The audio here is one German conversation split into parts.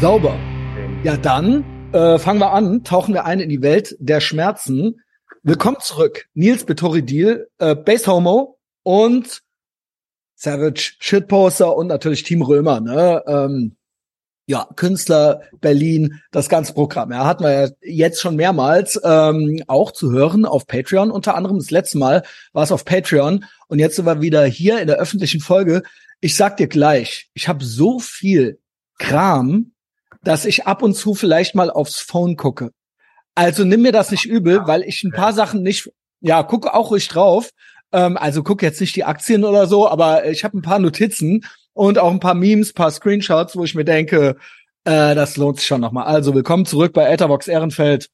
Sauber. Ja, dann äh, fangen wir an, tauchen wir ein in die Welt der Schmerzen. Willkommen zurück, Nils Betoridil, äh, Base Homo und Savage Shitposter und natürlich Team Römer, ne? Ähm, ja, Künstler, Berlin, das ganze Programm. Ja, hatten wir ja jetzt schon mehrmals ähm, auch zu hören auf Patreon. Unter anderem das letzte Mal war es auf Patreon und jetzt sind wir wieder hier in der öffentlichen Folge. Ich sag dir gleich, ich habe so viel Kram, dass ich ab und zu vielleicht mal aufs Phone gucke. Also nimm mir das nicht übel, weil ich ein paar Sachen nicht, ja, gucke auch ruhig drauf. Ähm, also guck jetzt nicht die Aktien oder so, aber ich habe ein paar Notizen und auch ein paar Memes, paar Screenshots, wo ich mir denke, äh, das lohnt sich schon nochmal. Also willkommen zurück bei Etherbox Ehrenfeld.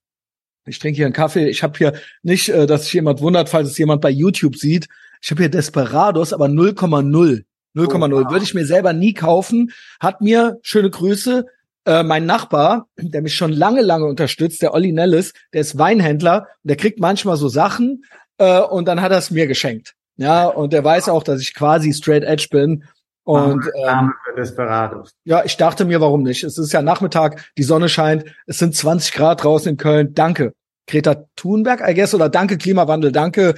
Ich trinke hier einen Kaffee. Ich habe hier nicht, äh, dass sich jemand wundert, falls es jemand bei YouTube sieht. Ich habe hier Desperados, aber 0,0. 0,0. Oh, wow. Würde ich mir selber nie kaufen. Hat mir, schöne Grüße, äh, mein Nachbar, der mich schon lange, lange unterstützt, der Olli Nellis, der ist Weinhändler, der kriegt manchmal so Sachen äh, und dann hat er es mir geschenkt. Ja, und der weiß auch, dass ich quasi straight edge bin. Und ähm, ja, ich dachte mir, warum nicht? Es ist ja Nachmittag, die Sonne scheint, es sind 20 Grad draußen in Köln. Danke, Greta Thunberg, I guess, oder danke Klimawandel, danke.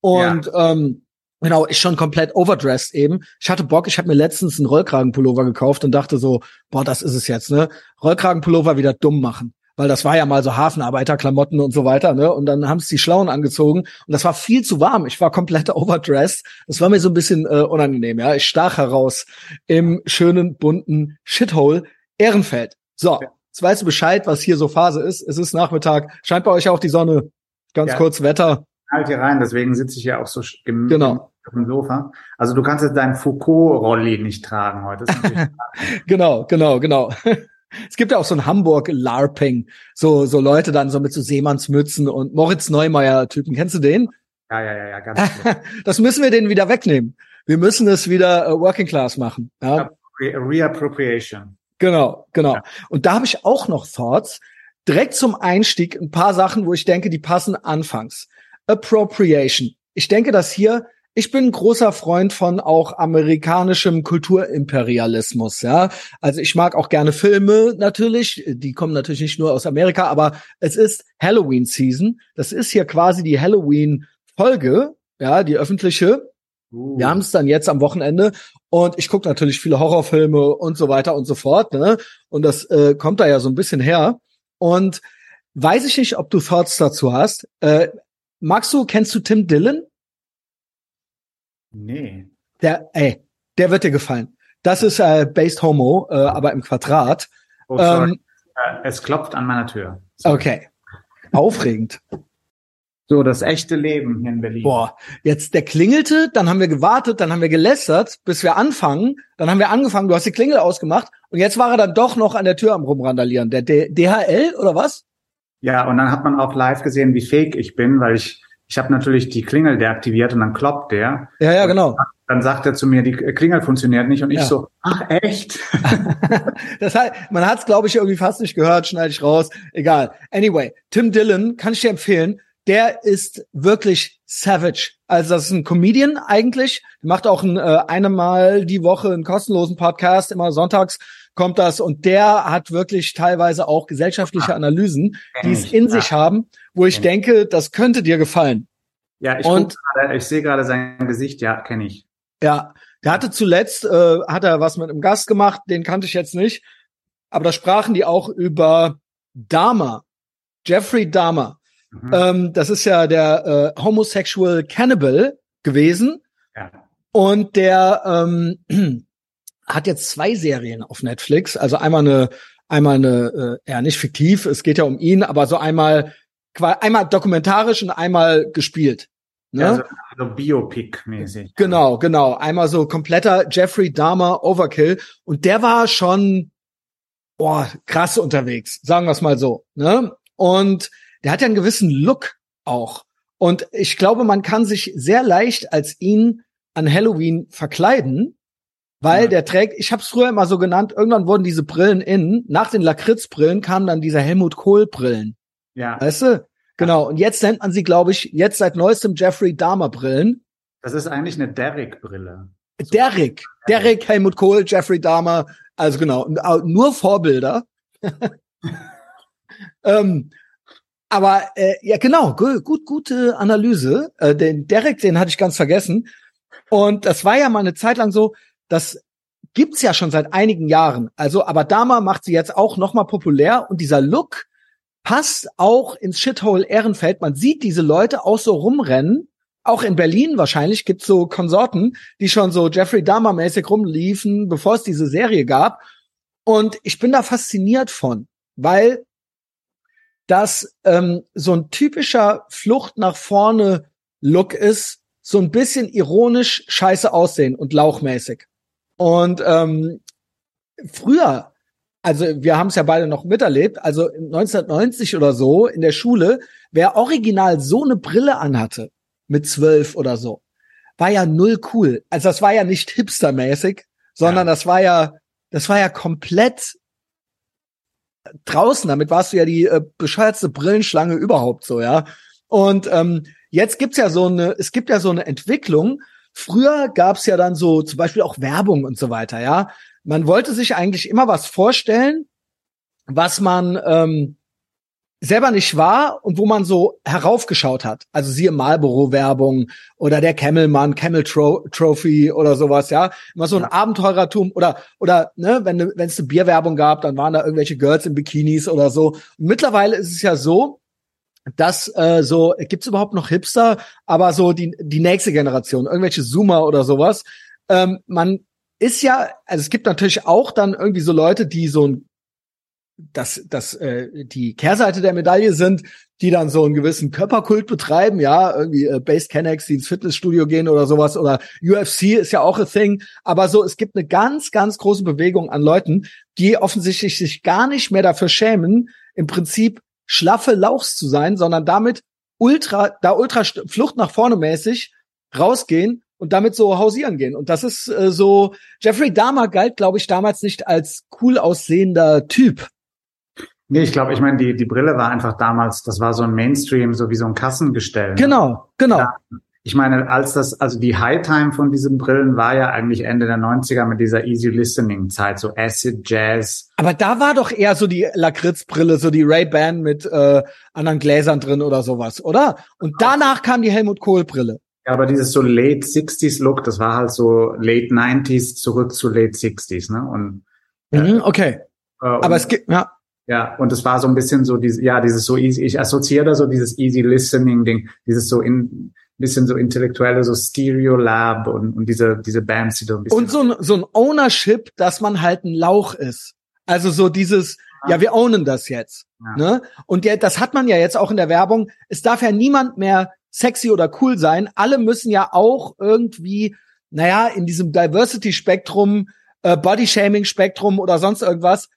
Und ja. ähm, Genau, ich schon komplett overdressed eben. Ich hatte Bock, ich habe mir letztens einen Rollkragenpullover gekauft und dachte so, boah, das ist es jetzt, ne? Rollkragenpullover wieder dumm machen. Weil das war ja mal so Hafenarbeiterklamotten und so weiter, ne? Und dann haben es die Schlauen angezogen und das war viel zu warm. Ich war komplett overdressed. Das war mir so ein bisschen äh, unangenehm, ja. Ich stach heraus im schönen, bunten Shithole Ehrenfeld. So, jetzt weißt du Bescheid, was hier so Phase ist. Es ist Nachmittag. Scheint bei euch auch die Sonne. Ganz ja. kurz Wetter halt hier rein, deswegen sitze ich ja auch so genau. auf dem Sofa. Also du kannst jetzt deinen Foucault-Rolli nicht tragen heute. genau, genau, genau. Es gibt ja auch so ein Hamburg LARPing, so so Leute dann so mit so Seemannsmützen und Moritz Neumeier Typen. Kennst du den? Ja, ja, ja, ja, ganz Das müssen wir den wieder wegnehmen. Wir müssen es wieder uh, Working Class machen. Ja? Reappropriation. Genau, genau. Ja. Und da habe ich auch noch Thoughts. Direkt zum Einstieg ein paar Sachen, wo ich denke, die passen anfangs. Appropriation. Ich denke, dass hier ich bin ein großer Freund von auch amerikanischem Kulturimperialismus, ja. Also ich mag auch gerne Filme natürlich, die kommen natürlich nicht nur aus Amerika, aber es ist Halloween Season. Das ist hier quasi die Halloween Folge, ja, die öffentliche. Uh. Wir haben es dann jetzt am Wochenende und ich gucke natürlich viele Horrorfilme und so weiter und so fort, ne? Und das äh, kommt da ja so ein bisschen her. Und weiß ich nicht, ob du Thoughts dazu hast. Äh, Magst du, kennst du Tim Dillon? Nee. Der, ey, der wird dir gefallen. Das ist äh, Based Homo, äh, aber im Quadrat. Oh. Ähm, äh, es klopft an meiner Tür. Sorry. Okay. Aufregend. So, das echte Leben hier in Berlin. Boah, jetzt der klingelte, dann haben wir gewartet, dann haben wir gelästert, bis wir anfangen. Dann haben wir angefangen, du hast die Klingel ausgemacht und jetzt war er dann doch noch an der Tür am rumrandalieren. Der D DHL oder was? Ja, und dann hat man auch live gesehen, wie fake ich bin, weil ich, ich habe natürlich die Klingel deaktiviert und dann kloppt der. Ja, ja, genau. Dann sagt er zu mir, die Klingel funktioniert nicht und ich ja. so, ach echt? das heißt, man hat es, glaube ich, irgendwie fast nicht gehört, schneide ich raus. Egal. Anyway, Tim Dillon kann ich dir empfehlen. Der ist wirklich savage. Also das ist ein Comedian eigentlich. Macht auch ein, äh, eine Mal die Woche einen kostenlosen Podcast, immer sonntags kommt das und der hat wirklich teilweise auch gesellschaftliche Analysen, die es in sich haben, wo ich denke, das könnte dir gefallen. Ja, ich, und, grade, ich sehe gerade sein Gesicht, ja, kenne ich. Ja, der hatte zuletzt, äh, hat er was mit einem Gast gemacht, den kannte ich jetzt nicht, aber da sprachen die auch über Dahmer, Jeffrey Dahmer. Mhm. Ähm, das ist ja der äh, Homosexual Cannibal gewesen. Ja. Und der ähm, hat jetzt zwei Serien auf Netflix. Also einmal eine, einmal eine, äh, ja nicht fiktiv, es geht ja um ihn, aber so einmal, einmal dokumentarisch und einmal gespielt. Ne? Ja, also, also Biopic-mäßig. Genau, genau. Einmal so kompletter Jeffrey Dahmer Overkill. Und der war schon, boah, krass unterwegs, sagen wir es mal so. Ne? Und der hat ja einen gewissen Look auch. Und ich glaube, man kann sich sehr leicht als ihn an Halloween verkleiden weil ja. der trägt, ich habe es früher immer so genannt, irgendwann wurden diese Brillen in, nach den Lakritzbrillen kamen dann diese Helmut Kohl Brillen. Ja. Weißt du? Genau. Und jetzt nennt man sie, glaube ich, jetzt seit neuestem Jeffrey Dahmer Brillen. Das ist eigentlich eine Derrick Brille. So. Derrick. Derrick, Helmut Kohl, Jeffrey Dahmer, Also genau, nur Vorbilder. ähm, aber äh, ja, genau, gut, gut, gute Analyse. Äh, den Derek, den hatte ich ganz vergessen. Und das war ja mal eine Zeit lang so, das gibt's ja schon seit einigen Jahren. Also, aber Dama macht sie jetzt auch noch mal populär und dieser Look passt auch ins Shithole Ehrenfeld. Man sieht diese Leute auch so rumrennen. Auch in Berlin wahrscheinlich gibt's so Konsorten, die schon so Jeffrey Dahmer mäßig rumliefen, bevor es diese Serie gab. Und ich bin da fasziniert von, weil das ähm, so ein typischer Flucht nach vorne Look ist, so ein bisschen ironisch scheiße aussehen und lauchmäßig. Und ähm, früher, also wir haben es ja beide noch miterlebt, also 1990 oder so in der Schule, wer original so eine Brille anhatte, mit zwölf oder so, war ja null cool. Also das war ja nicht hipstermäßig, sondern ja. das war ja, das war ja komplett draußen. Damit warst du ja die äh, bescheuertste Brillenschlange überhaupt so, ja. Und ähm, jetzt gibt's ja so eine, es gibt ja so eine Entwicklung. Früher gab's ja dann so zum Beispiel auch Werbung und so weiter, ja. Man wollte sich eigentlich immer was vorstellen, was man ähm, selber nicht war und wo man so heraufgeschaut hat. Also siehe Marlboro-Werbung oder der Camelmann, Camel Tro Trophy oder sowas, ja. Immer so ein ja. Abenteurertum oder, oder, ne, wenn es eine Bierwerbung gab, dann waren da irgendwelche Girls in Bikinis oder so. Und mittlerweile ist es ja so, dass äh, so, gibt's überhaupt noch Hipster, aber so die, die nächste Generation, irgendwelche Zoomer oder sowas, ähm, man ist ja, also es gibt natürlich auch dann irgendwie so Leute, die so ein dass dass äh, die Kehrseite der Medaille sind, die dann so einen gewissen Körperkult betreiben, ja, irgendwie äh, Base Kennex, die ins Fitnessstudio gehen oder sowas oder UFC ist ja auch a thing, aber so es gibt eine ganz ganz große Bewegung an Leuten, die offensichtlich sich gar nicht mehr dafür schämen, im Prinzip schlaffe Lauchs zu sein, sondern damit ultra da ultra Flucht nach vorne mäßig rausgehen und damit so hausieren gehen. Und das ist äh, so, Jeffrey Dahmer galt, glaube ich, damals nicht als cool aussehender Typ. Nee, ich glaube, ich meine, die, die Brille war einfach damals, das war so ein Mainstream, so wie so ein Kassengestell. Ne? Genau, genau. Ja, ich meine, als das, also die High-Time von diesen Brillen war ja eigentlich Ende der 90er mit dieser Easy Listening-Zeit, so Acid Jazz. Aber da war doch eher so die Lakritz-Brille, so die Ray-Ban mit äh, anderen Gläsern drin oder sowas, oder? Und danach kam die Helmut Kohl-Brille. Ja, aber dieses so Late 60s Look, das war halt so Late 90s zurück zu Late 60s, ne? Und, äh, mhm, okay. Äh, aber es gibt, ja. Ja, und es war so ein bisschen so dieses, ja, dieses so easy, ich assoziiere da so dieses easy listening Ding, dieses so in, bisschen so intellektuelle, so Stereo Lab und, und diese, diese Bands, die da ein bisschen. Und so ein, so ein Ownership, dass man halt ein Lauch ist. Also so dieses, ja, ja wir ownen das jetzt. Ja. Ne? Und ja, das hat man ja jetzt auch in der Werbung. Es darf ja niemand mehr sexy oder cool sein. Alle müssen ja auch irgendwie, naja, in diesem Diversity-Spektrum, äh, Body-Shaming-Spektrum oder sonst irgendwas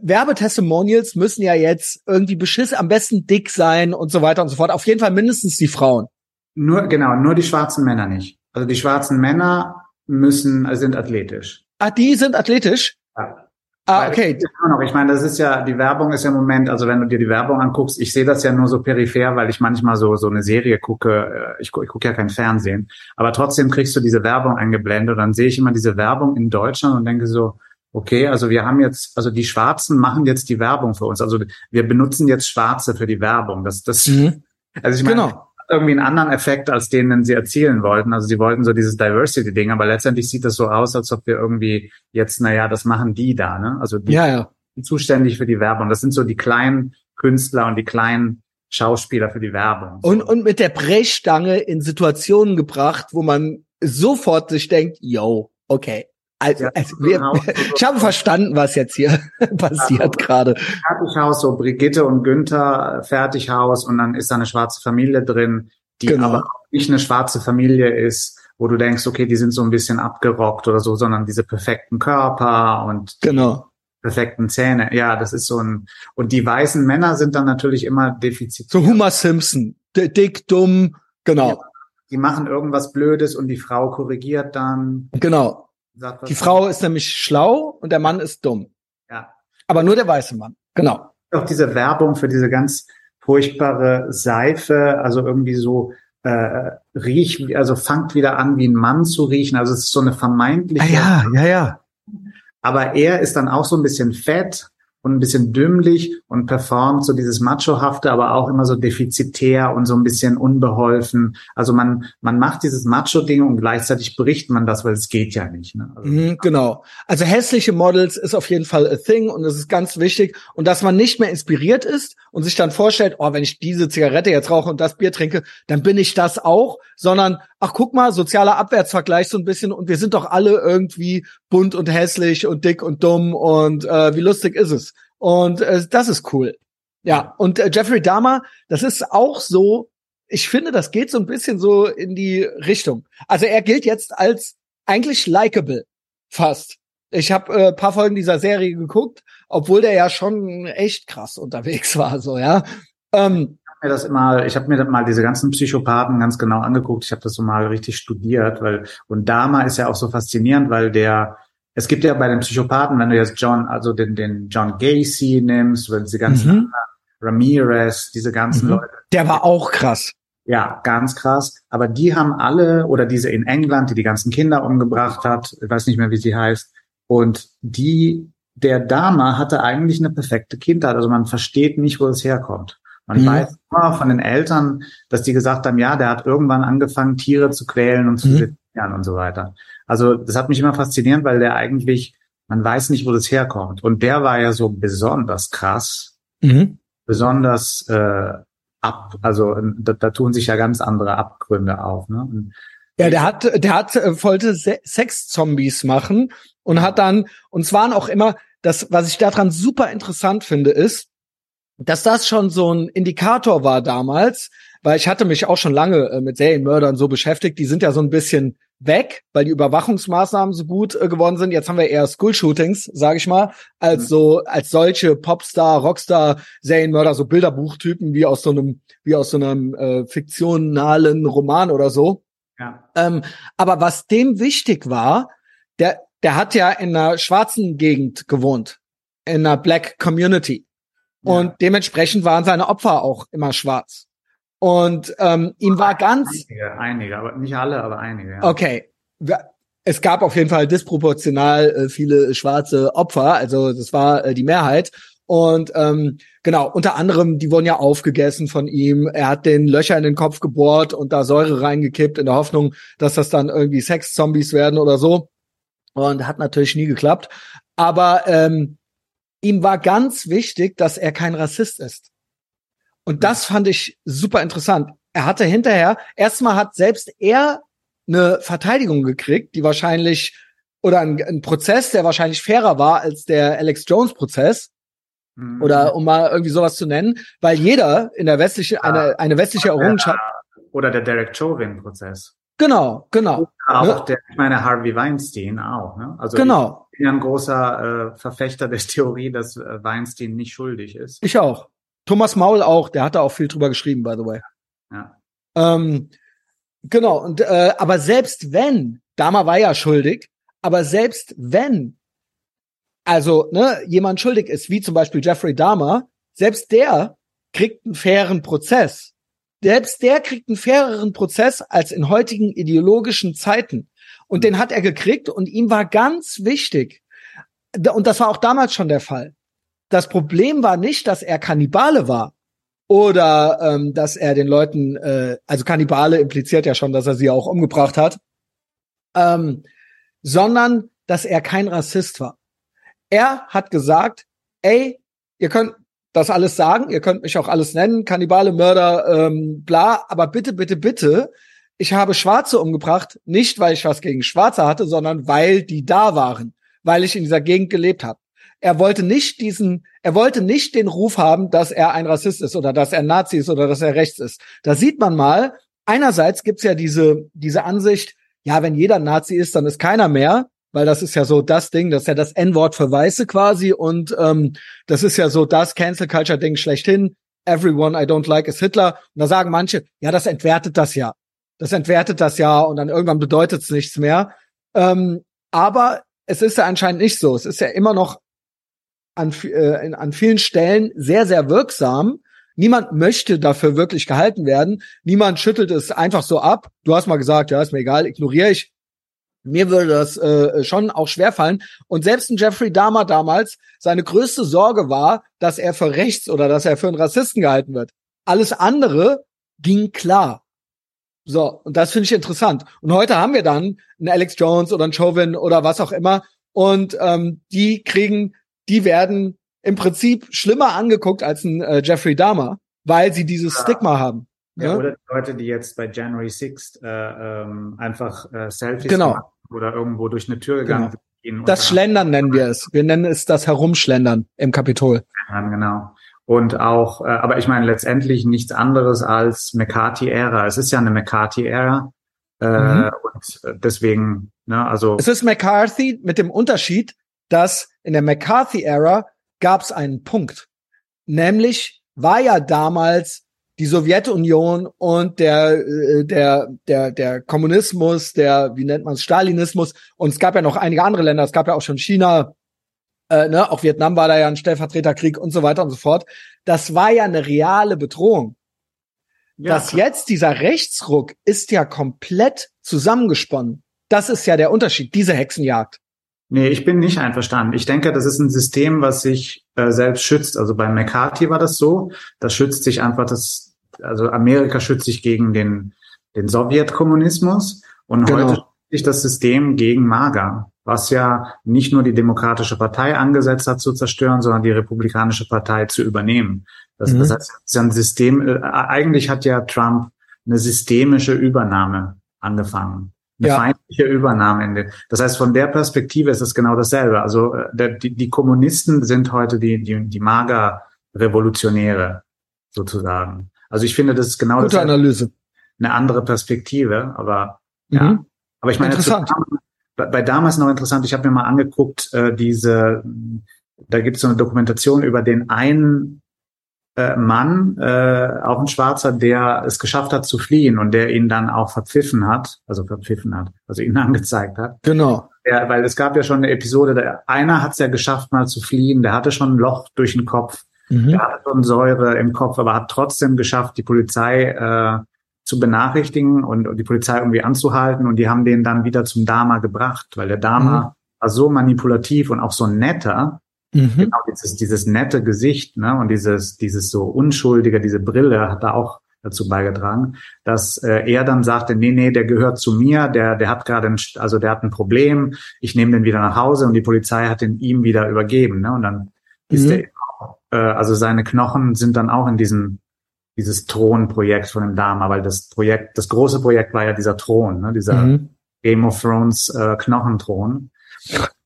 Werbetestimonials müssen ja jetzt irgendwie beschiss, am besten dick sein und so weiter und so fort. Auf jeden Fall mindestens die Frauen. Nur, genau, nur die schwarzen Männer nicht. Also die schwarzen Männer müssen, also sind athletisch. Ah, die sind athletisch? Ja. Ah, okay. Ich meine, das ist ja, die Werbung ist ja im Moment, also wenn du dir die Werbung anguckst, ich sehe das ja nur so peripher, weil ich manchmal so, so eine Serie gucke, äh, ich, ich gucke ja kein Fernsehen, aber trotzdem kriegst du diese Werbung eingeblendet und dann sehe ich immer diese Werbung in Deutschland und denke so, okay, also wir haben jetzt, also die Schwarzen machen jetzt die Werbung für uns. Also wir benutzen jetzt Schwarze für die Werbung. Das, das, mhm. also ich meine, genau. Irgendwie einen anderen Effekt, als den, den sie erzielen wollten. Also sie wollten so dieses Diversity-Ding, aber letztendlich sieht das so aus, als ob wir irgendwie jetzt, naja, das machen die da, ne? Also die, ja, ja. zuständig für die Werbung. Das sind so die kleinen Künstler und die kleinen Schauspieler für die Werbung. Und, und mit der Brechstange in Situationen gebracht, wo man sofort sich denkt, yo, okay, also, also wir, genau. ich habe verstanden, was jetzt hier passiert also, gerade. Fertighaus, so Brigitte und Günther, Fertighaus und dann ist da eine schwarze Familie drin, die genau. aber nicht eine schwarze Familie ist, wo du denkst, okay, die sind so ein bisschen abgerockt oder so, sondern diese perfekten Körper und genau. perfekten Zähne. Ja, das ist so ein, und die weißen Männer sind dann natürlich immer defizitär. So Homer Simpson, dick, dumm, genau. Ja, die machen irgendwas Blödes und die Frau korrigiert dann. Genau. Die Frau ist nämlich schlau und der Mann ist dumm. Ja. Aber nur der weiße Mann. Genau. Auch diese Werbung für diese ganz furchtbare Seife, also irgendwie so äh, riecht, also fangt wieder an, wie ein Mann zu riechen. Also es ist so eine vermeintliche. Ah, ja, ja, ja. aber er ist dann auch so ein bisschen fett und ein bisschen dümmlich und performt so dieses Machohafte, aber auch immer so defizitär und so ein bisschen unbeholfen. Also man, man macht dieses Macho-Ding und gleichzeitig bricht man das, weil es geht ja nicht. Ne? Also mhm, genau. Also hässliche Models ist auf jeden Fall a thing und es ist ganz wichtig. Und dass man nicht mehr inspiriert ist und sich dann vorstellt, oh, wenn ich diese Zigarette jetzt rauche und das Bier trinke, dann bin ich das auch, sondern ach guck mal, sozialer Abwärtsvergleich so ein bisschen und wir sind doch alle irgendwie bunt und hässlich und dick und dumm und äh, wie lustig ist es? Und äh, das ist cool. Ja, und äh, Jeffrey Dahmer, das ist auch so, ich finde, das geht so ein bisschen so in die Richtung. Also er gilt jetzt als eigentlich likable, fast. Ich habe äh, paar Folgen dieser Serie geguckt, obwohl der ja schon echt krass unterwegs war, so ja. Ähm, mir das immer, ich habe mir mal diese ganzen Psychopathen ganz genau angeguckt. Ich habe das so mal richtig studiert, weil und Dama ist ja auch so faszinierend, weil der es gibt ja bei den Psychopathen, wenn du jetzt John, also den den John Gacy nimmst, oder diese ganzen Mhm. Ramirez, diese ganzen Mhm. Leute, der war auch krass. ja, ganz krass. Aber die haben alle, oder diese in England, die die ganzen Kinder umgebracht hat, ich weiß nicht mehr, wie sie heißt, und die, der Dama hatte eigentlich eine perfekte Kindheit. Also man versteht nicht, wo es herkommt. Man Mhm. weiß immer von den Eltern, dass die gesagt haben, ja, der hat irgendwann angefangen, Tiere zu quälen und zu Mhm. und so weiter. Also das hat mich immer fasziniert, weil der eigentlich, man weiß nicht, wo das herkommt. Und der war ja so besonders krass, Mhm. besonders äh, ab, also da, da tun sich ja ganz andere Abgründe auf. Ne? Und Ja, der hat, der hat, äh, wollte Se Sex-Zombies machen und hat dann, und es waren auch immer, das, was ich daran super interessant finde, ist, dass das schon so ein Indikator war damals, weil ich hatte mich auch schon lange äh, mit Serienmördern so beschäftigt, die sind ja so ein bisschen weg, weil die Überwachungsmaßnahmen so gut äh, geworden sind. Jetzt haben wir eher School-Shootings, sage ich mal, als Mhm. so als solche Popstar, Rockstar, Serienmörder, so Bilderbuchtypen wie aus so einem wie aus so einem äh, fiktionalen Roman oder so. ja, Ähm, aber was dem wichtig war, der, der hat ja in einer schwarzen Gegend gewohnt, in einer Black Community. Und ja. dementsprechend waren seine Opfer auch immer schwarz. Und ähm, ihm war ganz, einige, einige, aber nicht alle, aber einige. Ja. okay, es gab auf jeden Fall disproportional äh, viele schwarze Opfer, also das war äh, die Mehrheit. Und ähm, genau, unter anderem, die wurden ja aufgegessen von ihm. Er hat den Löcher in den Kopf gebohrt und da Säure reingekippt in der Hoffnung, dass das dann irgendwie Sex-Zombies werden oder so. Und hat natürlich nie geklappt. Aber ähm, ihm war ganz wichtig, dass er kein Rassist ist. Und das fand ich super interessant. Er hatte hinterher, erstmal hat selbst er eine Verteidigung gekriegt, die wahrscheinlich, oder ein, ein Prozess, der wahrscheinlich fairer war als der Alex Jones Prozess, Mhm. oder um mal irgendwie sowas zu nennen, weil jeder in der westliche, eine, eine westliche Errungenschaft, Oder der Derek Chauvin-Prozess. genau, genau, Auch Ne? der, ich meine, Harvey Weinstein auch. Ne? Also genau, bin ja ein großer äh, Verfechter der Theorie, dass äh, Weinstein nicht schuldig ist. ich auch. Thomas Maul auch, der hat da auch viel drüber geschrieben, by the way. Ja. Ähm, genau, und äh, aber selbst wenn, Dama war ja schuldig, aber selbst wenn, also ne, jemand schuldig ist, wie zum Beispiel Jeffrey Dahmer, selbst der kriegt einen fairen Prozess. Selbst der kriegt einen faireren Prozess als in heutigen ideologischen Zeiten. Und den hat er gekriegt und ihm war ganz wichtig, und das war auch damals schon der Fall. Das Problem war nicht, dass er Kannibale war oder ähm, dass er den Leuten, äh, also Kannibale impliziert ja schon, dass er sie auch umgebracht hat, ähm, sondern dass er kein Rassist war. Er hat gesagt, ey, ihr könnt das alles sagen, ihr könnt mich auch alles nennen, Kannibale, Mörder, ähm, bla, aber bitte, bitte, bitte, ich habe Schwarze umgebracht, nicht weil ich was gegen Schwarze hatte, sondern weil die da waren, weil ich in dieser Gegend gelebt habe. Er wollte nicht diesen, er wollte nicht den Ruf haben, dass er ein Rassist ist oder dass er Nazi ist oder dass er rechts ist. Da sieht man mal, einerseits gibt's ja diese, diese Ansicht, ja, wenn jeder Nazi ist, dann ist keiner mehr, weil das ist ja so das Ding, das ist ja das N-Wort für Weiße quasi und ähm, das ist ja so das Cancel Culture Ding schlechthin. Everyone I don't like is Hitler. Und da sagen manche, ja, das entwertet das ja. Das entwertet das ja und dann irgendwann bedeutet es nichts mehr. Ähm, aber es ist ja anscheinend nicht so. Es ist ja immer noch an, äh, an vielen Stellen sehr, sehr wirksam. Niemand möchte dafür wirklich gehalten werden. Niemand schüttelt es einfach so ab. Du hast mal gesagt, ja, ist mir egal, ignoriere ich. Mir würde das äh, schon auch schwerfallen. Und selbst ein Jeffrey Dahmer damals, seine größte Sorge war, dass er für rechts oder dass er für einen Rassisten gehalten wird. Alles andere ging klar. So, und das finde ich interessant. Und heute haben wir dann einen Alex Jones oder einen Chauvin oder was auch immer. Und ähm, die kriegen, die werden im Prinzip schlimmer angeguckt als ein äh, Jeffrey Dahmer, weil sie dieses ja. Stigma haben. Ja, ja, oder die Leute, die jetzt bei January 6 äh, ähm, einfach äh, Selfies genau. machen oder irgendwo durch eine Tür gegangen genau. sind. Das Schlendern nennen wir es. Wir nennen es das Herumschlendern im Kapitol. Ja, genau. Und auch, äh, aber ich meine letztendlich nichts anderes als McCarthy-Ära. Es ist ja eine McCarthy-Ära. Äh, mhm. Und deswegen, ne, also. Es ist McCarthy mit dem Unterschied, dass in der McCarthy-Ära gab es einen Punkt. Nämlich war ja damals die Sowjetunion und der, äh, der, der, der Kommunismus, der, wie nennt man es, Stalinismus. Und es gab ja noch einige andere Länder, es gab ja auch schon China, äh, ne, auch Vietnam war da ja ein Stellvertreterkrieg und so weiter und so fort. Das war ja eine reale Bedrohung. Ja, Dass jetzt dieser Rechtsruck ist ja komplett zusammengesponnen. Das ist ja der Unterschied, diese Hexenjagd. Nee, ich bin nicht einverstanden. Ich denke, das ist ein System, was sich äh, selbst schützt. Also bei McCarthy war das so. Das schützt sich einfach das, also Amerika schützt sich gegen den, den Sowjetkommunismus und genau. heute sich das System gegen MAGA, was ja nicht nur die Demokratische Partei angesetzt hat zu zerstören, sondern die Republikanische Partei zu übernehmen. Das, mhm. das heißt, es ist ein System, äh, eigentlich hat ja Trump eine systemische Übernahme angefangen eine ja. feindliche Übernahme. Das heißt, von der Perspektive ist es genau dasselbe. Also äh, der, die, die Kommunisten sind heute die, die, die Mager-Revolutionäre sozusagen. Also ich finde, das ist genau Gute. Analyse. Eine andere Perspektive, aber mhm. Aber ich meine, Interessant. Zu, bei, bei damals noch interessant, ich habe mir mal angeguckt, äh, diese, da gibt es so eine Dokumentation über den einen äh, Mann, äh, auch ein Schwarzer, der es geschafft hat zu fliehen und der ihn dann auch verpfiffen hat, also verpfiffen hat, also ihn angezeigt hat. Genau. Ja, weil es gab ja schon eine Episode, der, einer hat es ja geschafft, mal zu fliehen, der hatte schon ein Loch durch den Kopf, mhm. der hatte schon Säure im Kopf, aber hat trotzdem geschafft, die Polizei äh, zu benachrichtigen und, und die Polizei irgendwie anzuhalten und die haben den dann wieder zum Dama gebracht, weil der Dama mhm. war so manipulativ und auch so netter, Mhm. Genau dieses, dieses nette Gesicht ne, und dieses, dieses so unschuldige, diese Brille hat da auch dazu beigetragen, dass äh, er dann sagte, nee, nee, der gehört zu mir, der, der hat gerade, ein, also der hat ein Problem, ich nehme den wieder nach Hause und die Polizei hat den ihm wieder übergeben, ne? Und dann mhm. ist der, äh, also seine Knochen sind dann auch in diesem dieses Thronprojekt von dem Dama, weil das Projekt, das große Projekt war ja dieser Thron, ne? dieser mhm. Game of Thrones äh, Knochenthron.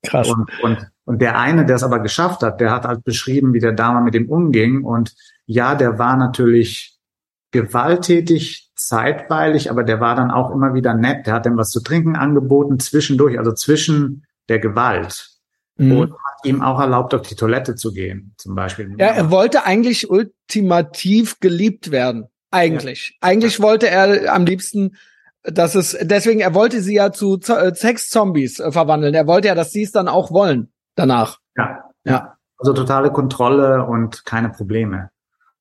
Krass. Und, und und der eine, der es aber geschafft hat, der hat halt beschrieben, wie der Dame mit ihm umging. Und ja, der war natürlich gewalttätig, zeitweilig, aber der war dann auch immer wieder nett. Der hat ihm was zu trinken angeboten zwischendurch, also zwischen der Gewalt. Mhm. Und hat ihm auch erlaubt, auf die Toilette zu gehen, zum Beispiel. Ja, er wollte eigentlich ultimativ geliebt werden. Eigentlich. Ja. Eigentlich wollte er am liebsten dass es deswegen er wollte sie ja zu äh, Sex-Zombies äh, verwandeln. Er wollte ja, dass sie es dann auch wollen danach. Ja. Ja. Also totale Kontrolle und keine Probleme.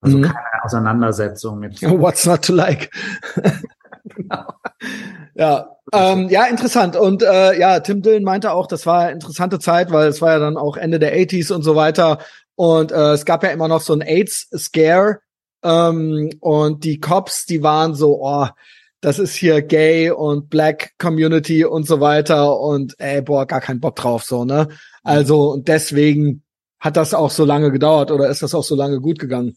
Also mhm. keine Auseinandersetzung mit. What's not to like? genau. Ja, ähm, ja, interessant. Und äh, ja, Tim Dillon meinte auch, das war eine interessante Zeit, weil es war ja dann auch Ende der 80s und so weiter. Und äh, es gab ja immer noch so ein AIDS-Scare. Ähm, und die Cops, die waren so, oh, das ist hier gay und black Community und so weiter und ey, boah, gar keinen Bock drauf, so, ne? Also, und deswegen hat das auch so lange gedauert oder ist das auch so lange gut gegangen.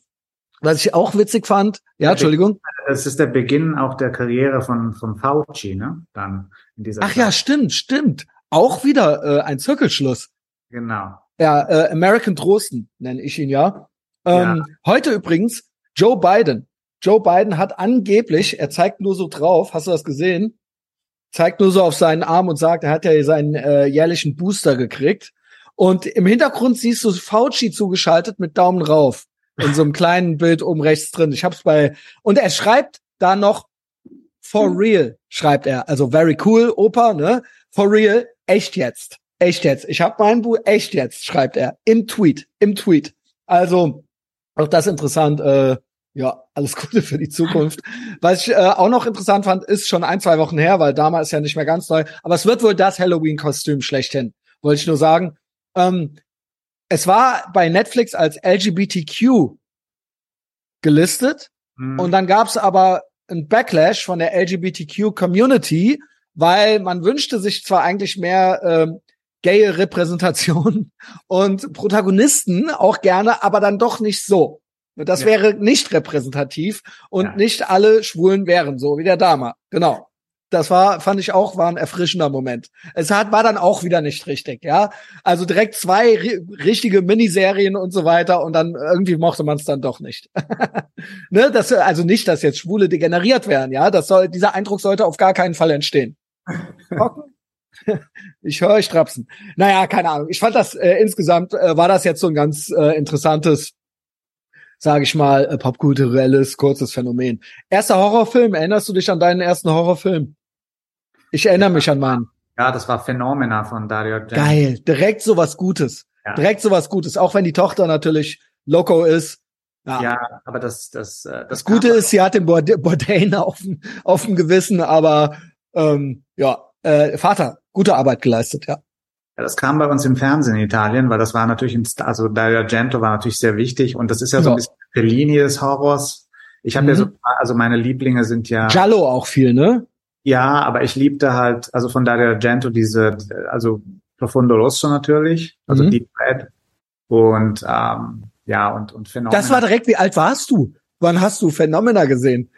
Was ich auch witzig fand, ja, Entschuldigung. Es ist der Beginn auch der Karriere von, von Fauci, ne? Dann in dieser Ach Zeit. ja, stimmt, stimmt. Auch wieder äh, ein Zirkelschluss. Genau. Ja, äh, American Drosten nenne ich ihn ja. Ähm, ja. Heute übrigens Joe Biden. Joe Biden hat angeblich, er zeigt nur so drauf, hast du das gesehen? Zeigt nur so auf seinen Arm und sagt, er hat ja seinen äh, jährlichen Booster gekriegt. Und im Hintergrund siehst du Fauci zugeschaltet mit Daumen rauf. In so einem kleinen Bild oben rechts drin. Ich hab's bei, und er schreibt da noch, for real, schreibt er. Also very cool, Opa, ne? For real, echt jetzt. Echt jetzt. Ich hab mein Buch, echt jetzt, schreibt er. Im Tweet, im Tweet. Also, auch das interessant, äh, Ja, alles Gute für die Zukunft. Was ich äh, auch noch interessant fand, ist schon ein, zwei Wochen her, weil damals ja nicht mehr ganz neu, aber es wird wohl das Halloween-Kostüm schlechthin. Wollte ich nur sagen. Ähm, es war bei Netflix als LGBTQ gelistet mhm. und dann gab es aber ein Backlash von der LGBTQ-Community, weil man wünschte sich zwar eigentlich mehr ähm, gaye Repräsentation und Protagonisten auch gerne, aber dann doch nicht so. Das ja. wäre nicht repräsentativ und ja. nicht alle Schwulen wären so wie der Dama. Genau. Das war, fand ich auch, war ein erfrischender Moment. Es hat, war dann auch wieder nicht richtig, ja. Also direkt zwei richtige Miniserien und so weiter und dann irgendwie mochte man es dann doch nicht. ne, das, also nicht, dass jetzt Schwule degeneriert werden, ja. Das soll, dieser Eindruck sollte auf gar keinen Fall entstehen. ich höre euch trapsen. Naja, keine Ahnung. Ich fand das äh, insgesamt äh, war das jetzt so ein ganz äh, interessantes sage ich mal, äh, popkulturelles, kurzes Phänomen. Erster Horrorfilm, erinnerst du dich an deinen ersten Horrorfilm? Ich erinnere mich an meinen. Ja, das war Phänomena von Dario Argento. Geil, direkt sowas Gutes. Ja. Direkt sowas Gutes, auch wenn die Tochter natürlich Loco ist. Ja, ja aber das das äh, das, das Gute ist, sie hat den Bourdain auf, auf dem Gewissen, aber ähm, ja, äh, Vater, gute Arbeit geleistet, ja. Ja, das kam bei uns im Fernsehen in Italien, weil das war natürlich ein Star, also Dario Argento war natürlich sehr wichtig und das ist ja, ja. so ein bisschen die Linie des Horrors. Ich habe mhm. ja so, also meine Lieblinge sind ja Giallo auch viel, ne? Ja, aber ich liebte halt, also von Dario Argento diese, also Profondo Rosso natürlich, also mhm. Deep Red und ähm, ja und und Phänomena. Das war direkt. Wie alt warst du? Wann hast du Phänomena gesehen?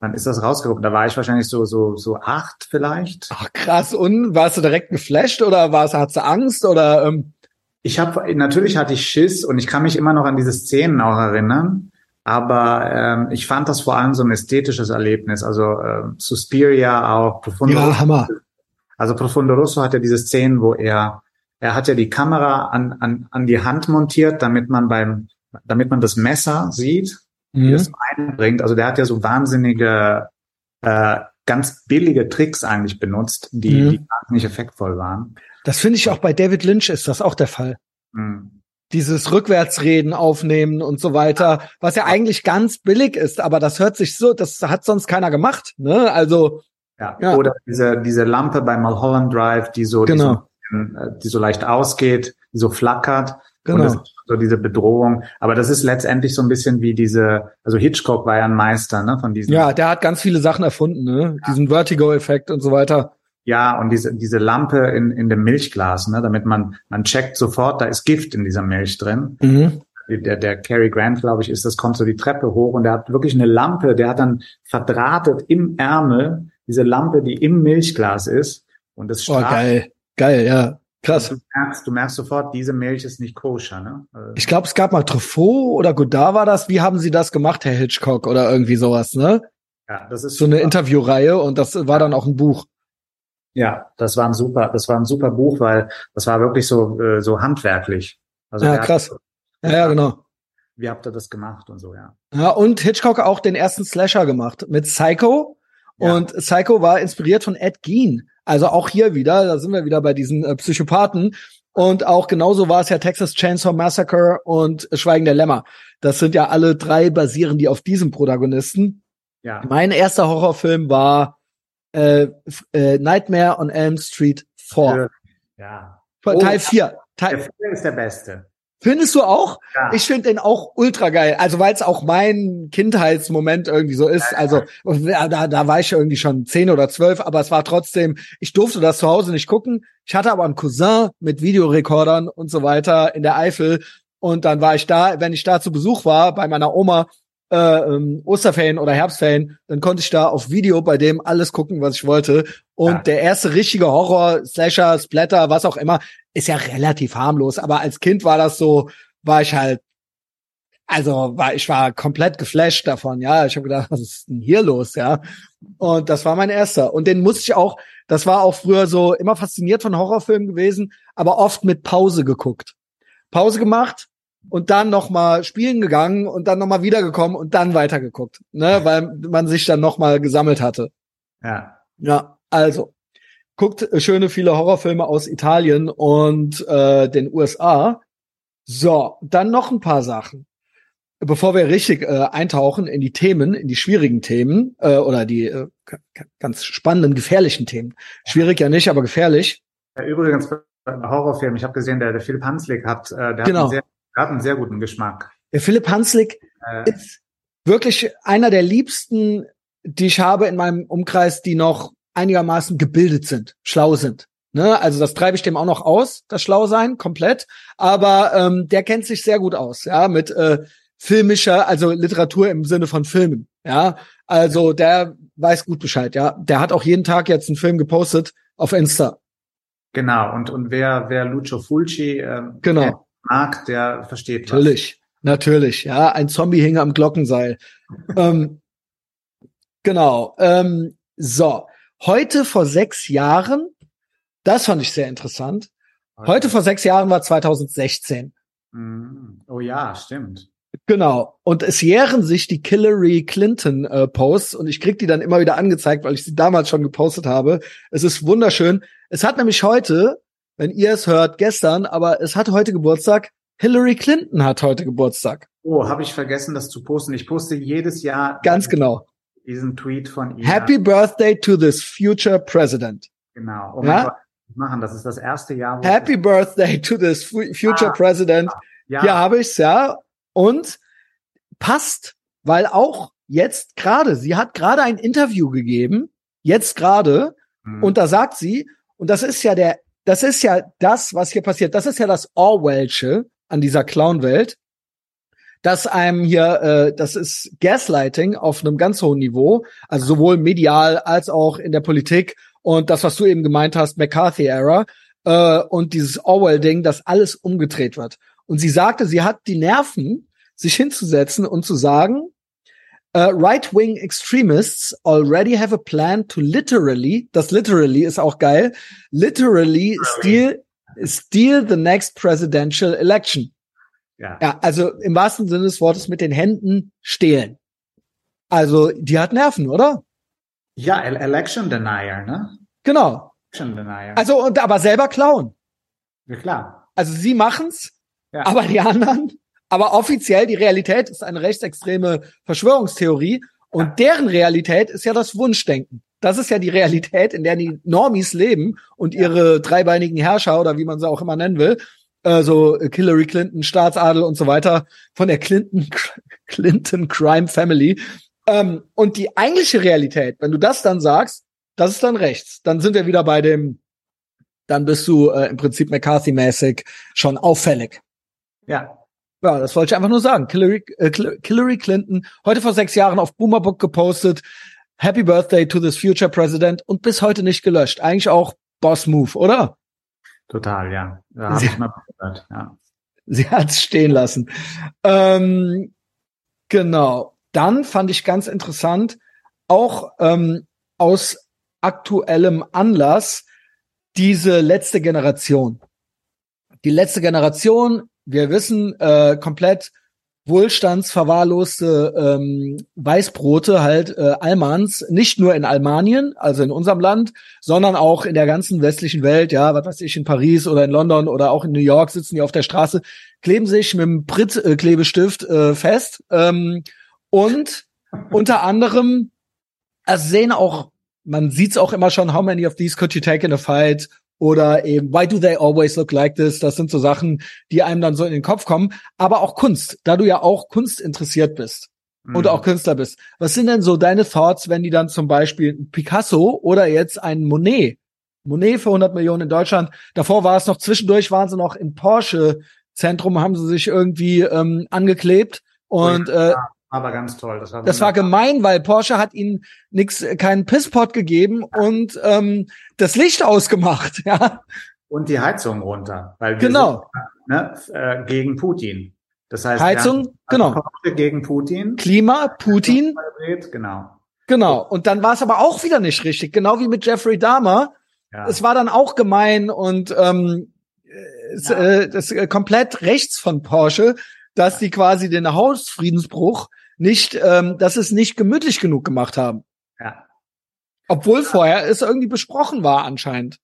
Wann ist das rausgekommen? Da war ich wahrscheinlich so so so acht vielleicht. Ach krass. Und warst du direkt geflasht oder warst hast du Angst oder? Ähm? Ich habe natürlich hatte ich Schiss und ich kann mich immer noch an diese Szenen auch erinnern. Aber ähm, ich fand das vor allem so ein ästhetisches Erlebnis. Also äh, Suspiria auch Profundo. Ja, Hammer. Also Profundo Rosso hat ja diese Szenen, wo er er hat ja die Kamera an, an, an die Hand montiert, damit man beim damit man das Messer sieht mhm. die es einbringt. Also der hat ja so wahnsinnige, äh, ganz billige Tricks eigentlich benutzt, die, mhm. die wahnsinnig effektvoll waren. Das finde ich auch bei David Lynch ist das auch der Fall. Mhm. Dieses Rückwärtsreden aufnehmen und so weiter, was ja eigentlich ganz billig ist, aber das hört sich so, das hat sonst keiner gemacht, ne? Also ja. ja. Oder diese diese Lampe bei Mulholland Drive, die so, genau. die so, äh, die so leicht ausgeht, die so flackert. Genau. Und das so diese Bedrohung. Aber das ist letztendlich so ein bisschen wie diese, also Hitchcock war ja ein Meister, ne, von diesen. Ja, der hat ganz viele Sachen erfunden, ne, ja. diesen Vertigo-Effekt und so weiter. Ja, und diese, diese Lampe in, in dem Milchglas, ne, damit man, man checkt sofort, da ist Gift in dieser Milch drin. Mhm. Der, der Cary Grant, glaube ich, ist, das kommt so die Treppe hoch und der hat wirklich eine Lampe, der hat dann verdrahtet im Ärmel diese Lampe, die im Milchglas ist. Und das strahlt. Oh, geil. Geil, ja. Krass. Du merkst, du merkst sofort, diese Milch ist nicht koscher, ne? Also ich glaube, es gab mal Truffaut oder Godard war das. Wie haben Sie das gemacht, Herr Hitchcock oder irgendwie sowas, ne? Ja, das ist so super. eine Interviewreihe und das war dann auch ein Buch. Ja, das war ein super, das war ein super Buch, weil das war wirklich so äh, so handwerklich. Also ja, krass. Hat, ja, ja, genau. Wie habt ihr das gemacht und so, ja. Ja, und Hitchcock auch den ersten Slasher gemacht mit Psycho. Ja. Und Psycho war inspiriert von Ed Gein. Also auch hier wieder, da sind wir wieder bei diesen äh, Psychopathen. Und auch genauso war es ja Texas Chainsaw Massacre und Schweigen der Lämmer. Das sind ja alle drei basieren die auf diesem Protagonisten. Ja. Mein erster Horrorfilm war äh, äh, Nightmare on Elm Street 4. Ja. Teil oh, 4. Teil der Film ist der beste. Findest du auch? Ja. Ich finde den auch ultra geil. Also weil es auch mein Kindheitsmoment irgendwie so ist. Also da, da war ich irgendwie schon zehn oder zwölf, aber es war trotzdem, ich durfte das zu Hause nicht gucken. Ich hatte aber einen Cousin mit Videorekordern und so weiter in der Eifel. Und dann war ich da, wenn ich da zu Besuch war bei meiner Oma, äh, ähm, Osterferien oder Herbstferien, dann konnte ich da auf Video bei dem alles gucken, was ich wollte. Und ja. der erste richtige Horror, Slasher, Splatter, was auch immer, ist ja relativ harmlos. Aber als Kind war das so, war ich halt, also war ich war komplett geflasht davon. Ja, ich habe gedacht, was ist denn hier los? Ja, und das war mein erster. Und den musste ich auch. Das war auch früher so immer fasziniert von Horrorfilmen gewesen, aber oft mit Pause geguckt. Pause gemacht, und dann noch mal spielen gegangen und dann noch mal wiedergekommen und dann weitergeguckt, ne, weil man sich dann noch mal gesammelt hatte. Ja. Ja, also guckt schöne viele Horrorfilme aus Italien und äh, den USA. So, dann noch ein paar Sachen. bevor wir richtig äh, eintauchen in die Themen, in die schwierigen Themen äh, oder die äh, ganz spannenden, gefährlichen Themen. Schwierig ja nicht, aber gefährlich. Ja, übrigens, Horrorfilm, ich habe gesehen, der, der Philipp Hanslik hat, äh, der Genau. hat, einen sehr, hat einen sehr guten Geschmack. Der Philipp Hanslik Äh, ist wirklich einer der liebsten, die ich habe in meinem Umkreis, die noch einigermaßen gebildet sind, schlau sind. Ne? Also das treibe ich dem auch noch aus, das Schlausein, komplett. Aber ähm, der kennt sich sehr gut aus, ja, mit äh, filmischer, also Literatur im Sinne von Filmen. Ja, also der weiß gut Bescheid, ja. Der hat auch jeden Tag jetzt einen Film gepostet auf Insta. genau, und, und wer, wer Lucio Fulci äh, Genau. Mag, der versteht was. Natürlich, natürlich, ja. Ein Zombie hing am Glockenseil. ähm, genau. Ähm, so, heute vor sechs Jahren, das fand ich sehr interessant. Heute vor sechs Jahren war 2016. Mhm. Oh ja, stimmt. Genau. Und es jähren sich die Hillary Clinton äh, Posts und ich krieg die dann immer wieder angezeigt, weil ich sie damals schon gepostet habe. Es ist wunderschön. Es hat nämlich heute, wenn ihr es hört, gestern, aber es hat heute Geburtstag. Hillary Clinton hat heute Geburtstag. Oh, habe ich vergessen, das zu posten. Ich poste jedes Jahr Ganz genau. diesen Tweet von ihr. Happy Birthday to this future president. Genau. Oh Ja? Gott, machen. Das ist das erste Jahr, Happy Birthday to this fu- future Ah. president. ja, Hier habe ich's, ja. Und passt, weil auch jetzt gerade, sie hat gerade ein Interview gegeben, jetzt gerade, Mhm. und da sagt sie, und das ist ja der, das ist ja das, was hier passiert, das ist ja das Orwellsche an dieser Clown-Welt, dass einem hier, äh, das ist Gaslighting auf einem ganz hohen Niveau, also sowohl medial als auch in der Politik und das, was du eben gemeint hast, McCarthy-Era äh, und dieses Orwell-Ding, dass alles umgedreht wird. Und sie sagte, sie hat die Nerven, sich hinzusetzen und zu sagen, Uh, right-wing extremists already have a plan to literally, das literally ist auch geil, literally steal, steal the next presidential election. ja. Ja, also im wahrsten Sinne des Wortes mit den Händen stehlen. Also, die hat Nerven, oder? ja, El- Election Denier, ne? Genau. Election Denier. Also, und aber selber klauen. ja, klar. Also, sie machen's, Ja. aber die anderen, aber offiziell die Realität ist eine rechtsextreme Verschwörungstheorie und deren Realität ist ja das Wunschdenken. Das ist ja die Realität, in der die Normies leben und ihre dreibeinigen Herrscher oder wie man sie auch immer nennen will, äh, so Hillary Clinton, Staatsadel und so weiter von der Clinton Clinton Crime Family. Ähm, und die eigentliche Realität, wenn du das dann sagst, das ist dann rechts. Dann sind wir wieder bei dem, dann bist du äh, im Prinzip McCarthy-mäßig schon auffällig. Ja. Ja, das wollte ich einfach nur sagen. Hillary, äh, Hillary Clinton, heute vor sechs Jahren auf Boomerbook gepostet. Happy Birthday to this future president und bis heute nicht gelöscht. Eigentlich auch Boss Move, oder? Total, ja. Da Sie- ich mal gehört. Ja. Sie hat's stehen lassen. Ähm, genau. Dann fand ich ganz interessant, auch ähm, aus aktuellem Anlass, diese letzte Generation. Die letzte Generation, wir wissen, äh, komplett wohlstandsverwahrloste ähm, Weißbrote, halt äh, Almans, nicht nur in Almanien, also in unserem Land, sondern auch in der ganzen westlichen Welt, ja, was weiß ich, in Paris oder in London oder auch in New York sitzen die auf der Straße, kleben sich mit dem Brit-Klebestift äh, fest ähm, und unter anderem also sehen auch, man sieht's auch immer schon, how many of these could you take in a fight? Oder eben, why do they always look like this? Das sind so Sachen, die einem dann so in den Kopf kommen. Aber auch Kunst, da du ja auch Kunst interessiert bist und Mhm. auch Künstler bist. Was sind denn so deine Thoughts, wenn die dann zum Beispiel Picasso oder jetzt ein Monet, Monet für 100 Millionen in Deutschland, davor war es noch zwischendurch, waren sie noch im Porsche-Zentrum, haben sie sich irgendwie ähm, angeklebt und äh, Aber ganz toll. Das war, das war gemein, weil Porsche hat ihnen nix, keinen Pisspot gegeben und ähm, das Licht ausgemacht. Ja, Und die Heizung runter. Weil wir genau. sind, ne, äh, gegen Putin. Das heißt, Heizung, genau. Porsche gegen Putin. Klima, Putin, Genau. genau. Und dann war es aber auch wieder nicht richtig, genau wie mit Jeffrey Dahmer. Ja. Es war dann auch gemein und ähm, es, Ja. äh, das äh, komplett rechts von Porsche, dass die quasi den Hausfriedensbruch nicht, ähm, dass es nicht gemütlich genug gemacht haben. ja. Obwohl vorher es irgendwie besprochen war anscheinend.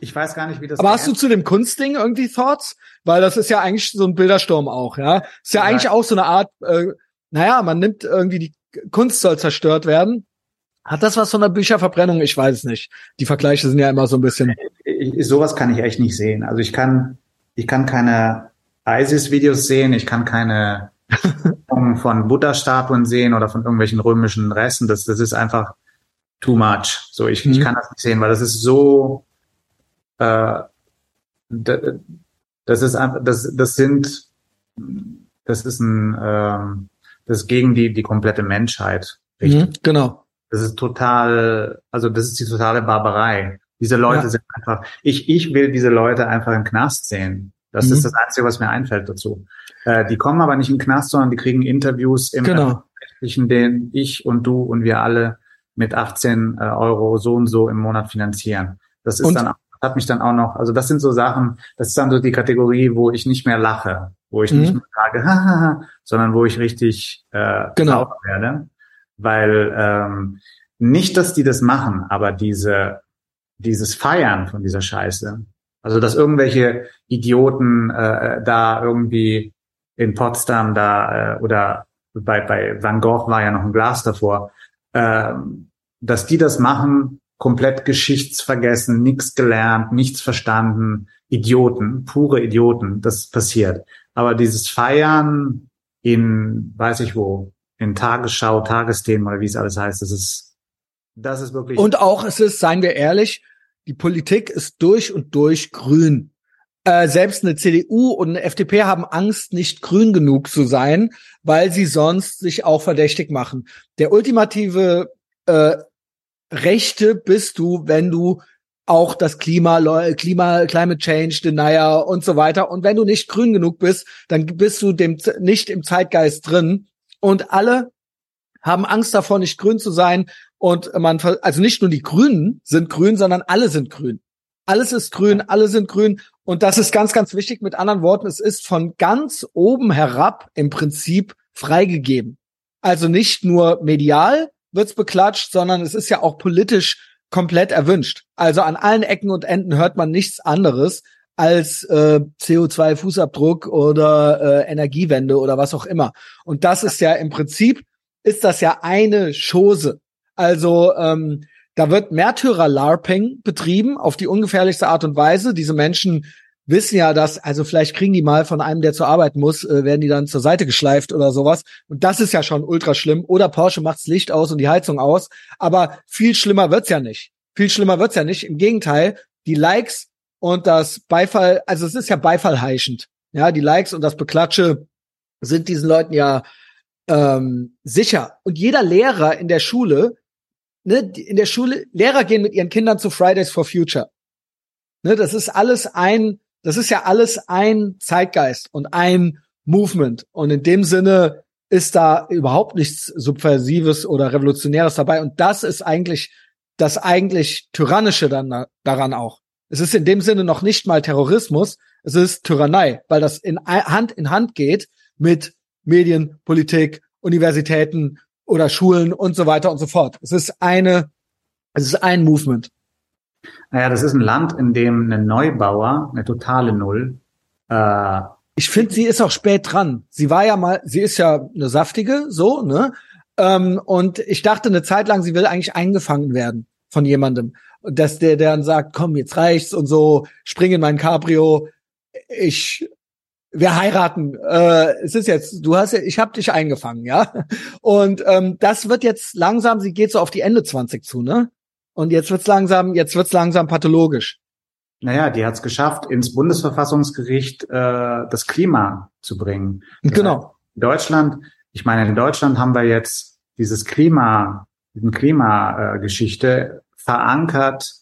Ich weiß gar nicht, wie das. Aber hast du zu dem Kunstding irgendwie Thoughts? Weil das ist ja eigentlich so ein Bildersturm auch, ja. Ist ja, ja. eigentlich auch so eine Art, äh, naja, man nimmt irgendwie die Kunst soll zerstört werden. Hat das was von der Bücherverbrennung? Ich weiß es nicht. Die Vergleiche sind ja immer so ein bisschen. Ich, sowas kann ich echt nicht sehen. Also ich kann, ich kann keine ISIS-Videos sehen, ich kann keine von Buddha-Statuen sehen oder von irgendwelchen römischen Resten. Das, das ist einfach too much. So, ich, mhm. ich kann das nicht sehen, weil das ist so, äh, das ist einfach, das, das sind, das ist ein, ähm, das ist gegen die, die komplette Menschheit. Mhm, genau. Das ist total, also das ist die totale Barbarei. Diese Leute ja. sind einfach, ich, ich will diese Leute einfach im Knast sehen. Das mhm. ist das Einzige, was mir einfällt dazu. Äh, die kommen aber nicht im Knast, sondern die kriegen Interviews im genau. öffentlichen, den ich und du und wir alle mit 18 äh, Euro so und so im Monat finanzieren. Das ist und? dann hat mich dann auch noch, also das sind so Sachen, das ist dann so die Kategorie, wo ich nicht mehr lache, wo ich mhm. nicht mehr sage, hahaha, sondern wo ich richtig äh, genau. werde. Weil ähm, nicht, dass die das machen, aber diese dieses Feiern von dieser Scheiße, also dass irgendwelche Idioten äh, da irgendwie in Potsdam da äh, oder bei, bei Van Gogh war ja noch ein Glas davor, äh, dass die das machen, komplett geschichtsvergessen, nichts gelernt, nichts verstanden, Idioten, pure Idioten, das passiert. Aber dieses Feiern in, weiß ich wo, in Tagesschau, Tagesthemen oder wie es alles heißt, das ist, das ist wirklich. Und auch es ist, seien wir ehrlich, die Politik ist durch und durch grün. Äh, selbst eine CDU und eine FDP haben Angst, nicht grün genug zu sein, weil sie sonst sich auch verdächtig machen. Der ultimative äh, Rechte bist du, wenn du auch das Klima, Klima, Climate Change, Denier und so weiter. Und wenn du nicht grün genug bist, dann bist du dem nicht im Zeitgeist drin. Und alle haben Angst davor, nicht grün zu sein. Und man, also nicht nur die Grünen sind grün, sondern alle sind grün. Alles ist grün, alle sind grün. Und das ist ganz, ganz wichtig. Mit anderen Worten, es ist von ganz oben herab im Prinzip freigegeben. Also nicht nur medial, wird's beklatscht, sondern es ist ja auch politisch komplett erwünscht. Also an allen Ecken und Enden hört man nichts anderes als äh, CO2-Fußabdruck oder äh, Energiewende oder was auch immer. Und das ist ja im Prinzip, ist das ja eine Chose. Also ähm, da wird Märtyrer-LARPing betrieben auf die ungefährlichste Art und Weise. Diese Menschen wissen ja, dass, also vielleicht kriegen die mal von einem, der zur Arbeit muss, äh, werden die dann zur Seite geschleift oder sowas. Und das ist ja schon ultra schlimm. Oder Porsche macht's Licht aus und die Heizung aus. Aber viel schlimmer wird's ja nicht. Viel schlimmer wird's ja nicht. Im Gegenteil, die Likes und das Beifall, also es ist ja beifallheischend. Ja, die Likes und das Beklatsche sind diesen Leuten ja ähm, sicher. Und jeder Lehrer in der Schule, ne, in der Schule, Lehrer gehen mit ihren Kindern zu Fridays for Future. Ne, das ist alles ein das ist ja alles ein Zeitgeist und ein Movement. Und in dem Sinne ist da überhaupt nichts Subversives oder Revolutionäres dabei. Und das ist eigentlich das eigentlich Tyrannische dann daran auch. Es ist in dem Sinne noch nicht mal Terrorismus, es ist Tyrannei, weil das in Hand in Hand geht mit Medien, Politik, Universitäten oder Schulen und so weiter und so fort. Es ist eine, es ist ein Movement. Naja, das ist ein Land, in dem ein Neubauer, eine totale Null, äh, ich finde, sie ist auch spät dran. Sie war ja mal, sie ist ja eine saftige, so, ne? Ähm, und ich dachte eine Zeit lang, sie will eigentlich eingefangen werden von jemandem. Dass der, der dann sagt, komm, jetzt reicht's und so, spring in mein Cabrio. Ich, wir heiraten. Äh, es ist jetzt, du hast ja, ich habe dich eingefangen, ja. Und ähm, das wird jetzt langsam, sie geht so auf die Ende 20 zu, ne? Und jetzt wird's langsam, jetzt wird's langsam pathologisch. Naja, die hat es geschafft, ins Bundesverfassungsgericht äh, das Klima zu bringen. Genau. in Deutschland, ich meine, in Deutschland haben wir jetzt dieses Klima, diesen Klimageschichte äh, verankert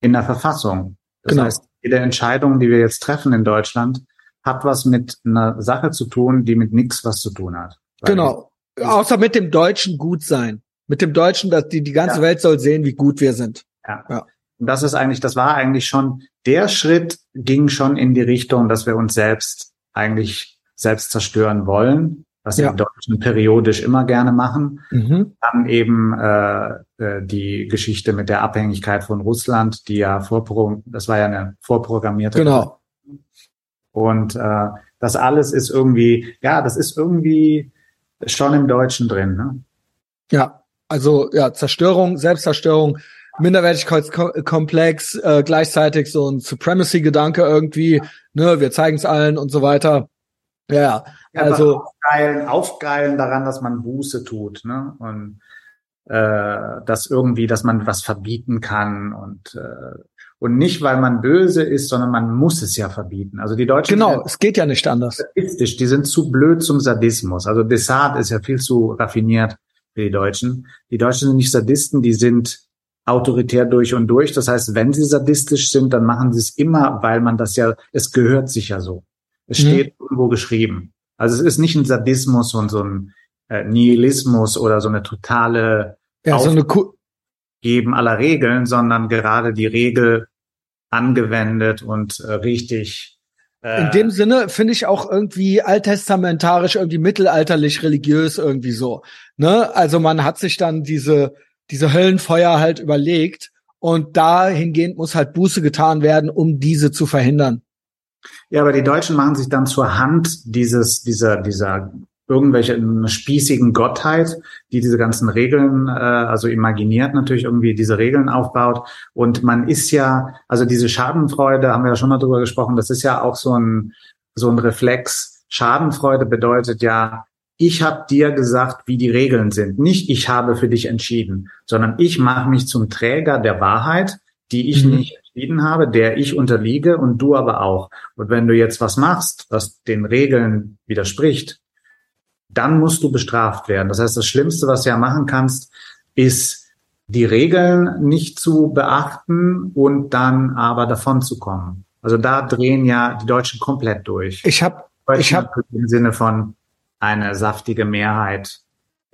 in der Verfassung. Das genau. heißt, jede Entscheidung, die wir jetzt treffen in Deutschland, hat was mit einer Sache zu tun, die mit nichts was zu tun hat. Genau. Außer mit dem deutschen Gutsein. Mit dem Deutschen, dass die, die ganze ja. Welt soll sehen, wie gut wir sind. Ja. ja. Und das ist eigentlich, das war eigentlich schon, der Schritt ging schon in die Richtung, dass wir uns selbst eigentlich selbst zerstören wollen. was ja. die Deutschen periodisch immer gerne machen. Mhm. Dann eben äh, äh, die Geschichte mit der Abhängigkeit von Russland, die ja vorpro das war ja eine vorprogrammierte. Genau. Und äh, das alles ist irgendwie, ja, das ist irgendwie schon im Deutschen drin. Ne? Ja, also ja, Zerstörung, Selbstzerstörung, Minderwertigkeitskomplex, äh, gleichzeitig so ein Supremacy-Gedanke irgendwie, ne, wir zeigen es allen und so weiter. Ja, ja also aufgeilen, aufgeilen daran, dass man Buße tut, ne? Und äh, dass irgendwie, dass man was verbieten kann und äh, und nicht, weil man böse ist, sondern man muss es ja verbieten. Also die Deutschen genau, es geht ja nicht anders. Sadistisch, die sind zu blöd zum Sadismus. Also Desart ist ja viel zu raffiniert für die Deutschen. Die Deutschen sind nicht Sadisten, die sind autoritär durch und durch. Das heißt, wenn sie sadistisch sind, dann machen sie es immer, weil man das ja, es gehört sich ja so. Es mhm. steht irgendwo geschrieben. Also es ist nicht ein Sadismus und so ein äh, Nihilismus oder so eine totale ja, so eine Ku Geben aller Regeln, sondern gerade die Regel angewendet und äh, richtig. Äh, In dem Sinne finde ich auch irgendwie alttestamentarisch, irgendwie mittelalterlich religiös irgendwie so. Ne? Also man hat sich dann diese diese Höllenfeuer halt überlegt und dahingehend muss halt Buße getan werden, um diese zu verhindern. Ja, aber die Deutschen machen sich dann zur Hand dieses, dieser, dieser irgendwelche spießigen Gottheit, die diese ganzen Regeln, äh, also imaginiert natürlich irgendwie diese Regeln aufbaut. Und man ist ja, also diese Schadenfreude, haben wir ja schon mal drüber gesprochen, das ist ja auch so ein, so ein Reflex. Schadenfreude bedeutet ja, ich habe dir gesagt, wie die Regeln sind. Nicht ich habe für dich entschieden, sondern ich mache mich zum Träger der Wahrheit, die ich mhm. nicht entschieden habe, der ich unterliege und du aber auch. Und wenn du jetzt was machst, was den Regeln widerspricht, dann musst du bestraft werden. Das heißt, das Schlimmste, was du ja machen kannst, ist die Regeln nicht zu beachten und dann aber davon zu kommen. Also da drehen ja die Deutschen komplett durch. Ich habe ich habe im Sinne von eine saftige Mehrheit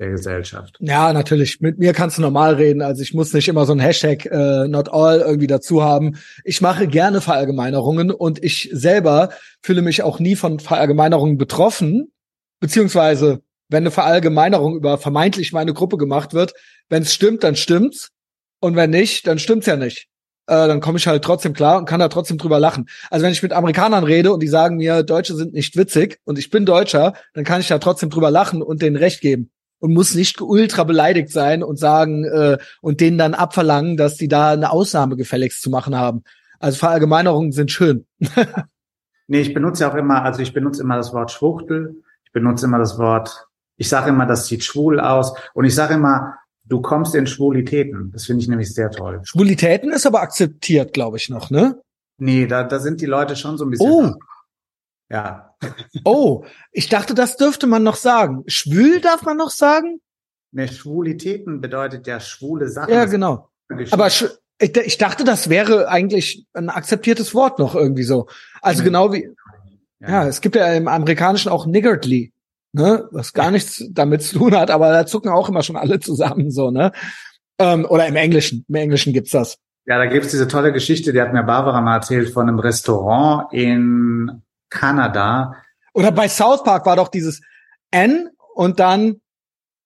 der Gesellschaft. Ja, natürlich. Mit mir kannst du normal reden. Also ich muss nicht immer so ein Hashtag äh, not all irgendwie dazu haben. Ich mache gerne Verallgemeinerungen und ich selber fühle mich auch nie von Verallgemeinerungen betroffen. Beziehungsweise, wenn eine Verallgemeinerung über vermeintlich meine Gruppe gemacht wird, wenn es stimmt, dann stimmt's. Und wenn nicht, dann stimmt's ja nicht. Äh, dann komme ich halt trotzdem klar und kann da trotzdem drüber lachen. Also wenn ich mit Amerikanern rede und die sagen mir, Deutsche sind nicht witzig und ich bin Deutscher, dann kann ich da trotzdem drüber lachen und denen recht geben und muss nicht ultra beleidigt sein und sagen äh, und denen dann abverlangen, dass die da eine Ausnahme gefälligst zu machen haben. Also Verallgemeinerungen sind schön. nee, ich benutze auch immer, also ich benutze immer das Wort Schwuchtel, ich benutze immer das Wort, ich sage immer, das sieht schwul aus und ich sage immer, du kommst in Schwulitäten. Das finde ich nämlich sehr toll. Schwulitäten ist aber akzeptiert, glaube ich noch, ne? Nee, da, da sind die Leute schon so ein bisschen. Oh. Ja. Oh, ich dachte, das dürfte man noch sagen. Schwül darf man noch sagen? Ne, Schwulitäten bedeutet ja schwule Sachen. Ja, genau. Aber ich dachte, das wäre eigentlich ein akzeptiertes Wort noch irgendwie so. Also nee. genau wie, ja. ja. es gibt ja im Amerikanischen auch niggardly, ne, was gar nichts damit zu tun hat, aber da zucken auch immer schon alle zusammen so, ne? Ähm, oder im Englischen, im Englischen gibt's das. Ja, da gibt's diese tolle Geschichte, die hat mir Barbara mal erzählt von einem Restaurant in Kanada. Oder bei South Park war doch dieses N und dann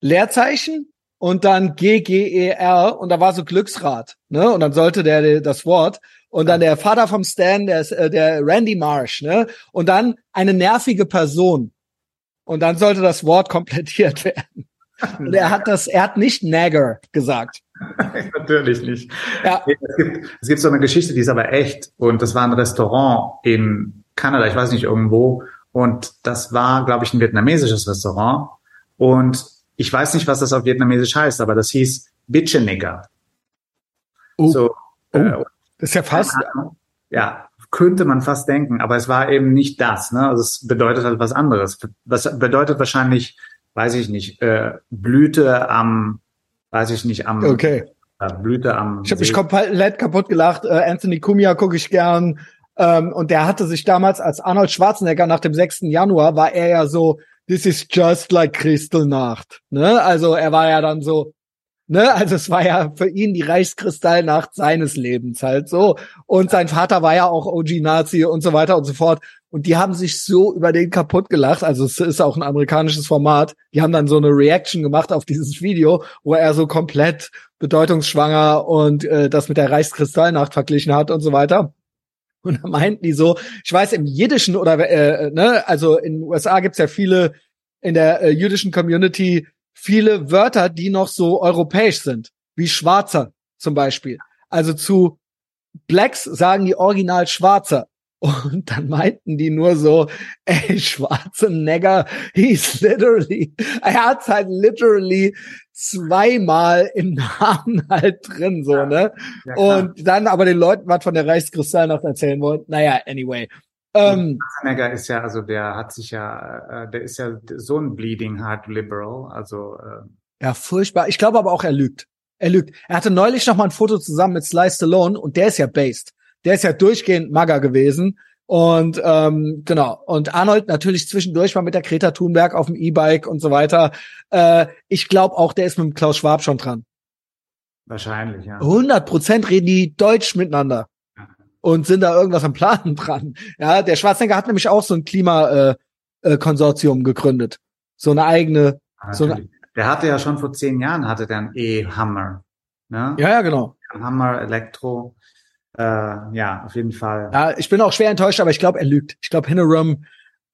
Leerzeichen und dann G G E R und da war so Glücksrad, ne? Und dann sollte der das Wort und dann der Vater vom Stan, der ist, äh, der Randy Marsh, ne? Und dann eine nervige Person. Und dann sollte das Wort komplettiert werden. Und er hat das, er hat nicht Nagger gesagt. Natürlich nicht. Ja. Es, gibt, es gibt so eine Geschichte, die ist aber echt. Und das war ein Restaurant in Kanada, ich weiß nicht irgendwo. Und das war, glaube ich, ein vietnamesisches Restaurant. Und ich weiß nicht, was das auf Vietnamesisch heißt, aber das hieß Bitchenigger. Oh. So, oh. Äh, das ist ja fast. Ja, könnte man fast denken, aber es war eben nicht das. Ne? Also es bedeutet halt was anderes. Was bedeutet wahrscheinlich, weiß ich nicht, äh, Blüte am, weiß ich nicht, am okay. Äh, Blüte am. Ich habe mich komplett kaputt gelacht. Äh, Anthony Cumia gucke ich gern. Ähm, und der hatte sich damals als Arnold Schwarzenegger nach dem 6. Januar war er ja so, this is just like Kristallnacht. Ne? Also er war ja dann so, Ne, also es war ja für ihn die Reichskristallnacht seines Lebens halt so. Und sein Vater war ja auch OG-Nazi und so weiter und so fort. Und die haben sich so über den kaputt gelacht. Also es ist auch ein amerikanisches Format. Die haben dann so eine Reaction gemacht auf dieses Video, wo er so komplett bedeutungsschwanger und äh, das mit der Reichskristallnacht verglichen hat und so weiter. Und da meinten die so, ich weiß im Jiddischen oder äh, ne, also in den USA gibt's ja viele in der äh, jüdischen Community viele Wörter, die noch so europäisch sind, wie Schwarzer zum Beispiel. Also zu Blacks sagen die original Schwarzer. Und dann meinten die nur so, ey, schwarze Negger, he's literally, er hat's halt literally zweimal im Namen halt drin, so, ne? Ja, und dann aber den Leuten was von der Reichskristallnacht erzählen wollen. Naja, anyway. Ähm, Schwarzenegger ist ja, also der hat sich ja, äh, der ist ja so ein Bleeding Heart Liberal, also äh, ja furchtbar. Ich glaube aber auch, er lügt. Er lügt. Er hatte neulich noch mal ein Foto zusammen mit Sly Stallone und der ist ja based. Der ist ja durchgehend Mager gewesen. Und ähm, genau. Und Arnold natürlich zwischendurch mal mit der Greta Thunberg auf dem E-Bike und so weiter. Äh, ich glaube auch, der ist mit dem Klaus Schwab schon dran. Wahrscheinlich, ja. 100 Prozent reden die Deutsch miteinander und sind da irgendwas am Planen dran. Ja, der Schwarzenegger hat nämlich auch so ein Klimakonsortium äh, äh, gegründet. So eine eigene. So eine der hatte ja schon vor zehn Jahren hatte der einen E-Hammer. Ne? Ja, ja, genau. Hammer Elektro. Äh, ja, auf jeden Fall. Ja, ich bin auch schwer enttäuscht, aber ich glaube, er lügt. Ich glaube, Hinnerum,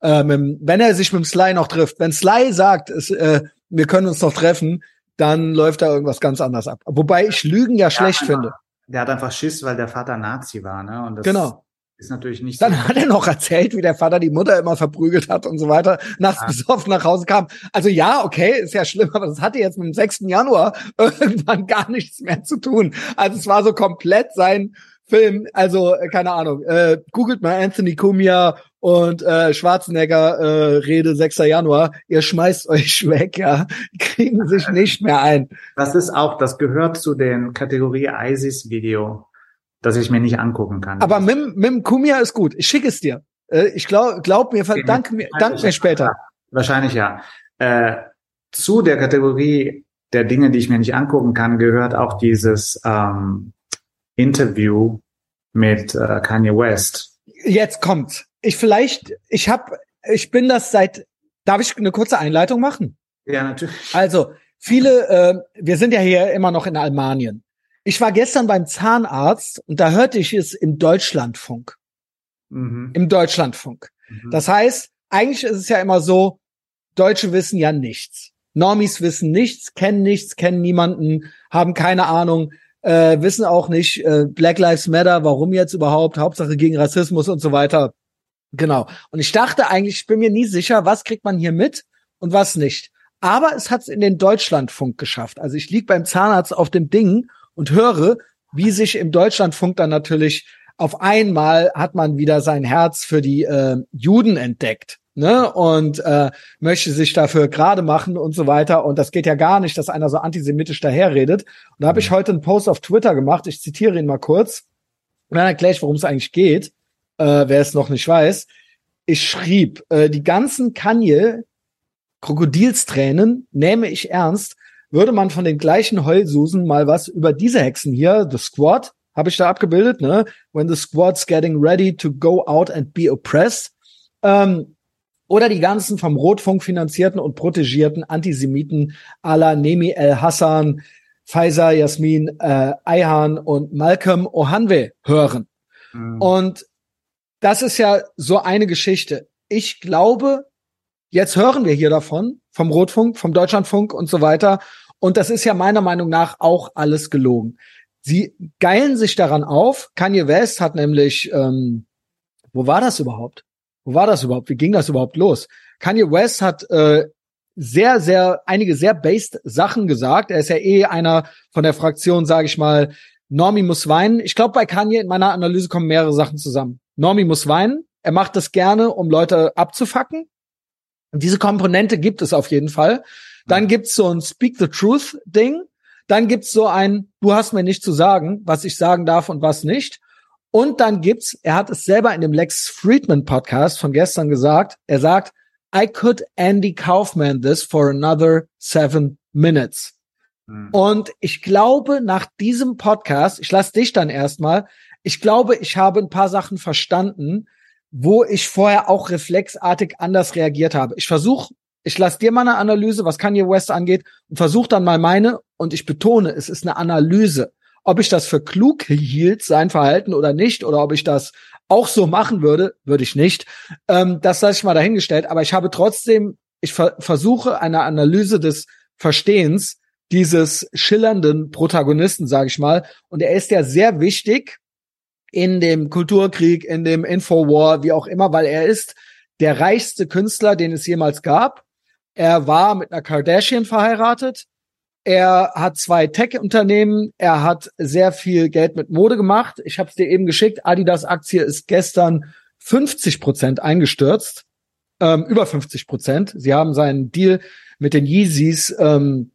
äh, mit, wenn er sich mit dem Sly noch trifft, wenn Sly sagt, es, äh, wir können uns noch treffen, dann läuft da irgendwas ganz anders ab. Wobei ich Lügen ja, ja schlecht finde der hat einfach Schiss, weil der Vater Nazi war, ne? Und das genau. ist natürlich nicht Dann so hat er noch erzählt, wie der Vater die Mutter immer verprügelt hat und so weiter, nachts ja. besoffen nach Hause kam. Also ja, okay, ist ja schlimm, aber das hatte jetzt mit dem 6. Januar irgendwann gar nichts mehr zu tun. Also es war so komplett sein Film, also äh, keine Ahnung, äh, googelt mal Anthony Cumia und äh, Schwarzenegger äh, Rede 6. Januar, ihr schmeißt euch weg, ja, kriegen sich nicht mehr ein. Das ist auch, das gehört zu den Kategorie ISIS-Video, das ich mir nicht angucken kann. Aber mit, mit dem Kumia ist gut. Ich schicke es dir. Äh, ich glaube glaub mir, dank mir, dank mir später. Wahrscheinlich ja. Äh, zu der Kategorie der Dinge, die ich mir nicht angucken kann, gehört auch dieses ähm, Interview mit äh, Kanye West. Jetzt kommt. Ich vielleicht, ich habe, ich bin das seit. Darf ich eine kurze Einleitung machen? Ja, natürlich. Also viele, äh, wir sind ja hier immer noch in Almanien. Ich war gestern beim Zahnarzt und da hörte ich es im Deutschlandfunk. Mhm. Im Deutschlandfunk. Mhm. Das heißt, eigentlich ist es ja immer so, Deutsche wissen ja nichts. Normis wissen nichts, kennen nichts, kennen niemanden, haben keine Ahnung äh, wissen auch nicht, äh, Black Lives Matter, warum jetzt überhaupt, Hauptsache gegen Rassismus und so weiter. Genau. Und ich dachte eigentlich, ich bin mir nie sicher, was kriegt man hier mit und was nicht. Aber es hat es in den Deutschlandfunk geschafft. Also ich lieg beim Zahnarzt auf dem Ding und höre, wie sich im Deutschlandfunk dann natürlich auf einmal hat man wieder sein Herz für die äh, Juden entdeckt ne, und äh, möchte sich dafür gerade machen und so weiter. Und das geht ja gar nicht, dass einer so antisemitisch daherredet. Und da habe ich mhm. heute einen Post auf Twitter gemacht. Ich zitiere ihn mal kurz. Und dann erkläre ich, worum es eigentlich geht, äh, wer es noch nicht weiß. Ich schrieb, äh, die ganzen Kanye Krokodilstränen nehme ich ernst, würde man von den gleichen Heulsusen mal was über diese Hexen hier, The Squad, habe ich da abgebildet, ne? When the Squad's getting ready to go out and be oppressed. Ähm, oder die ganzen vom Rotfunk finanzierten und protegierten Antisemiten à la Nemi El Hassan, Pfizer, Jasmin äh, Ayhan und Malcolm Ohanwe hören. Mhm. Und das ist ja so eine Geschichte. Ich glaube, jetzt hören wir hier davon, vom Rotfunk, vom Deutschlandfunk und so weiter. Und das ist ja meiner Meinung nach auch alles gelogen. Sie geilen sich daran auf. Kanye West hat nämlich, ähm, wo war das überhaupt? Wo war das überhaupt? Wie ging das überhaupt los? Kanye West hat äh, sehr, sehr, einige sehr based Sachen gesagt. Er ist ja eh einer von der Fraktion, sage ich mal, Normi muss weinen. Ich glaube, bei Kanye in meiner Analyse kommen mehrere Sachen zusammen. Normi muss weinen. Er macht das gerne, um Leute abzufacken. Und diese Komponente gibt es auf jeden Fall. Dann gibt's so ein Speak the Truth Ding. Dann gibt's so ein, du hast mir nicht zu sagen, was ich sagen darf und was nicht. Und dann gibt's, er hat es selber in dem Lex Friedman Podcast von gestern gesagt, er sagt, I could Andy Kaufman this for another seven minutes. Mhm. Und ich glaube, nach diesem Podcast, ich lasse dich dann erstmal, ich glaube, ich habe ein paar Sachen verstanden, wo ich vorher auch reflexartig anders reagiert habe. Ich versuche, ich lasse dir mal eine Analyse, was Kanye West angeht, und versuche dann mal meine, und ich betone, es ist eine Analyse. Ob ich das für klug hielt, sein Verhalten oder nicht, oder ob ich das auch so machen würde, würde ich nicht. Ähm, das lasse ich mal dahingestellt. Aber ich habe trotzdem, ich ver versuche eine Analyse des Verstehens dieses schillernden Protagonisten, sage ich mal. Und er ist ja sehr wichtig in dem Kulturkrieg, in dem Infowar, wie auch immer, weil er ist der reichste Künstler, den es jemals gab. Er war mit einer Kardashian verheiratet. Er hat zwei Tech-Unternehmen. Er hat sehr viel Geld mit Mode gemacht. Ich habe es dir eben geschickt. Adidas Aktie ist gestern 50 Prozent eingestürzt, ähm, über 50 Prozent. Sie haben seinen Deal mit den Yeezys ähm,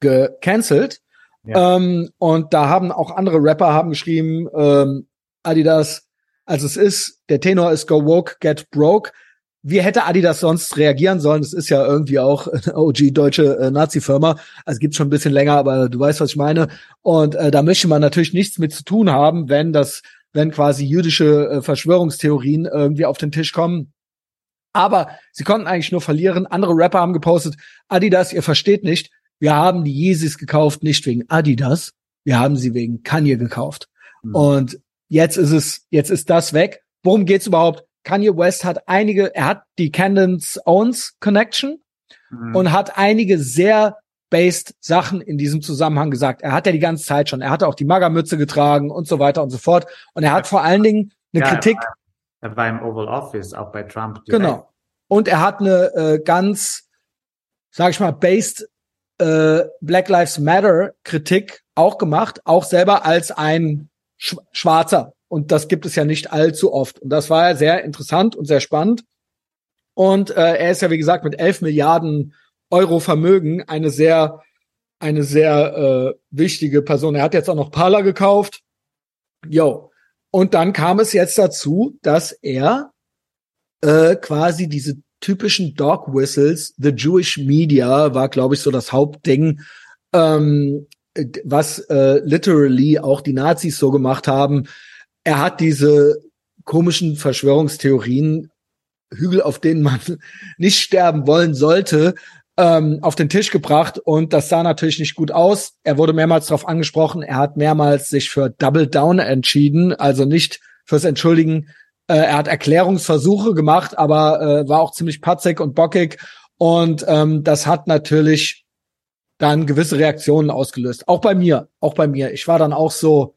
gecancelt. Ähm, und da haben auch andere Rapper haben geschrieben, ähm, Adidas, also es ist, der Tenor ist Go Woke, Get Broke. Wie hätte Adidas sonst reagieren sollen? Das ist ja irgendwie auch OG deutsche äh, Nazi-Firma. Also gibt's schon ein bisschen länger, aber du weißt, was ich meine. Und äh, da möchte man natürlich nichts mit zu tun haben, wenn das, wenn quasi jüdische äh, Verschwörungstheorien irgendwie auf den Tisch kommen. Aber sie konnten eigentlich nur verlieren. Andere Rapper haben gepostet, Adidas, ihr versteht nicht, wir haben die Yeezys gekauft, nicht wegen Adidas, wir haben sie wegen Kanye gekauft. Mhm. Und jetzt ist es, jetzt ist das weg. Worum geht's überhaupt? Kanye West hat einige, er hat die Candence Owens Connection mhm. und hat einige sehr based Sachen in diesem Zusammenhang gesagt. Er hat ja die ganze Zeit schon, er hatte auch die Magermütze getragen und so weiter und so fort. Und er hat vor allen Dingen eine ja, Kritik. Er war, er war, im Oval Office, auch bei Trump. Direkt. Genau. Und er hat eine äh, ganz, sag ich mal, based äh, Black Lives Matter Kritik auch gemacht, auch selber als ein Sch Schwarzer. Und das gibt es ja nicht allzu oft. Und das war ja sehr interessant und sehr spannend. Und äh, er ist ja, wie gesagt, mit 11 Milliarden Euro Vermögen eine sehr, eine sehr äh, wichtige Person. Er hat jetzt auch noch Parler gekauft. Jo. Und dann kam es jetzt dazu, dass er äh, quasi diese typischen Dog Whistles. The Jewish Media war, glaube ich, so das Hauptding, ähm, was äh, literally auch die Nazis so gemacht haben. Er hat diese komischen Verschwörungstheorien, Hügel, auf denen man nicht sterben wollen sollte, ähm, auf den Tisch gebracht und das sah natürlich nicht gut aus. Er wurde mehrmals darauf angesprochen. Er hat mehrmals sich für Double Down entschieden, also nicht fürs Entschuldigen, äh, er hat Erklärungsversuche gemacht, aber äh, war auch ziemlich patzig und bockig. Und ähm, das hat natürlich dann gewisse Reaktionen ausgelöst. Auch bei mir, auch bei mir. Ich war dann auch so,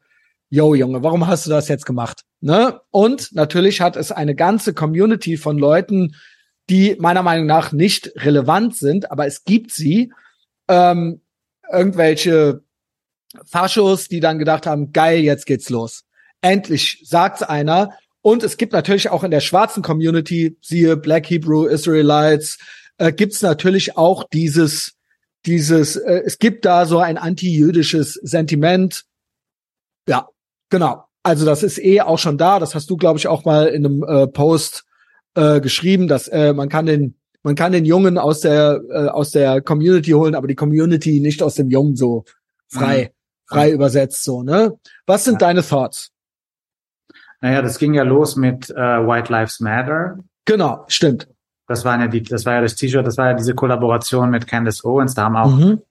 yo Junge, warum hast du das jetzt gemacht? Ne? Und natürlich hat es eine ganze Community von Leuten, die meiner Meinung nach nicht relevant sind, aber es gibt sie, ähm, irgendwelche Faschos, die dann gedacht haben, geil, jetzt geht's los. Endlich sagt's einer und es gibt natürlich auch in der schwarzen Community, siehe Black Hebrew Israelites, äh, gibt es natürlich auch dieses, dieses, äh, es gibt da so ein anti-jüdisches Sentiment. Ja, genau. Also das ist eh auch schon da. Das hast du, glaube ich, auch mal in einem äh, Post äh, geschrieben, dass äh, man kann den man kann den Jungen aus der äh, aus der Community holen, aber die Community nicht aus dem Jungen so frei mhm. frei übersetzt so ne. Was sind ja. deine Thoughts? Naja, das ging ja los mit äh, White Lives Matter. Genau, stimmt. Das war ja die, das war ja das T-Shirt, das war ja diese Kollaboration mit Candace Owens. Da haben auch mhm.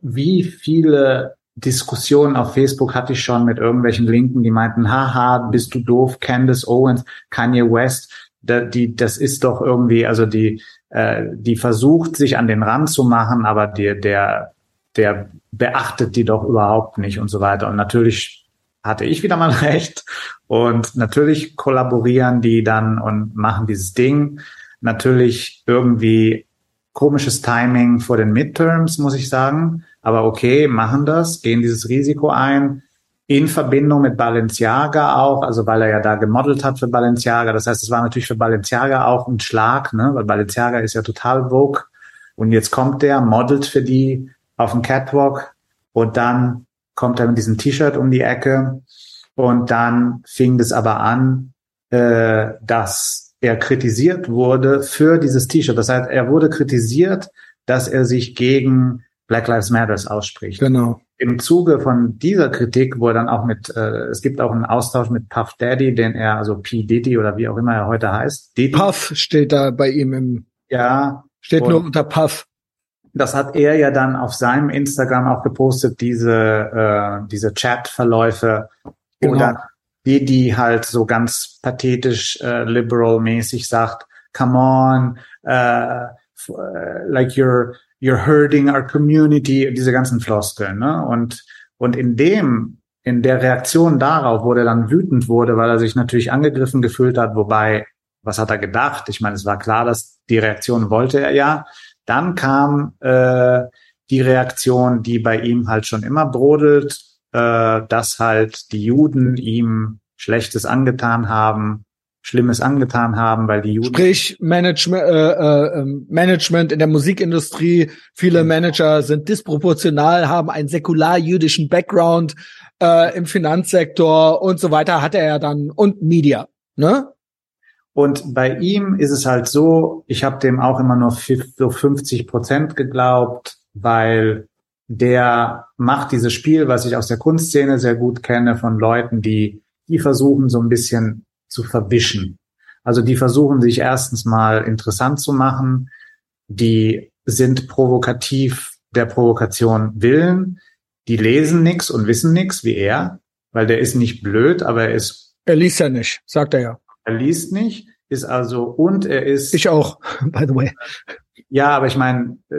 wie viele Diskussionen auf Facebook hatte ich schon mit irgendwelchen Linken, die meinten, haha, bist du doof, Candace Owens, Kanye West, da, die, das ist doch irgendwie, also die, äh, die versucht, sich an den Rand zu machen, aber der, der, der beachtet die doch überhaupt nicht und so weiter. Und natürlich hatte ich wieder mal recht. Und natürlich kollaborieren die dann und machen dieses Ding. Natürlich irgendwie komisches Timing vor den Midterms, muss ich sagen. Aber okay, machen das, gehen dieses Risiko ein. In Verbindung mit Balenciaga auch, also weil er ja da gemodelt hat für Balenciaga. Das heißt, es war natürlich für Balenciaga auch ein Schlag, ne? weil Balenciaga ist ja total vogue. Und jetzt kommt der, modelt für die auf dem Catwalk und dann kommt er mit diesem T-Shirt um die Ecke und dann fing es aber an, äh, dass er kritisiert wurde für dieses T-Shirt. Das heißt, er wurde kritisiert, dass er sich gegen Black Lives Matters ausspricht. Genau. Im Zuge von dieser Kritik, wo er dann auch mit, äh, es gibt auch einen Austausch mit Puff Daddy, den er, also P. Diddy oder wie auch immer er heute heißt. Diddy. Puff steht da bei ihm im, Ja, steht nur unter Puff. Das hat er ja dann auf seinem Instagram auch gepostet, diese, äh, diese Chat-Verläufe, Genau. dann Didi halt so ganz pathetisch äh, liberal-mäßig sagt, come on, äh, äh, like you're, you're hurting our community, diese ganzen Floskeln, ne? Und, und in dem, in der Reaktion darauf, wo er dann wütend wurde, weil er sich natürlich angegriffen gefühlt hat, wobei, was hat er gedacht? Ich meine, es war klar, dass die Reaktion wollte er ja. Dann kam äh, die Reaktion, die bei ihm halt schon immer brodelt, äh, dass halt die Juden ihm Schlechtes angetan haben, Schlimmes angetan haben, weil die Juden Sprich, Management, äh, äh, ähm, Management in der Musikindustrie, viele Manager sind disproportional, haben einen säkular-jüdischen Background äh, im Finanzsektor und so weiter, hat er ja dann und Media, ne? Und bei ihm ist es halt so, ich habe dem auch immer nur so 50 Prozent geglaubt, weil der macht dieses Spiel, was ich aus der Kunstszene sehr gut kenne, von Leuten, die, die versuchen so ein bisschen zu verwischen. Also die versuchen sich erstens mal interessant zu machen, die sind provokativ der Provokation willen, die lesen nix und wissen nix wie er, weil der ist nicht blöd, aber er ist Er liest ja nicht, sagt er ja. er liest nicht, ist also und er ist Ich auch, by the way. ja, aber ich meine, äh,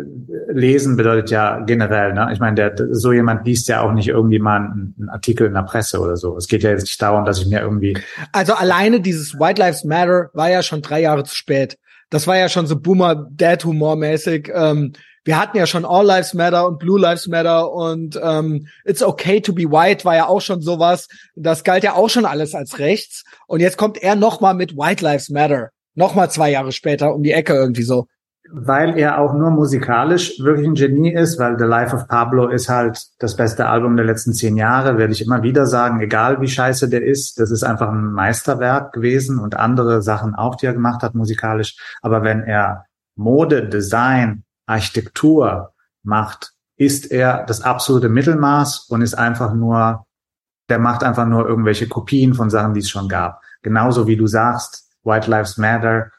lesen bedeutet ja generell, ne? Ich meine, der so jemand liest ja auch nicht irgendwie mal einen, einen Artikel in der Presse oder so. Es geht ja jetzt nicht darum, dass ich mir irgendwie Also alleine dieses White Lives Matter war ja schon drei Jahre zu spät. Das war ja schon so Boomer Dad Humor mäßig. Ähm, wir hatten ja schon All Lives Matter und Blue Lives Matter und ähm, It's Okay to be White war ja auch schon sowas. Das galt ja auch schon alles als rechts. Und jetzt kommt er noch mal mit White Lives Matter. Noch mal zwei Jahre später um die Ecke irgendwie so. weil er auch nur musikalisch wirklich ein Genie ist, weil The Life of Pablo ist halt das beste Album der letzten zehn Jahre, werde ich immer wieder sagen, egal wie scheiße der ist, das ist einfach ein Meisterwerk gewesen und andere Sachen auch, die er gemacht hat musikalisch. Aber wenn er Mode, Design, Architektur macht, ist er das absolute Mittelmaß und ist einfach nur, der macht einfach nur irgendwelche Kopien von Sachen, die es schon gab. Genauso wie du sagst, White Lives Matter,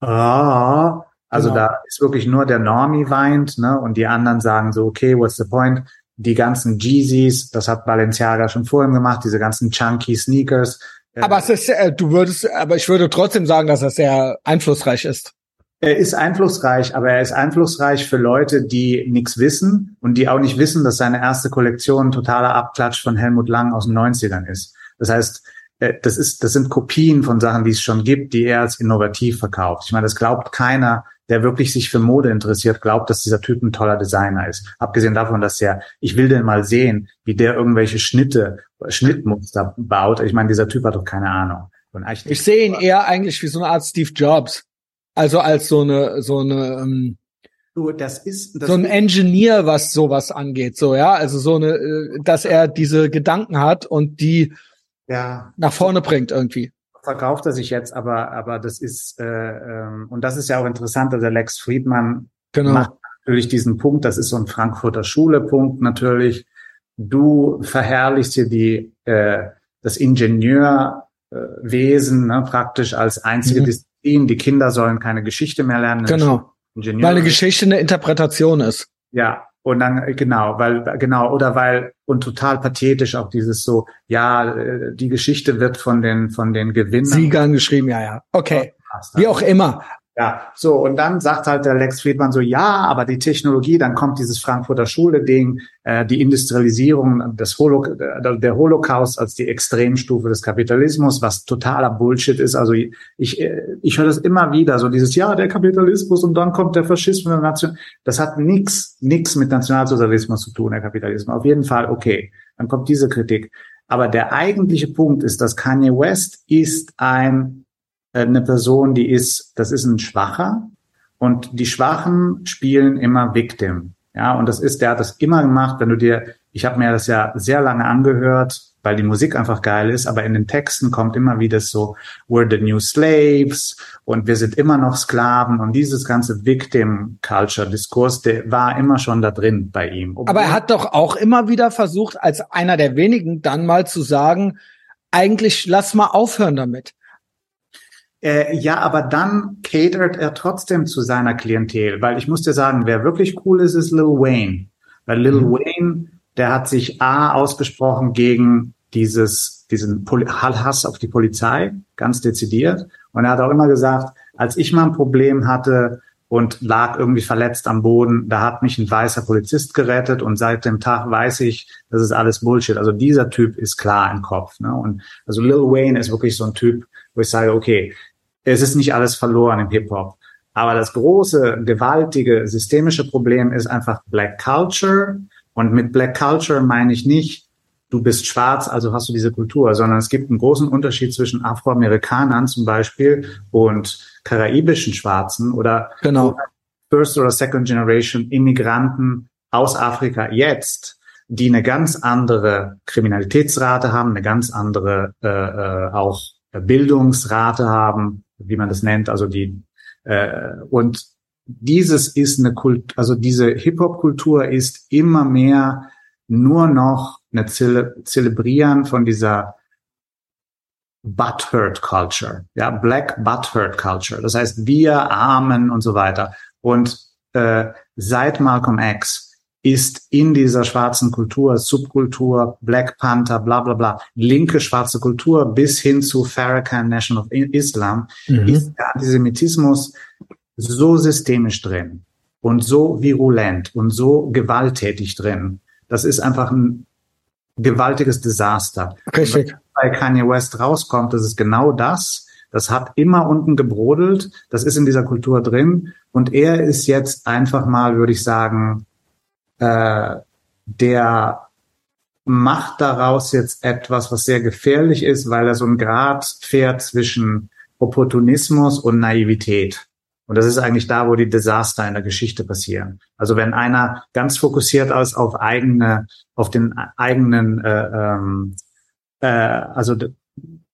ah, also Genau. da ist wirklich nur der Normie weint, ne? Und die anderen sagen so, okay, what's the point? Die ganzen Jeezys, das hat Balenciaga schon vorhin gemacht, diese ganzen chunky Sneakers. äh, Aber es ist, äh, du würdest, aber ich würde trotzdem sagen, dass er sehr einflussreich ist. Er ist einflussreich, aber er ist einflussreich für Leute, die nichts wissen und die auch nicht wissen, dass seine erste Kollektion ein totaler Abklatsch von Helmut Lang aus den 90ern ist. Das heißt, äh, das ist, das sind Kopien von Sachen, die es schon gibt, die er als innovativ verkauft. Ich meine, das glaubt keiner, der wirklich sich für Mode interessiert, glaubt, dass dieser Typ ein toller Designer ist. Abgesehen davon, dass er, ich will den mal sehen, wie der irgendwelche Schnitte, Schnittmuster baut. Ich meine, dieser Typ hat doch keine Ahnung. Ich sehe ihn eher eigentlich wie so eine Art Steve Jobs. Also als so eine, so eine, ähm, Du, das ist, das so ein Engineer, was sowas angeht, so, ja. Also so eine, äh, dass er diese Gedanken hat und die ja, nach vorne bringt irgendwie. verkauft er sich jetzt, aber aber das ist äh, ähm, und das ist ja auch interessant, dass der Lex Friedman Genau. macht natürlich diesen Punkt, das ist so ein Frankfurter Schule-Punkt natürlich. Du verherrlichst hier die äh, das Ingenieurwesen ne, praktisch als einzige Mhm. Disziplin. Die Kinder sollen keine Geschichte mehr lernen. Genau. Ingenieur Weil eine Geschichte eine Interpretation ist. ja, und dann, äh, genau, weil, genau, oder weil, und total pathetisch auch dieses so, ja, äh, die Geschichte wird von den, von den Gewinnern. Siegern geschrieben, ja, ja. Okay. Wie auch immer. Ja, so, und dann sagt halt der Lex Friedman so, ja, aber die Technologie, dann kommt dieses Frankfurter Schule-Ding, äh, die Industrialisierung, das Holo der Holocaust als die Extremstufe des Kapitalismus, was totaler Bullshit ist. Also ich, äh, ich höre das immer wieder, so dieses, ja, der Kapitalismus und dann kommt der Faschismus der Nation. Das hat nix, nix mit Nationalsozialismus zu tun, der Kapitalismus. Auf jeden Fall, okay. Dann kommt diese Kritik. Aber der eigentliche Punkt ist, dass Kanye West ist ein eine Person, die ist, das ist ein Schwacher und die Schwachen spielen immer Victim. Ja, und das ist, der hat das immer gemacht, wenn du dir, ich habe mir das ja sehr lange angehört, weil die Musik einfach geil ist, aber in den Texten kommt immer wieder so, we're the new slaves und wir sind immer noch Sklaven und dieses ganze Victim-Culture-Diskurs, der war immer schon da drin bei ihm. Aber er hat doch auch immer wieder versucht, als einer der wenigen dann mal zu sagen, eigentlich lass mal aufhören damit. Äh, ja, aber dann catert er trotzdem zu seiner Klientel, weil ich muss dir sagen, wer wirklich cool ist, ist Lil Wayne. Weil Lil mhm. Wayne, der hat sich A ausgesprochen gegen dieses, diesen Pol Hass auf die Polizei, ganz dezidiert. Und er hat auch immer gesagt, als ich mal ein Problem hatte und lag irgendwie verletzt am Boden, da hat mich ein weißer Polizist gerettet und seit dem Tag weiß ich, das ist alles Bullshit. Also dieser Typ ist klar im Kopf. Ne? Und also Lil Wayne ist wirklich so ein Typ, wo ich sage, okay, es ist nicht alles verloren im Hip-Hop. Aber das große, gewaltige, systemische Problem ist einfach Black Culture. Und mit Black Culture meine ich nicht, du bist schwarz, also hast du diese Kultur, sondern es gibt einen großen Unterschied zwischen Afroamerikanern zum Beispiel und karaibischen Schwarzen oder genau. First oder Second Generation Immigranten aus Afrika jetzt, die eine ganz andere Kriminalitätsrate haben, eine ganz andere äh, äh auch Bildungsrate haben, wie man das nennt, also die äh, und dieses ist eine Kult, also diese Hip-Hop-Kultur ist immer mehr nur noch eine Zele Zelebrieren von dieser Butthurt Culture, ja, Black Butthurt Culture. Das heißt, wir Armen und so weiter. Und äh, seit Malcolm X ist in dieser schwarzen Kultur, Subkultur, Black Panther, bla bla bla, linke schwarze Kultur bis hin zu Farrakhan Nation of Islam, mhm. ist der Antisemitismus so systemisch drin und so virulent und so gewalttätig drin. Das ist einfach ein gewaltiges Desaster. Richtig. Bei Kanye West rauskommt, das ist genau das. Das hat immer unten gebrodelt. Das ist in dieser Kultur drin. Und er ist jetzt einfach mal, würde ich sagen, äh, der macht daraus jetzt etwas, was sehr gefährlich ist, weil er so ein Grad fährt zwischen Opportunismus und Naivität. Und das ist eigentlich da, wo die Desaster in der Geschichte passieren. Also wenn einer ganz fokussiert ist auf eigene, auf den eigenen, äh, ähm, äh, also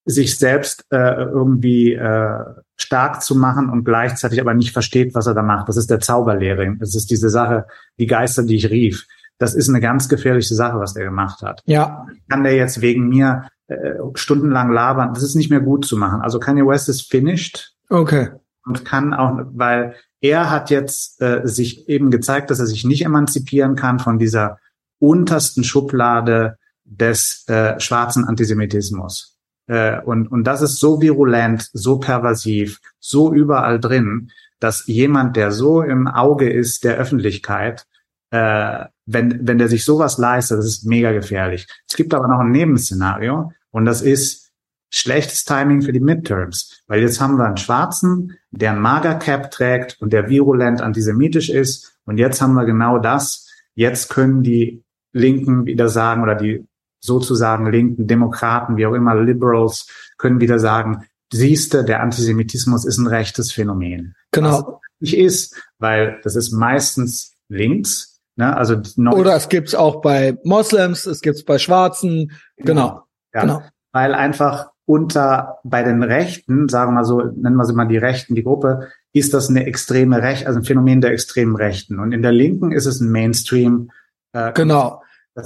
sich selbst äh, irgendwie äh, stark zu machen und gleichzeitig aber nicht versteht, was er da macht. Das ist der Zauberlehrling. Das ist diese Sache, die Geister, die ich rief. Das ist eine ganz gefährliche Sache, was der gemacht hat. Ja. Kann der jetzt wegen mir äh, stundenlang labern? Das ist nicht mehr gut zu machen. Also Kanye West ist finished. Okay. Und kann auch, weil er hat jetzt äh, sich eben gezeigt, dass er sich nicht emanzipieren kann von dieser untersten Schublade des äh, schwarzen Antisemitismus. Äh, und, und das ist so virulent, so pervasiv, so überall drin, dass jemand, der so im Auge ist der Öffentlichkeit, äh, wenn, wenn der sich sowas leistet, das ist mega gefährlich. Es gibt aber noch ein Nebenszenario und das ist schlechtes Timing für die Midterms, weil jetzt haben wir einen Schwarzen, der ein Magercap trägt und der virulent antisemitisch ist und jetzt haben wir genau das. Jetzt können die Linken wieder sagen oder die sozusagen linken Demokraten, wie auch immer, Liberals, können wieder sagen, siehste, der Antisemitismus ist ein rechtes Phänomen. Genau. nicht ist, weil das ist meistens links. Ne? Also Oder es gibt's auch bei Moslems, es gibt's bei Schwarzen. Genau. Ja. genau. Weil einfach unter bei den Rechten, sagen wir mal so, nennen wir sie mal die Rechten, die Gruppe, ist das eine extreme Recht, also ein Phänomen der extremen Rechten. Und in der Linken ist es ein Mainstream. Äh, genau.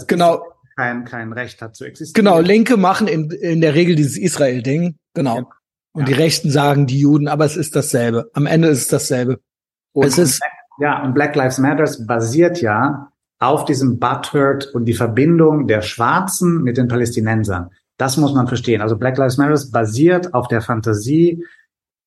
genau kein, kein Recht hat zu existieren. Genau, Linke machen in, in der Regel dieses Israel-Ding. Genau. Ja. Und ja. die Rechten sagen die Juden, aber es ist dasselbe. Am Ende ist es dasselbe. Und es ist ja, und Black Lives Matters basiert ja auf diesem Butthurt und die Verbindung der Schwarzen mit den Palästinensern. Das muss man verstehen. Also Black Lives Matters basiert auf der Fantasie,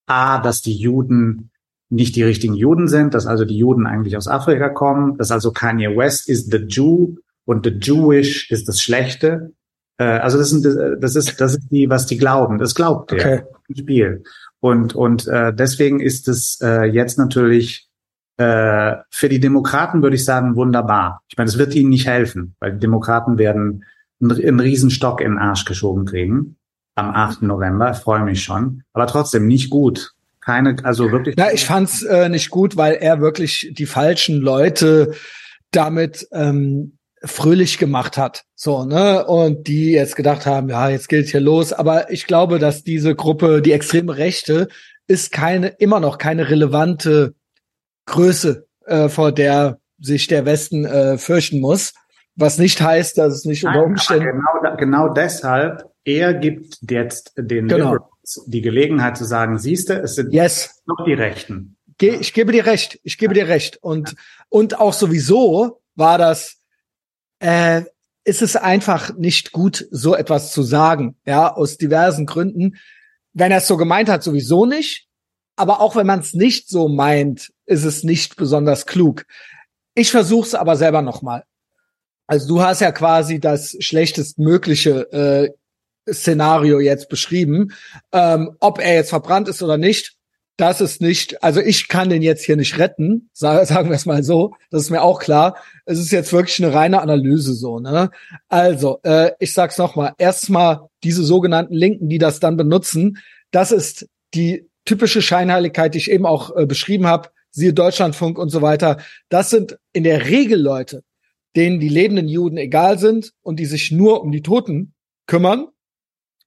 A, dass die Juden nicht die richtigen Juden sind, dass also die Juden eigentlich aus Afrika kommen, dass also Kanye West ist the Jew und the Jewish ist das Schlechte. Äh, also das, sind, das ist das ist die, was die glauben. Das glaubt der okay. im Spiel. Und und äh, deswegen ist es äh, jetzt natürlich äh, für die Demokraten würde ich sagen wunderbar. Ich meine, es wird ihnen nicht helfen, weil die Demokraten werden einen, einen Riesenstock in den Arsch geschoben kriegen am 8. November. Ich freue mich schon, aber trotzdem nicht gut. Keine, also wirklich. Na, ich fand's äh, nicht gut, weil er wirklich die falschen Leute damit ähm, fröhlich gemacht hat. So, ne? Und die jetzt gedacht haben, ja, jetzt geht's hier los. Aber ich glaube, dass diese Gruppe, die extreme Rechte, ist keine, immer noch keine relevante Größe, äh, vor der sich der Westen äh, fürchten muss. Was nicht heißt, dass es nicht Nein, unter Umständen. Genau, genau deshalb, er gibt jetzt den Genau. Liberals die Gelegenheit zu sagen, siehste, es sind Yes. noch die Rechten. Ich gebe dir recht. Ich gebe dir recht. Und, und auch sowieso war das, äh, ist es einfach nicht gut, so etwas zu sagen. Ja, aus diversen Gründen. Wenn er es so gemeint hat, sowieso nicht. Aber auch wenn man es nicht so meint, ist es nicht besonders klug. Ich versuche es aber selber nochmal. Also du hast ja quasi das schlechtestmögliche äh, Szenario jetzt beschrieben. Ähm, ob er jetzt verbrannt ist oder nicht, das ist nicht, also ich kann den jetzt hier nicht retten, sa- sagen wir es mal so, das ist mir auch klar. Es ist jetzt wirklich eine reine Analyse so, ne? Also, äh, ich sag's nochmal, erstmal diese sogenannten Linken, die das dann benutzen, das ist die typische Scheinheiligkeit, die ich eben auch äh, beschrieben habe, siehe Deutschlandfunk und so weiter. Das sind in der Regel Leute, denen die lebenden Juden egal sind und die sich nur um die Toten kümmern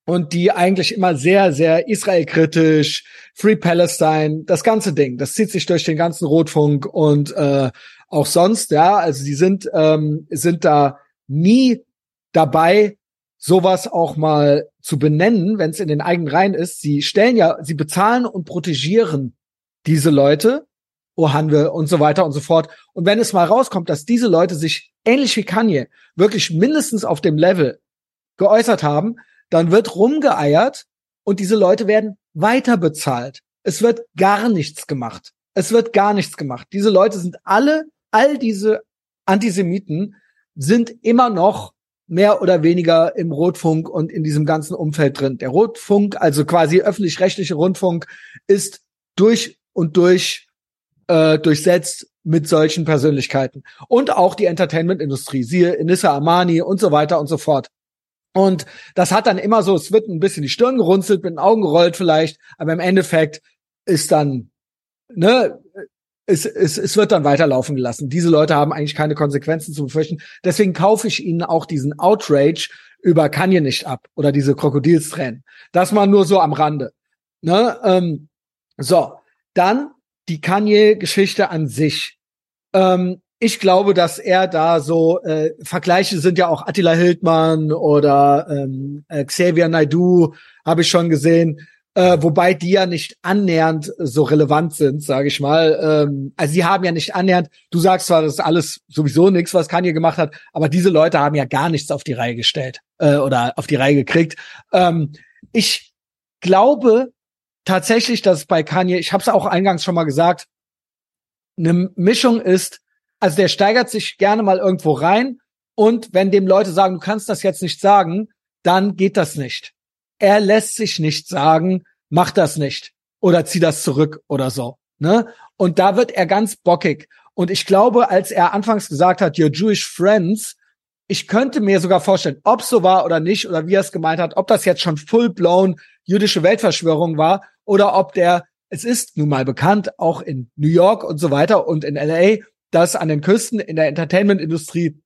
und die eigentlich immer sehr, sehr israelkritisch, Free Palestine, das ganze Ding, das zieht sich durch den ganzen Rotfunk und äh, auch sonst, ja, also die sind, ähm, sind da nie dabei, sowas auch mal zu benennen, wenn es in den eigenen Reihen ist. Sie stellen ja, sie bezahlen und protegieren diese Leute, Ohanwe und so weiter und so fort. Und wenn es mal rauskommt, dass diese Leute sich ähnlich wie Kanye wirklich mindestens auf dem Level geäußert haben, dann wird rumgeeiert und diese Leute werden weiter bezahlt. Es wird gar nichts gemacht. Es wird gar nichts gemacht. Diese Leute sind alle, all diese Antisemiten sind immer noch mehr oder weniger im Rotfunk und in diesem ganzen Umfeld drin. Der Rotfunk, also quasi öffentlich-rechtliche Rundfunk, ist durch und durch äh, durchsetzt mit solchen Persönlichkeiten. Und auch die Entertainment-Industrie, siehe Inissa Amani und so weiter und so fort. Und das hat dann immer so, es wird ein bisschen die Stirn gerunzelt, mit den Augen gerollt vielleicht, aber im Endeffekt ist dann, ne, es, es, es wird dann weiterlaufen gelassen. Diese Leute haben eigentlich keine Konsequenzen zu befürchten. Deswegen kaufe ich ihnen auch diesen Outrage über Kanye nicht ab oder diese Krokodilstränen. Das mal nur so am Rande. Ne? Ähm, so, dann die Kanye-Geschichte an sich. Ähm, ich glaube, dass er da so äh, Vergleiche sind ja auch Attila Hildmann oder ähm, äh, Xavier Naidoo habe ich schon gesehen, äh, wobei die ja nicht annähernd so relevant sind, sage ich mal. Ähm, also sie haben ja nicht annähernd. Du sagst zwar, das ist alles sowieso nichts, was Kanye gemacht hat, aber diese Leute haben ja gar nichts auf die Reihe gestellt äh, oder auf die Reihe gekriegt. Ähm, ich glaube tatsächlich, dass bei Kanye, ich habe es auch eingangs schon mal gesagt, eine Mischung ist also der steigert sich gerne mal irgendwo rein und wenn dem Leute sagen, du kannst das jetzt nicht sagen, dann geht das nicht. Er lässt sich nicht sagen, mach das nicht oder zieh das zurück oder so. Ne? Und da wird er ganz bockig. Und ich glaube, als er anfangs gesagt hat, your Jewish friends, ich könnte mir sogar vorstellen, ob so war oder nicht, oder wie er es gemeint hat, ob das jetzt schon full-blown jüdische Weltverschwörung war, oder ob der, es ist nun mal bekannt, auch in New York und so weiter und in LA, dass an den Küsten in der Entertainment-Industrie,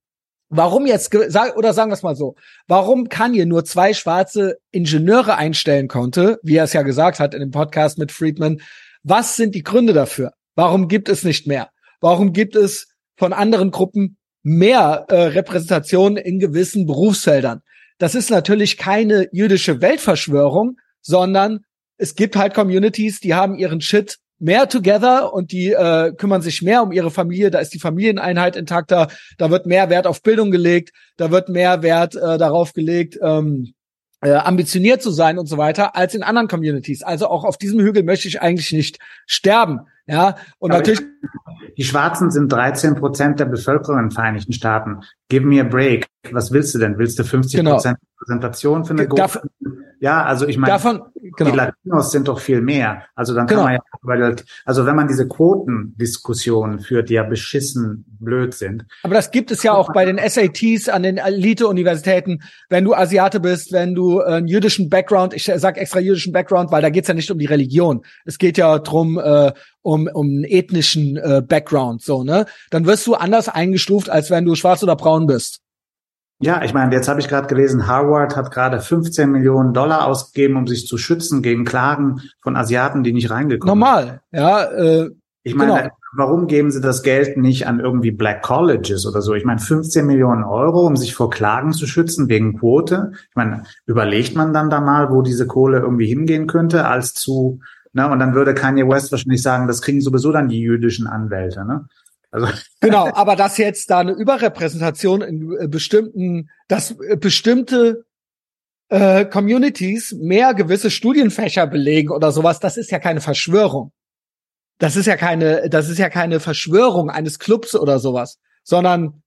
warum jetzt, oder sagen wir es mal so, warum Kanye nur zwei schwarze Ingenieure einstellen konnte, wie er es ja gesagt hat in dem Podcast mit Friedman, was sind die Gründe dafür? Warum gibt es nicht mehr? Warum gibt es von anderen Gruppen mehr äh, Repräsentation in gewissen Berufsfeldern? Das ist natürlich keine jüdische Weltverschwörung, sondern es gibt halt Communities, die haben ihren Shit mehr together und die äh, kümmern sich mehr um ihre Familie. Da ist die Familieneinheit intakter. Da wird mehr Wert auf Bildung gelegt. Da wird mehr Wert äh, darauf gelegt, ähm, äh, ambitioniert zu sein und so weiter, als in anderen Communities. Also auch auf diesem Hügel möchte ich eigentlich nicht sterben. Ja, und Aber natürlich. Die Schwarzen sind 13 Prozent der Bevölkerung in den Vereinigten Staaten. Give me a break. Was willst du denn? Willst du 50 Prozent genau. Repräsentation für eine Gruppe? Ja, also ich meine, davon, genau. die Latinos sind doch viel mehr. Also dann kann Genau. man ja, weil, also wenn man diese Quotendiskussionen führt, die ja beschissen blöd sind. Aber das gibt es ja auch bei den SATs an den Elite-Universitäten, wenn du Asiate bist, wenn du einen jüdischen Background, ich sag extra jüdischen Background, weil da geht's ja nicht um die Religion. Es geht ja drum äh, um, um einen ethnischen äh, Background, so, ne? Dann wirst du anders eingestuft, als wenn du schwarz oder braun bist. Ja, ich meine, jetzt habe ich gerade gelesen, Harvard hat gerade 15 Millionen Dollar ausgegeben, um sich zu schützen gegen Klagen von Asiaten, die nicht reingekommen sind. Normal, ja. Äh, ich meine, genau. warum geben sie das Geld nicht an irgendwie Black Colleges oder so? Ich meine, 15 Millionen Euro, um sich vor Klagen zu schützen wegen Quote. Ich meine, überlegt man dann da mal, wo diese Kohle irgendwie hingehen könnte, als zu, ne? Und dann würde Kanye West wahrscheinlich sagen, das kriegen sowieso dann die jüdischen Anwälte, ne? Also genau, aber dass jetzt da eine Überrepräsentation in äh, bestimmten, dass äh, bestimmte äh, Communities mehr gewisse Studienfächer belegen oder sowas, das ist ja keine Verschwörung. Das ist ja keine, das ist ja keine Verschwörung eines Clubs oder sowas, sondern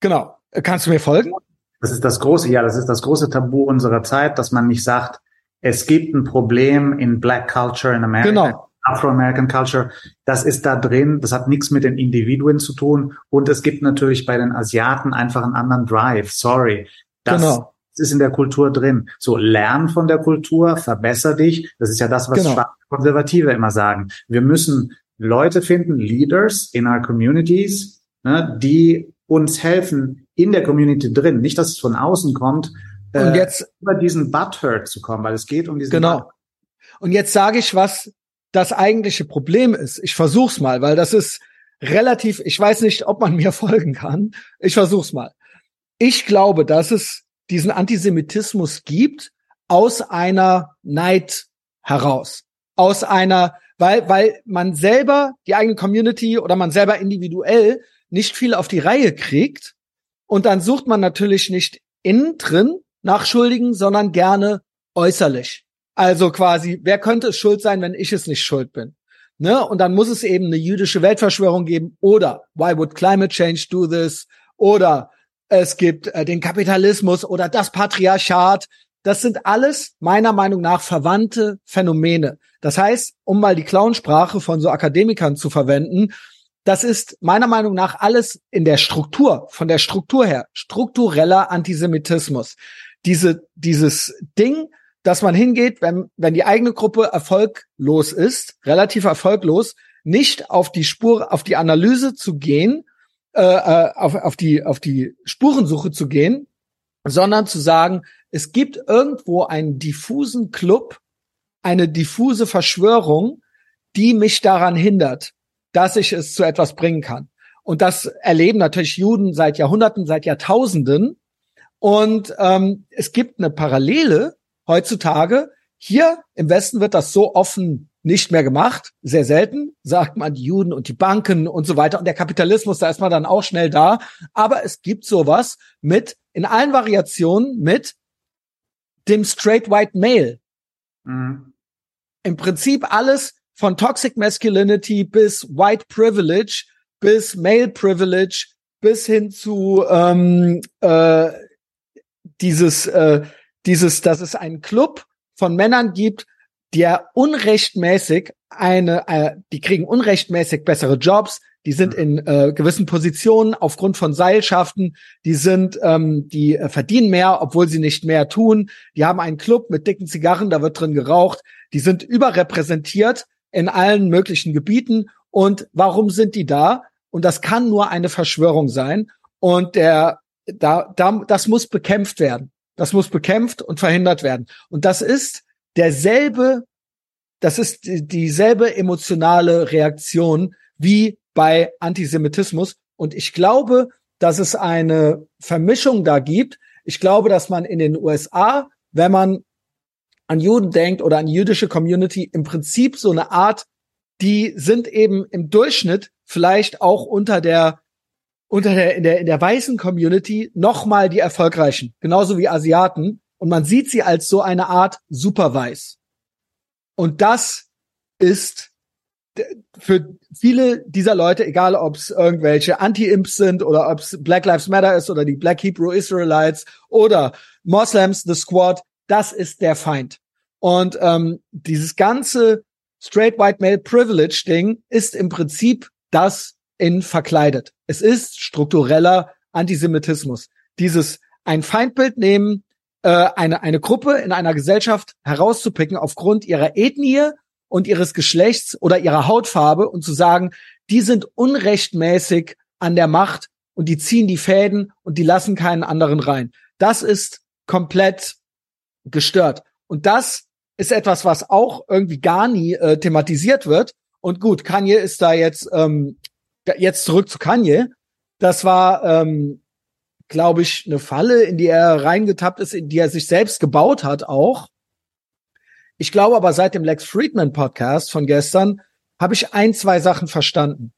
genau. Kannst du mir folgen? Das ist das große, ja, das ist das große Tabu unserer Zeit, dass man nicht sagt, es gibt ein Problem in Black Culture in Amerika. Genau. Afro-American Culture, das ist da drin, das hat nichts mit den Individuen zu tun und es gibt natürlich bei den Asiaten einfach einen anderen Drive, sorry. Das genau. ist in der Kultur drin. So, lern von der Kultur, verbesser dich, das ist ja das, was genau. Konservative immer sagen. Wir müssen Leute finden, Leaders in our communities, ne, die uns helfen in der Community drin, nicht, dass es von außen kommt, und äh, jetzt über diesen Butthurt zu kommen, weil es geht um diesen Genau. Und jetzt sage ich was, das eigentliche Problem ist. Ich versuch's mal, weil das ist relativ, ich weiß nicht, ob man mir folgen kann. Ich versuch's mal. Ich glaube, dass es diesen Antisemitismus gibt aus einer Neid heraus. Aus einer, weil, weil man selber, die eigene Community oder man selber individuell nicht viel auf die Reihe kriegt. Und dann sucht man natürlich nicht innen drin nach Schuldigen, sondern gerne äußerlich. Also quasi, wer könnte es schuld sein, wenn ich es nicht schuld bin? Ne? Und dann muss es eben eine jüdische Weltverschwörung geben oder why would climate change do this? Oder es gibt äh, den Kapitalismus oder das Patriarchat. Das sind alles meiner Meinung nach verwandte Phänomene. Das heißt, um mal die Clownsprache von so Akademikern zu verwenden, das ist meiner Meinung nach alles in der Struktur, von der Struktur her, struktureller Antisemitismus. Diese, dieses Ding, dass man hingeht, wenn, wenn die eigene Gruppe erfolglos ist, relativ erfolglos, nicht auf die Spur, auf die Analyse zu gehen, äh, äh, auf, auf, die, auf die Spurensuche zu gehen, sondern zu sagen, es gibt irgendwo einen diffusen Club, eine diffuse Verschwörung, die mich daran hindert, dass ich es zu etwas bringen kann. Und das erleben natürlich Juden seit Jahrhunderten, seit Jahrtausenden. Und ähm, es gibt eine Parallele heutzutage. Hier im Westen wird das so offen nicht mehr gemacht. Sehr selten, sagt man, die Juden und die Banken und so weiter. Und der Kapitalismus, da ist man dann auch schnell da. Aber es gibt sowas mit, in allen Variationen, mit dem straight white male. Mhm. Im Prinzip alles von toxic masculinity bis white privilege bis male privilege bis hin zu ähm, äh, dieses äh, dieses, dass es einen Club von Männern gibt, der unrechtmäßig eine, äh, die kriegen unrechtmäßig bessere Jobs, die sind in äh, gewissen Positionen aufgrund von Seilschaften, die sind, ähm, die äh, verdienen mehr, obwohl sie nicht mehr tun. Die haben einen Club mit dicken Zigarren, da wird drin geraucht. Die sind überrepräsentiert in allen möglichen Gebieten. Und warum sind die da? Und das kann nur eine Verschwörung sein. Und der, da, da, das muss bekämpft werden. Das muss bekämpft und verhindert werden. Und das ist derselbe, das ist dieselbe emotionale Reaktion wie bei Antisemitismus. Und ich glaube, dass es eine Vermischung da gibt. Ich glaube, dass man in den USA, wenn man an Juden denkt oder an jüdische Community, im Prinzip so eine Art, die sind eben im Durchschnitt vielleicht auch unter der unter der, in der, in der weißen Community nochmal die erfolgreichen, genauso wie Asiaten. Und man sieht sie als so eine Art Superweiß. Und das ist für viele dieser Leute, egal ob es irgendwelche Anti-Imps sind oder ob es Black Lives Matter ist oder die Black Hebrew Israelites oder Moslems, The Squad, das ist der Feind. Und ähm, dieses ganze Straight White Male Privilege Ding ist im Prinzip das in verkleidet. Es ist struktureller Antisemitismus. Dieses ein Feindbild nehmen, äh, eine, eine Gruppe in einer Gesellschaft herauszupicken aufgrund ihrer Ethnie und ihres Geschlechts oder ihrer Hautfarbe und zu sagen, die sind unrechtmäßig an der Macht und die ziehen die Fäden und die lassen keinen anderen rein. Das ist komplett gestört. Und das ist etwas, was auch irgendwie gar nie äh, thematisiert wird. Und gut, Kanye ist da jetzt ähm, jetzt zurück zu Kanye. Das war, ähm, glaube ich, eine Falle, in die er reingetappt ist, in die er sich selbst gebaut hat auch. Ich glaube aber seit dem Lex Friedman Podcast von gestern habe ich ein, zwei Sachen verstanden.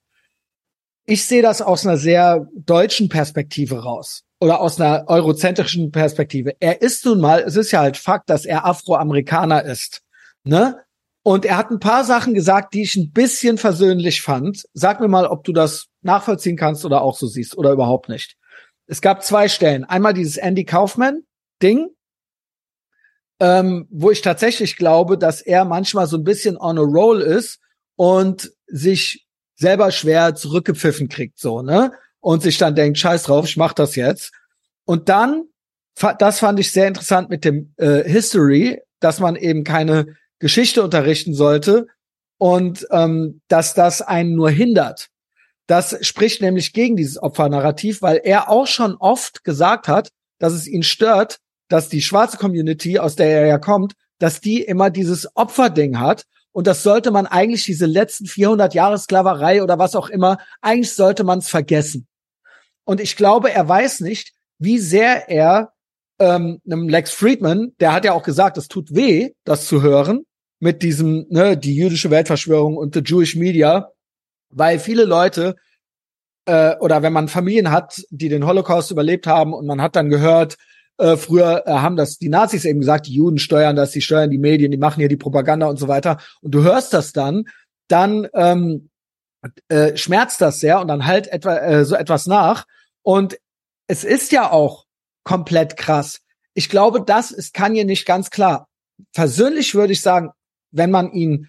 Ich sehe das aus einer sehr deutschen Perspektive raus oder aus einer eurozentrischen Perspektive. Er ist nun mal, es ist ja halt Fakt, dass er Afroamerikaner ist, ne? Und er hat ein paar Sachen gesagt, die ich ein bisschen versöhnlich fand. Sag mir mal, ob du das nachvollziehen kannst oder auch so siehst oder überhaupt nicht. Es gab zwei Stellen. Einmal dieses Andy Kaufman-Ding, ähm, wo ich tatsächlich glaube, dass er manchmal so ein bisschen on a roll ist und sich selber schwer zurückgepfiffen kriegt, so, ne? Und sich dann denkt, scheiß drauf, ich mach das jetzt. Und dann, das fand ich sehr interessant mit dem äh, History, dass man eben keine Geschichte unterrichten sollte und ähm, dass das einen nur hindert. Das spricht nämlich gegen dieses Opfernarrativ, weil er auch schon oft gesagt hat, dass es ihn stört, dass die schwarze Community, aus der er ja kommt, dass die immer dieses Opferding hat. Und das sollte man eigentlich diese letzten 400 Jahre Sklaverei oder was auch immer, eigentlich sollte man es vergessen. Und ich glaube, er weiß nicht, wie sehr er ähm, einem Lex Friedman, der hat ja auch gesagt, es tut weh, das zu hören, mit diesem, ne, die jüdische Weltverschwörung und the Jewish Media, weil viele Leute äh, oder wenn man Familien hat, die den Holocaust überlebt haben und man hat dann gehört, äh, früher äh, haben das die Nazis eben gesagt, die Juden steuern das, die steuern die Medien, die machen hier die Propaganda und so weiter. Und du hörst das dann, dann ähm, äh, schmerzt das sehr und dann halt etwa äh, so etwas nach. Und es ist ja auch komplett krass. Ich glaube, das ist Kanye nicht ganz klar. Persönlich würde ich sagen, wenn man ihn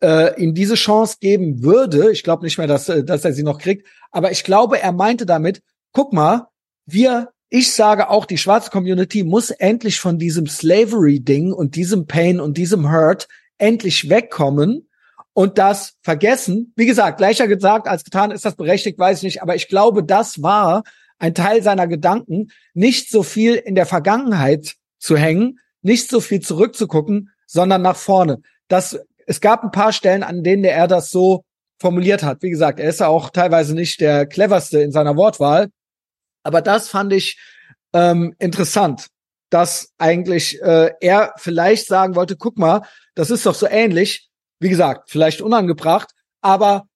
äh, ihm diese Chance geben würde, ich glaube nicht mehr, dass, äh, dass er sie noch kriegt, aber ich glaube, er meinte damit, guck mal, wir, ich sage auch, die schwarze Community muss endlich von diesem Slavery-Ding und diesem Pain und diesem Hurt endlich wegkommen und das vergessen. Wie gesagt, gleicher gesagt als getan, ist das berechtigt, weiß ich nicht, aber ich glaube, das war ein Teil seiner Gedanken, nicht so viel in der Vergangenheit zu hängen, nicht so viel zurückzugucken, sondern nach vorne das, es gab ein paar Stellen, an denen er das so formuliert hat. Wie gesagt, er ist ja auch teilweise nicht der cleverste in seiner Wortwahl. Aber das fand ich ähm, interessant, dass eigentlich äh, er vielleicht sagen wollte, guck mal, das ist doch so ähnlich. Wie gesagt, vielleicht unangebracht, aber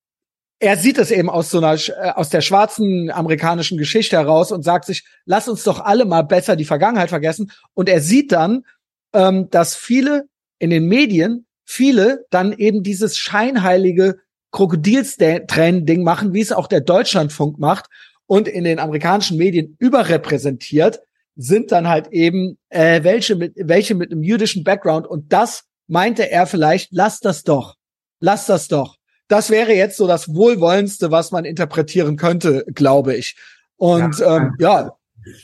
er sieht es eben aus so einer äh, aus der schwarzen amerikanischen Geschichte heraus und sagt sich, lass uns doch alle mal besser die Vergangenheit vergessen. Und er sieht dann, ähm, dass viele in den Medien viele dann eben dieses scheinheilige Krokodilstränen-Ding machen, wie es auch der Deutschlandfunk macht und in den amerikanischen Medien überrepräsentiert, sind dann halt eben äh, welche mit welche mit einem jüdischen Background und das meinte er vielleicht, lass das doch, lass das doch. Das wäre jetzt so das wohlwollendste, was man interpretieren könnte, glaube ich. Und ja, ähm, ja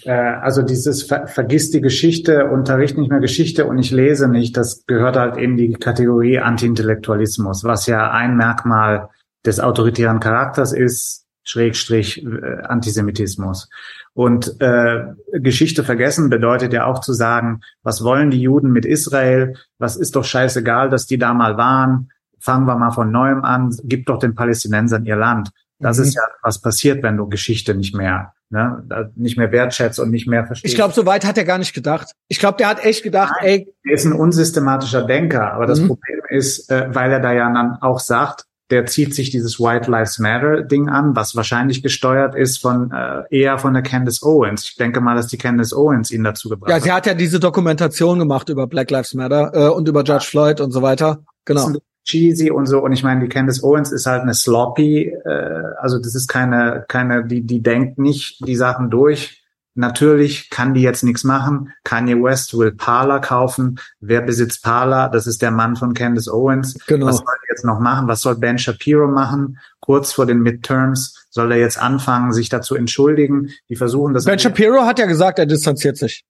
äh, also dieses Ver vergiss die Geschichte, unterricht nicht mehr Geschichte und ich lese nicht, das gehört halt in die Kategorie Anti-Intellektualismus, was ja ein Merkmal des autoritären Charakters ist, Schrägstrich äh, Antisemitismus. Und äh, Geschichte vergessen bedeutet ja auch zu sagen, was wollen die Juden mit Israel? Was ist doch scheißegal, dass die da mal waren? Fangen wir mal von neuem an, gib doch den Palästinensern ihr Land. Das mhm. ist ja, was passiert, wenn du Geschichte nicht mehr ne, nicht mehr wertschätzt und nicht mehr versteht. Ich glaube, so weit hat er gar nicht gedacht. Ich glaube, der hat echt gedacht, Nein, ey. Er ist ein unsystematischer Denker, aber das mhm. Problem ist, äh, weil er da ja dann auch sagt, der zieht sich dieses White Lives Matter Ding an, was wahrscheinlich gesteuert ist von äh, eher von der Candace Owens. Ich denke mal, dass die Candace Owens ihn dazu gebracht hat. Ja, sie hat ja diese Dokumentation gemacht über Black Lives Matter äh, und über Judge Floyd und so weiter. Genau cheesy und so. Und ich meine, die Candice Owens ist halt eine sloppy, äh, also das ist keine, keine, die, die denkt nicht die Sachen durch. Natürlich kann die jetzt nichts machen. Kanye West will Parler kaufen. Wer besitzt Parler? Das ist der Mann von Candice Owens. Genau. Was soll er jetzt noch machen? Was soll Ben Shapiro machen? Kurz vor den Midterms soll er jetzt anfangen, sich dazu entschuldigen. Die versuchen das. Ben Shapiro hat ja gesagt, er distanziert sich.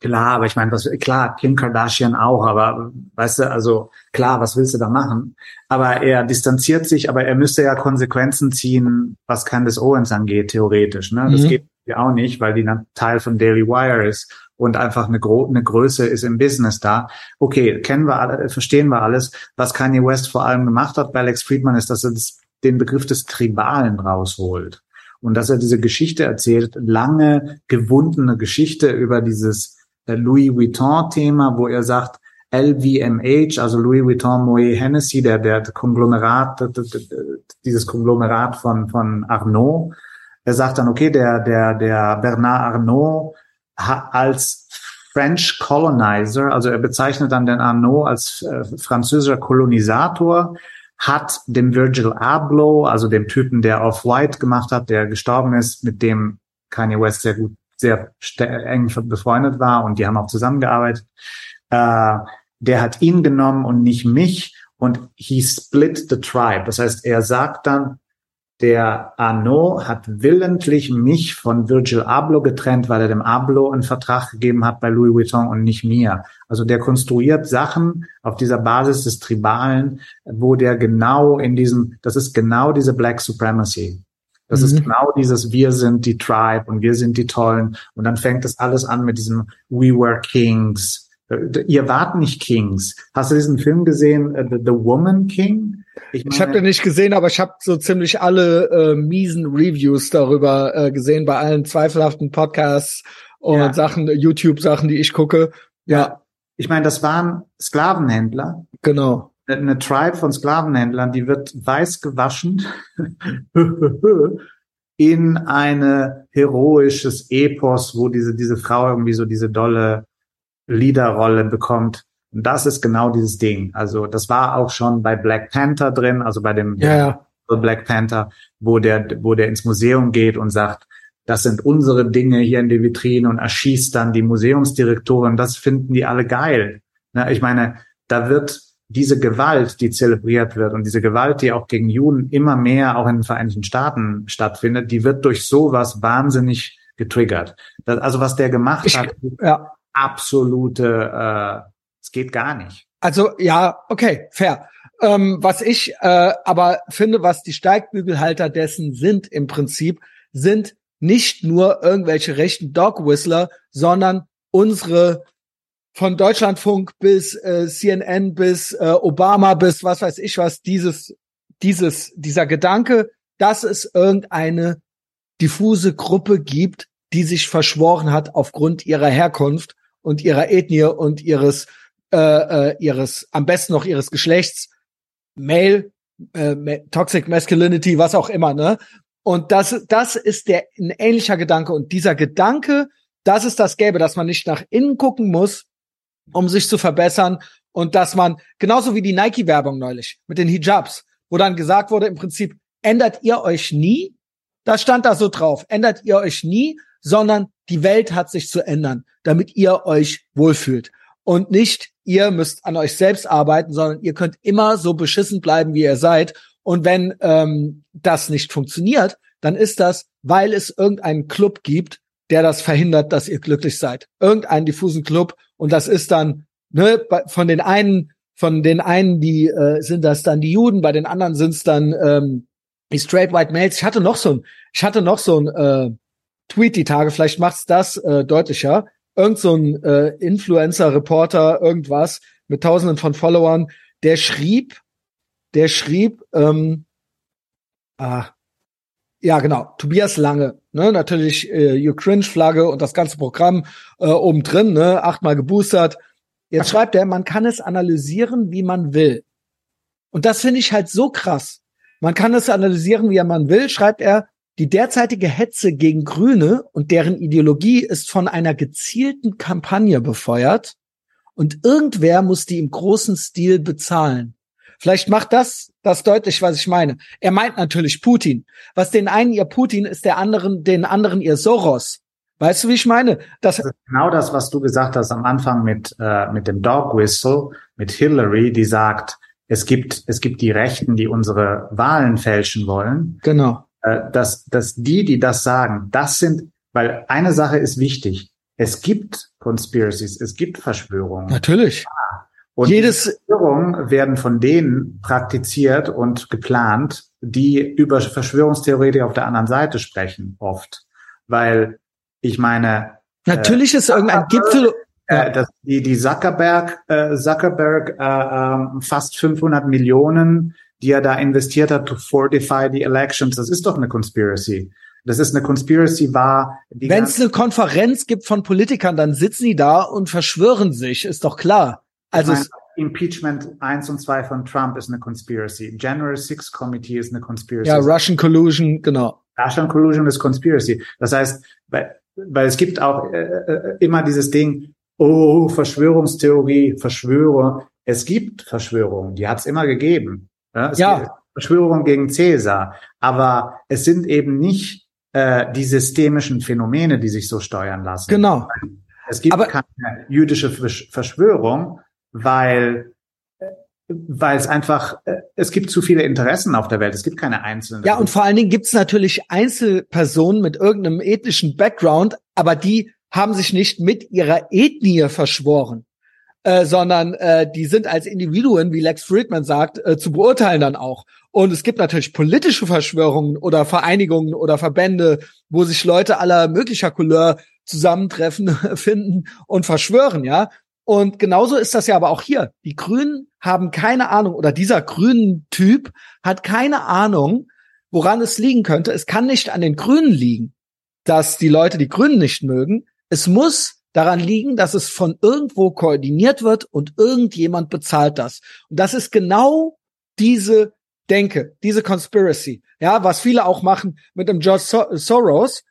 Klar, aber ich meine, was klar, Kim Kardashian auch, aber weißt du, also klar, was willst du da machen? Aber er distanziert sich, aber er müsste ja Konsequenzen ziehen, was Candace Owens angeht, theoretisch. Ne? Das mhm. geht ja auch nicht, weil die Teil von Daily Wire ist und einfach eine, Gro eine Größe ist im Business da. Okay, kennen wir alle, verstehen wir alles. Was Kanye West vor allem gemacht hat bei Alex Friedman ist, dass er das, den Begriff des Tribalen rausholt. Und dass er diese Geschichte erzählt, lange gewundene Geschichte über dieses Louis Vuitton-Thema, wo er sagt, LVMH, also Louis Vuitton Moet Hennessy, der, der Konglomerat, dieses Konglomerat von, von Arnaud. Er sagt dann, okay, der, der, der Bernard Arnaud als French Colonizer, also er bezeichnet dann den Arnaud als äh, französischer Kolonisator, hat dem Virgil Abloh, also dem Typen, der Off-White gemacht hat, der gestorben ist, mit dem Kanye West sehr gut sehr eng befreundet war und die haben auch zusammengearbeitet. Äh, der hat ihn genommen und nicht mich und he split the tribe. Das heißt, er sagt dann, der Arnaud hat willentlich mich von Virgil Abloh getrennt, weil er dem Abloh einen Vertrag gegeben hat bei Louis Vuitton und nicht mir. Also der konstruiert Sachen auf dieser Basis des Tribalen, wo der genau in diesem, das ist genau diese Black Supremacy. Das mhm. ist genau dieses Wir sind die Tribe und wir sind die Tollen. Und dann fängt das alles an mit diesem We were Kings. Äh, ihr wart nicht Kings. Hast du diesen Film gesehen, äh, The, The Woman King? Ich, meine, ich habe den nicht gesehen, aber ich habe so ziemlich alle äh, miesen Reviews darüber äh, gesehen bei allen zweifelhaften Podcasts und ja. Sachen, YouTube-Sachen, die ich gucke. Ja. ja. Ich meine, das waren Sklavenhändler. Genau eine Tribe von Sklavenhändlern, die wird weiß gewaschen in eine heroisches Epos, wo diese, diese Frau irgendwie so diese dolle Leaderrolle bekommt. Und das ist genau dieses Ding. Also das war auch schon bei Black Panther drin, also bei dem ja, ja. Black Panther, wo der, wo der ins Museum geht und sagt, das sind unsere Dinge hier in der Vitrine und erschießt dann die Museumsdirektorin. Das finden die alle geil. Na, ich meine, da wird diese Gewalt, die zelebriert wird und diese Gewalt, die auch gegen Juden immer mehr auch in den Vereinigten Staaten stattfindet, die wird durch sowas wahnsinnig getriggert. Das, also was der gemacht ich, hat, ja. absolute, äh, es geht gar nicht. Also ja, okay, fair. Ähm, was ich äh, aber finde, was die Steigbügelhalter dessen sind im Prinzip, sind nicht nur irgendwelche rechten Dog Whistler, sondern unsere von Deutschlandfunk bis äh, CNN bis äh, Obama bis was weiß ich was, dieses, dieses, dieser Gedanke, dass es irgendeine diffuse Gruppe gibt, die sich verschworen hat aufgrund ihrer Herkunft und ihrer Ethnie und ihres, äh, äh, ihres, am besten noch ihres Geschlechts, Male, äh, Toxic Masculinity, was auch immer, ne? Und das, das ist der ein ähnlicher Gedanke. Und dieser Gedanke, dass es das gäbe, dass man nicht nach innen gucken muss, um sich zu verbessern und dass man, genauso wie die Nike-Werbung neulich mit den Hijabs, wo dann gesagt wurde, im Prinzip, ändert ihr euch nie? Da stand da so drauf, ändert ihr euch nie, sondern die Welt hat sich zu ändern, damit ihr euch wohlfühlt. Und nicht, ihr müsst an euch selbst arbeiten, sondern ihr könnt immer so beschissen bleiben, wie ihr seid. Und wenn ähm, das nicht funktioniert, dann ist das, weil es irgendeinen Club gibt, der das verhindert, dass ihr glücklich seid. Irgendeinen diffusen Club, und das ist dann ne, von den einen, von den einen, die äh, sind das dann die Juden, bei den anderen sind es dann ähm, die Straight White Males. Ich hatte noch so ein, ich hatte noch so ein äh, Tweet die Tage, vielleicht macht's das äh, deutlicher. Irgend so ein äh, Influencer, Reporter, irgendwas mit Tausenden von Followern, der schrieb, der schrieb, ähm, ah, ja genau, Tobias Lange, ne, natürlich äh, Ukraine-Flagge und das ganze Programm äh, oben drin, ne, achtmal geboostert. Jetzt schreibt er, man kann es analysieren, wie man will. Und das finde ich halt so krass. Man kann es analysieren, wie man will, schreibt er. Die derzeitige Hetze gegen Grüne und deren Ideologie ist von einer gezielten Kampagne befeuert und irgendwer muss die im großen Stil bezahlen. Vielleicht macht das das deutlich, was ich meine. Er meint natürlich Putin. Was den einen ihr Putin ist, der anderen, den anderen ihr Soros. Weißt du, wie ich meine? Das, das genau das, was du gesagt hast am Anfang mit, äh, mit dem Dog Whistle, mit Hillary, die sagt, es gibt, es gibt die Rechten, die unsere Wahlen fälschen wollen. Genau. Äh, dass, dass die, die das sagen, das sind, weil eine Sache ist wichtig. es gibt Conspiracies, es gibt Verschwörungen. Natürlich. Und Jedes- Verschwörungen werden von denen praktiziert und geplant, die über Verschwörungstheoretik auf der anderen Seite sprechen, oft. Weil, ich meine, Natürlich ist irgendein Gipfel. äh, dass die, die Zuckerberg, äh, Zuckerberg äh, ähm, fast 500 Millionen, die er da investiert hat, to fortify the elections, das ist doch eine Conspiracy. Das ist eine Conspiracy, war die Wenn es eine Konferenz gibt von Politikern, dann sitzen die da und verschwören sich, ist doch klar. Also meine, Impeachment 1 und 2 von Trump ist eine Conspiracy. January 6 Committee ist eine Conspiracy. ja, Russian Collusion, genau. Russian Collusion ist Conspiracy. Das heißt, weil, weil es gibt auch äh, äh, immer dieses Ding, oh, Verschwörungstheorie, Verschwörer. Es gibt Verschwörungen, die hat es immer gegeben. Ja, Ja. Verschwörung gegen Cäsar. Aber es sind eben nicht äh, die systemischen Phänomene, die sich so steuern lassen. Genau. Es gibt Aber- keine jüdische Versch- Verschwörung, weil weil es einfach, äh, es gibt zu viele Interessen auf der Welt. Es gibt keine einzelnen. Ja, und vor allen Dingen gibt's natürlich Einzelpersonen mit irgendeinem ethnischen Background, aber die haben sich nicht mit ihrer Ethnie verschworen, äh, sondern äh, die sind als Individuen, wie Lex Friedman sagt, äh, zu beurteilen dann auch. Und es gibt natürlich politische Verschwörungen oder Vereinigungen oder Verbände, wo sich Leute aller möglicher Couleur zusammentreffen, finden und verschwören, ja. Und genauso ist das ja aber auch hier. Die Grünen haben keine Ahnung oder dieser grünen Typ hat keine Ahnung, woran es liegen könnte. Es kann nicht an den Grünen liegen, dass die Leute die Grünen nicht mögen. Es muss daran liegen, dass es von irgendwo koordiniert wird und irgendjemand bezahlt das. Und das ist genau diese Denke, diese Conspiracy. Ja, was viele auch machen mit dem George so Soros,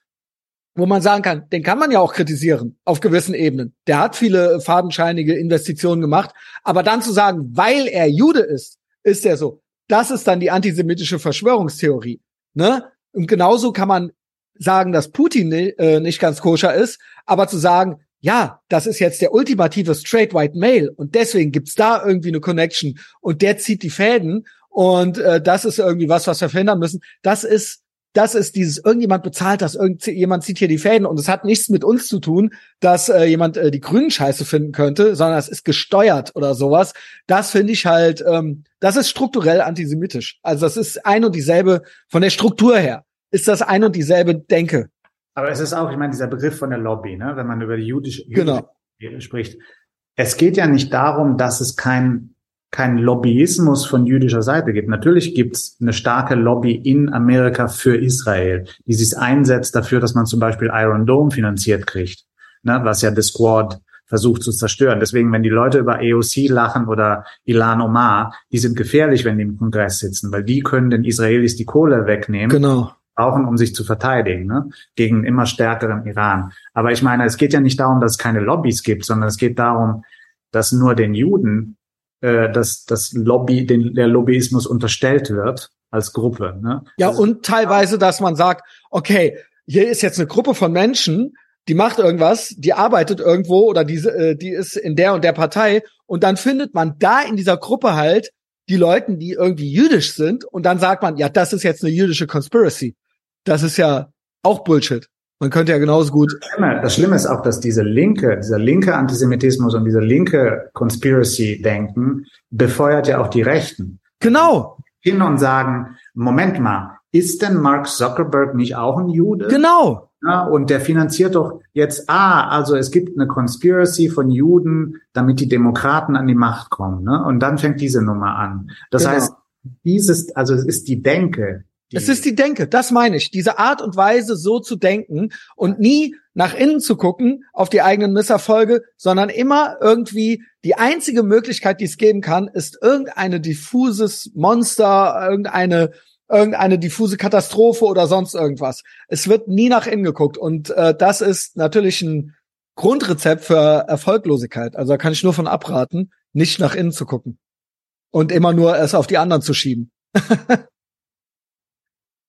wo man sagen kann, den kann man ja auch kritisieren auf gewissen Ebenen. Der hat viele fadenscheinige Investitionen gemacht, aber dann zu sagen, weil er Jude ist, ist er so. Das ist dann die antisemitische Verschwörungstheorie. Ne? Und genauso kann man sagen, dass Putin äh, nicht ganz koscher ist, aber zu sagen, ja, das ist jetzt der ultimative straight white male und deswegen gibt's da irgendwie eine Connection und der zieht die Fäden und äh, das ist irgendwie was, was wir verhindern müssen. Das ist das ist dieses irgendjemand bezahlt das, irgendjemand zieht hier die Fäden und es hat nichts mit uns zu tun, dass äh, jemand äh, die Grünen scheiße finden könnte, sondern es ist gesteuert oder sowas. Das finde ich halt, ähm, das ist strukturell antisemitisch. Also das ist ein und dieselbe von der Struktur her ist das ein und dieselbe Denke. Aber es ist auch, ich meine, dieser Begriff von der Lobby, ne, wenn man über die jüdische, Genau. jüdische spricht. Es geht ja nicht darum, dass es kein kein Lobbyismus von jüdischer Seite gibt. Natürlich gibt es eine starke Lobby in Amerika für Israel, die sich einsetzt dafür, dass man zum Beispiel Iron Dome finanziert kriegt, ne, was ja The Squad versucht zu zerstören. Deswegen, wenn die Leute über AOC lachen oder Ilan Omar, die sind gefährlich, wenn die im Kongress sitzen, weil die können den Israelis die Kohle wegnehmen Genau. brauchen, um sich zu verteidigen, ne? gegen einen immer stärkeren Iran. Aber ich meine, es geht ja nicht darum, dass es keine Lobbys gibt, sondern es geht darum, dass nur den Juden äh, dass das Lobby, den, der Lobbyismus unterstellt wird als Gruppe. Ne? Ja, Also, und teilweise, dass man sagt, okay, hier ist jetzt eine Gruppe von Menschen, die macht irgendwas, die arbeitet irgendwo oder diese, äh, die ist in der und der Partei und dann findet man da in dieser Gruppe halt die Leuten, die irgendwie jüdisch sind und dann sagt man, ja, das ist jetzt eine jüdische Conspiracy. Das ist ja auch Bullshit. Man könnte ja genauso gut. das Schlimme, das Schlimme ist auch, dass diese linke, dieser linke Antisemitismus und dieser linke Conspiracy-Denken befeuert ja auch die Rechten. Genau, Hin und sagen, Moment mal, ist denn Mark Zuckerberg nicht auch ein Jude? genau. Ja, und der finanziert doch jetzt, ah, also es gibt eine Conspiracy von Juden, damit die Demokraten an die Macht kommen. Ne? Und dann fängt diese Nummer an. Das Genau. heißt, dieses, also es ist die Denke. Es ist die Denke, das meine ich. Diese Art und Weise, so zu denken und nie nach innen zu gucken auf die eigenen Misserfolge, sondern immer irgendwie die einzige Möglichkeit, die es geben kann, ist irgendeine diffuses Monster, irgendeine irgendeine diffuse Katastrophe oder sonst irgendwas. Es wird nie nach innen geguckt und äh, das ist natürlich ein Grundrezept für Erfolglosigkeit. Also da kann ich nur von abraten, nicht nach innen zu gucken und immer nur es auf die anderen zu schieben.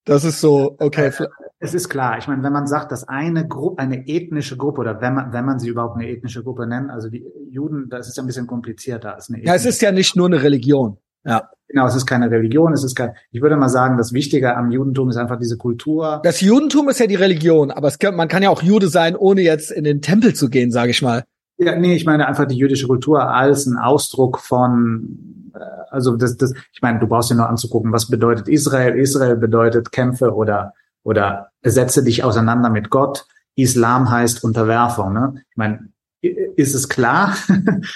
das ist so, okay. es ist klar. Ich meine, wenn man sagt, dass eine Gruppe, eine ethnische Gruppe oder wenn man, wenn man sie überhaupt eine ethnische Gruppe nennt, also die Juden, das ist ja ein bisschen komplizierter als eine Ja, es ist ja nicht nur eine Religion. Ja. Genau, es ist keine Religion, es ist kein, ich würde mal sagen, das Wichtige am Judentum ist einfach diese Kultur. Das Judentum ist ja die Religion, aber es kann, man kann ja auch Jude sein, ohne jetzt in den Tempel zu gehen, sage ich mal. Ja, nee, ich meine einfach die jüdische Kultur als ein Ausdruck von, äh, also das, das, ich meine, du brauchst dir nur anzugucken, was bedeutet Israel? Israel bedeutet Kämpfe oder oder setze dich auseinander mit Gott. Islam heißt Unterwerfung. Ne? Ich meine, ist es klar?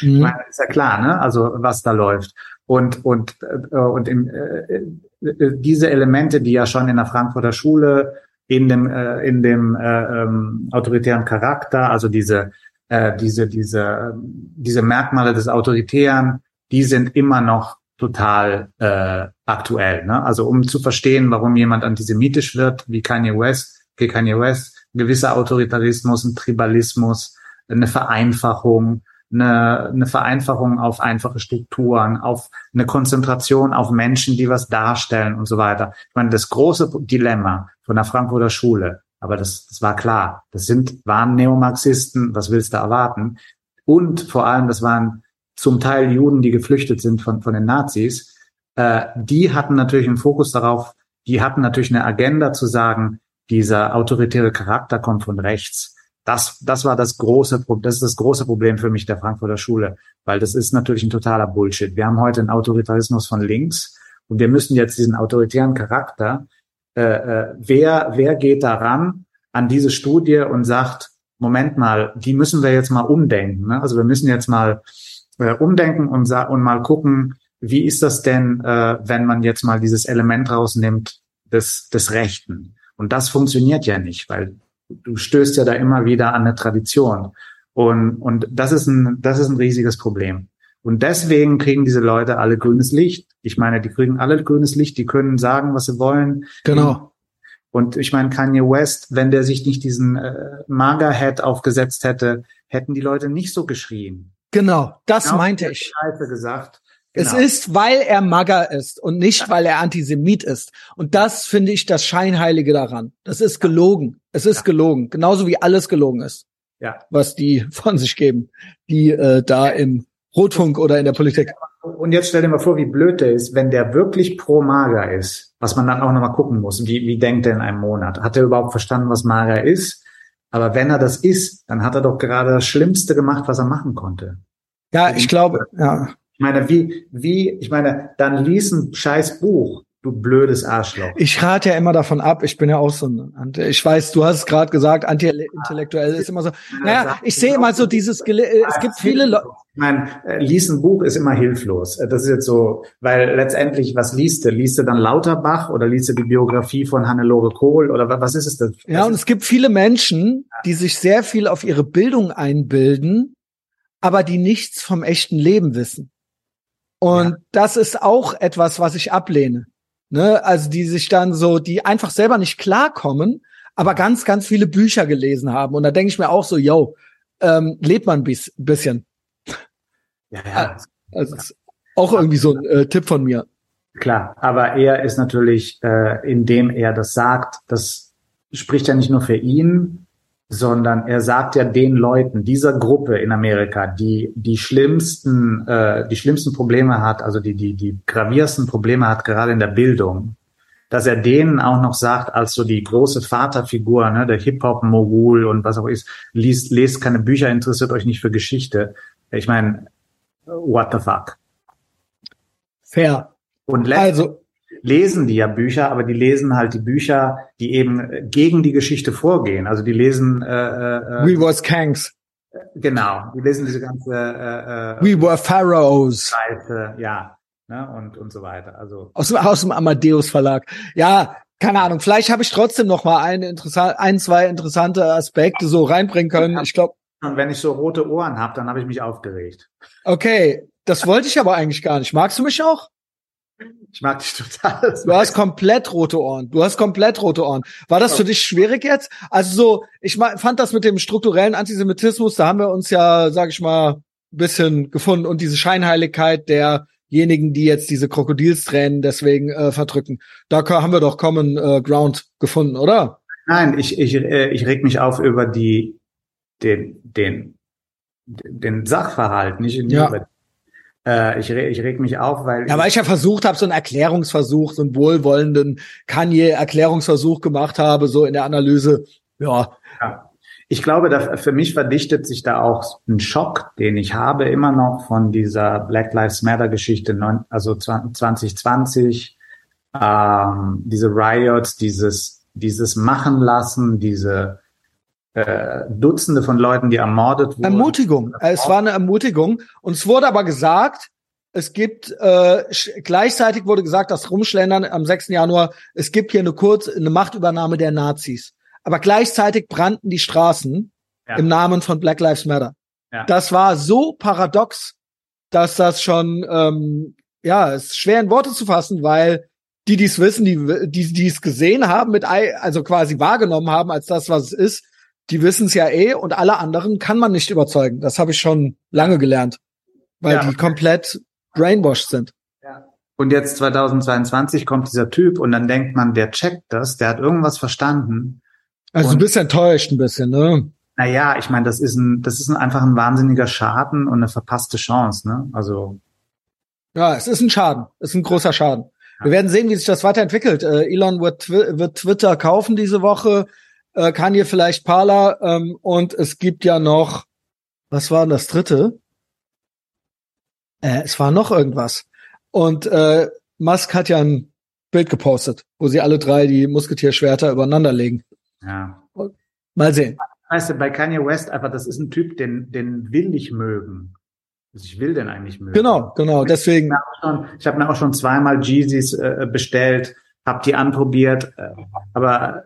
Mhm. ich meine, ist ja klar, ne? Also was da läuft. Und und äh, und im, äh, äh, diese Elemente, die ja schon in der Frankfurter Schule in dem äh, in dem äh, ähm, autoritären Charakter, also diese äh, diese diese diese Merkmale des Autoritären, die sind immer noch total äh, aktuell. Ne? Also um zu verstehen, warum jemand antisemitisch wird, wie Kanye West, wie Kanye West, gewisser Autoritarismus, ein Tribalismus, eine Vereinfachung, eine, eine Vereinfachung auf einfache Strukturen, auf eine Konzentration auf Menschen, die was darstellen und so weiter. Ich meine, das große Dilemma von der Frankfurter Schule, aber das, das war klar, das sind, waren Neomarxisten, was willst du erwarten? Und vor allem, das waren zum Teil Juden, die geflüchtet sind von, von den Nazis, äh, die hatten natürlich einen Fokus darauf, die hatten natürlich eine Agenda zu sagen, dieser autoritäre Charakter kommt von rechts. Das, das war das große, das ist das große Problem für mich der Frankfurter Schule, weil das ist natürlich ein totaler Bullshit. Wir haben heute einen Autoritarismus von links und wir müssen jetzt diesen autoritären Charakter, äh, äh, wer, wer geht daran an diese Studie und sagt, Moment mal, die müssen wir jetzt mal umdenken. Ne? Also wir müssen jetzt mal äh, umdenken und, und mal gucken, wie ist das denn, äh, wenn man jetzt mal dieses Element rausnimmt des, des Rechten? Und das funktioniert ja nicht, weil du stößt ja da immer wieder an eine Tradition. Und, und das ist ein, das ist ein riesiges Problem. Und deswegen kriegen diese Leute alle grünes Licht. Ich meine, die kriegen alle grünes Licht, die können sagen, was sie wollen. Genau. Und ich meine, Kanye West, wenn der sich nicht diesen äh, Maga-Head aufgesetzt hätte, hätten die Leute nicht so geschrien. Genau, das genau, meinte ich. Scheiße gesagt. Genau. Es ist, weil er Magger ist und nicht, weil er Antisemit ist. Und das finde ich das Scheinheilige daran. Das ist gelogen. Es ist ja. gelogen. Genauso wie alles gelogen ist. Ja. Was die von sich geben, die äh, da im Rotfunk oder in der Politik. Und jetzt stell dir mal vor, wie blöd der ist, wenn der wirklich pro Mager ist, was man dann auch nochmal gucken muss. Wie, wie denkt er in einem Monat? Hat er überhaupt verstanden, was Mager ist? Aber wenn er das ist, dann hat er doch gerade das Schlimmste gemacht, was er machen konnte. Ja, ich glaube, ja. Ich meine, wie, wie, ich meine, dann lies ein scheiß Buch, du blödes Arschloch. Ich rate ja immer davon ab, ich bin ja auch so ein, ich weiß, du hast es gerade gesagt, anti-intellektuell ist immer so. Naja, ich sehe immer so dieses, es gibt viele Leute. Ich meine, äh, lies ein Buch ist immer hilflos. Äh, das ist jetzt so, weil letztendlich, was liest du? Liest du dann Lauterbach oder liest du die Biografie von Hannelore Kohl oder was ist es denn? Ja, und es gibt viele Menschen, die sich sehr viel auf ihre Bildung einbilden, aber die nichts vom echten Leben wissen. Und ja. das ist auch etwas, was ich ablehne. Ne? Also die sich dann so, die einfach selber nicht klarkommen, aber ganz, ganz viele Bücher gelesen haben. Und da denke ich mir auch so, yo, ähm, lebt man ein bisschen. Ja, ja. Also ja. auch irgendwie so ein äh, Tipp von mir. Klar, aber er ist natürlich, äh, indem er das sagt, das spricht ja nicht nur für ihn, sondern er sagt ja den Leuten, dieser Gruppe in Amerika, die die schlimmsten, äh, die schlimmsten Probleme hat, also die die die graviersten Probleme hat, gerade in der Bildung, dass er denen auch noch sagt, als so die große Vaterfigur, ne, der Hip-Hop-Mogul und was auch ist, liest, lest keine Bücher, interessiert euch nicht für Geschichte. Ich meine, what the fuck? Fair. Und also lesen die ja Bücher, aber die lesen halt die Bücher, die eben gegen die Geschichte vorgehen. Also die lesen äh, äh, We was Kangs. Genau, die lesen diese ganze äh, äh, We were Pharaohs. Seite, ja, ne, und und so weiter. Also aus, aus dem Amadeus Verlag. Ja, keine Ahnung. Vielleicht habe ich trotzdem noch mal eine interessant, ein, zwei interessante Aspekte so reinbringen können. Ich glaube, und wenn ich so rote Ohren habe, dann habe ich mich aufgeregt. Okay, das wollte ich aber eigentlich gar nicht. Magst du mich auch? Ich mag dich total. Du hast komplett rote Ohren. Du hast komplett rote Ohren. War das für dich schwierig jetzt? Also so, ich fand das mit dem strukturellen Antisemitismus, da haben wir uns ja, sag ich mal, bisschen gefunden und diese Scheinheiligkeit derjenigen, die jetzt diese Krokodilstränen deswegen äh, verdrücken. Da haben wir doch Common äh, Ground gefunden, oder? Nein, ich, ich, äh, ich reg mich auf über die den, den, den Sachverhalt, nicht ja. über, Äh, ich, ich reg mich auf, weil. Ja, weil ich ja versucht habe, so einen Erklärungsversuch, so einen wohlwollenden Kanye-Erklärungsversuch gemacht habe, so in der Analyse. Ja. ja. Ich glaube, da, für mich verdichtet sich da auch ein Schock, den ich habe immer noch von dieser Black Lives Matter Geschichte, also 2020, ähm, diese Riots, dieses, dieses Machen lassen, diese äh, Dutzende von Leuten, die ermordet wurden. Ermutigung. Es war eine Ermutigung. Und es wurde aber gesagt, es gibt äh, gleichzeitig wurde gesagt, dass Rumschlendern am 6. Januar, es gibt hier eine kurz eine Machtübernahme der Nazis. Aber gleichzeitig brannten die Straßen ja. im Namen von Black Lives Matter. Ja. Das war so paradox, dass das schon ähm, ja, es ist schwer in Worte zu fassen, weil die, die es wissen, die, die, die es gesehen haben, mit also quasi wahrgenommen haben als das, was es ist, die wissen es ja eh und alle anderen kann man nicht überzeugen. Das habe ich schon lange gelernt, weil ja. die komplett brainwashed sind. Ja. Und jetzt 2022 kommt dieser Typ und dann denkt man, der checkt das, der hat irgendwas verstanden. Also und, du bist enttäuscht ein bisschen, ne? Naja, ich meine, das ist ein, das ist ein, einfach ein wahnsinniger Schaden und eine verpasste Chance, ne? Also. Ja, es ist ein Schaden. Es ist ein großer Schaden. Wir werden sehen, wie sich das weiterentwickelt. Äh, Elon wird, wird Twitter kaufen diese Woche äh, Kanye vielleicht Parler ähm, und es gibt ja noch, was war denn das dritte? Äh, es war noch irgendwas. Und äh, Musk hat ja ein Bild gepostet, wo sie alle drei die Musketierschwerter übereinander legen. Ja. Mal sehen. Weißt du, bei Kanye West einfach, das ist ein Typ, den, den will ich mögen. Also ich will den eigentlich mögen. Genau, genau, deswegen. Ich habe mir auch schon zweimal Jeezys äh, bestellt, habe die anprobiert, äh, aber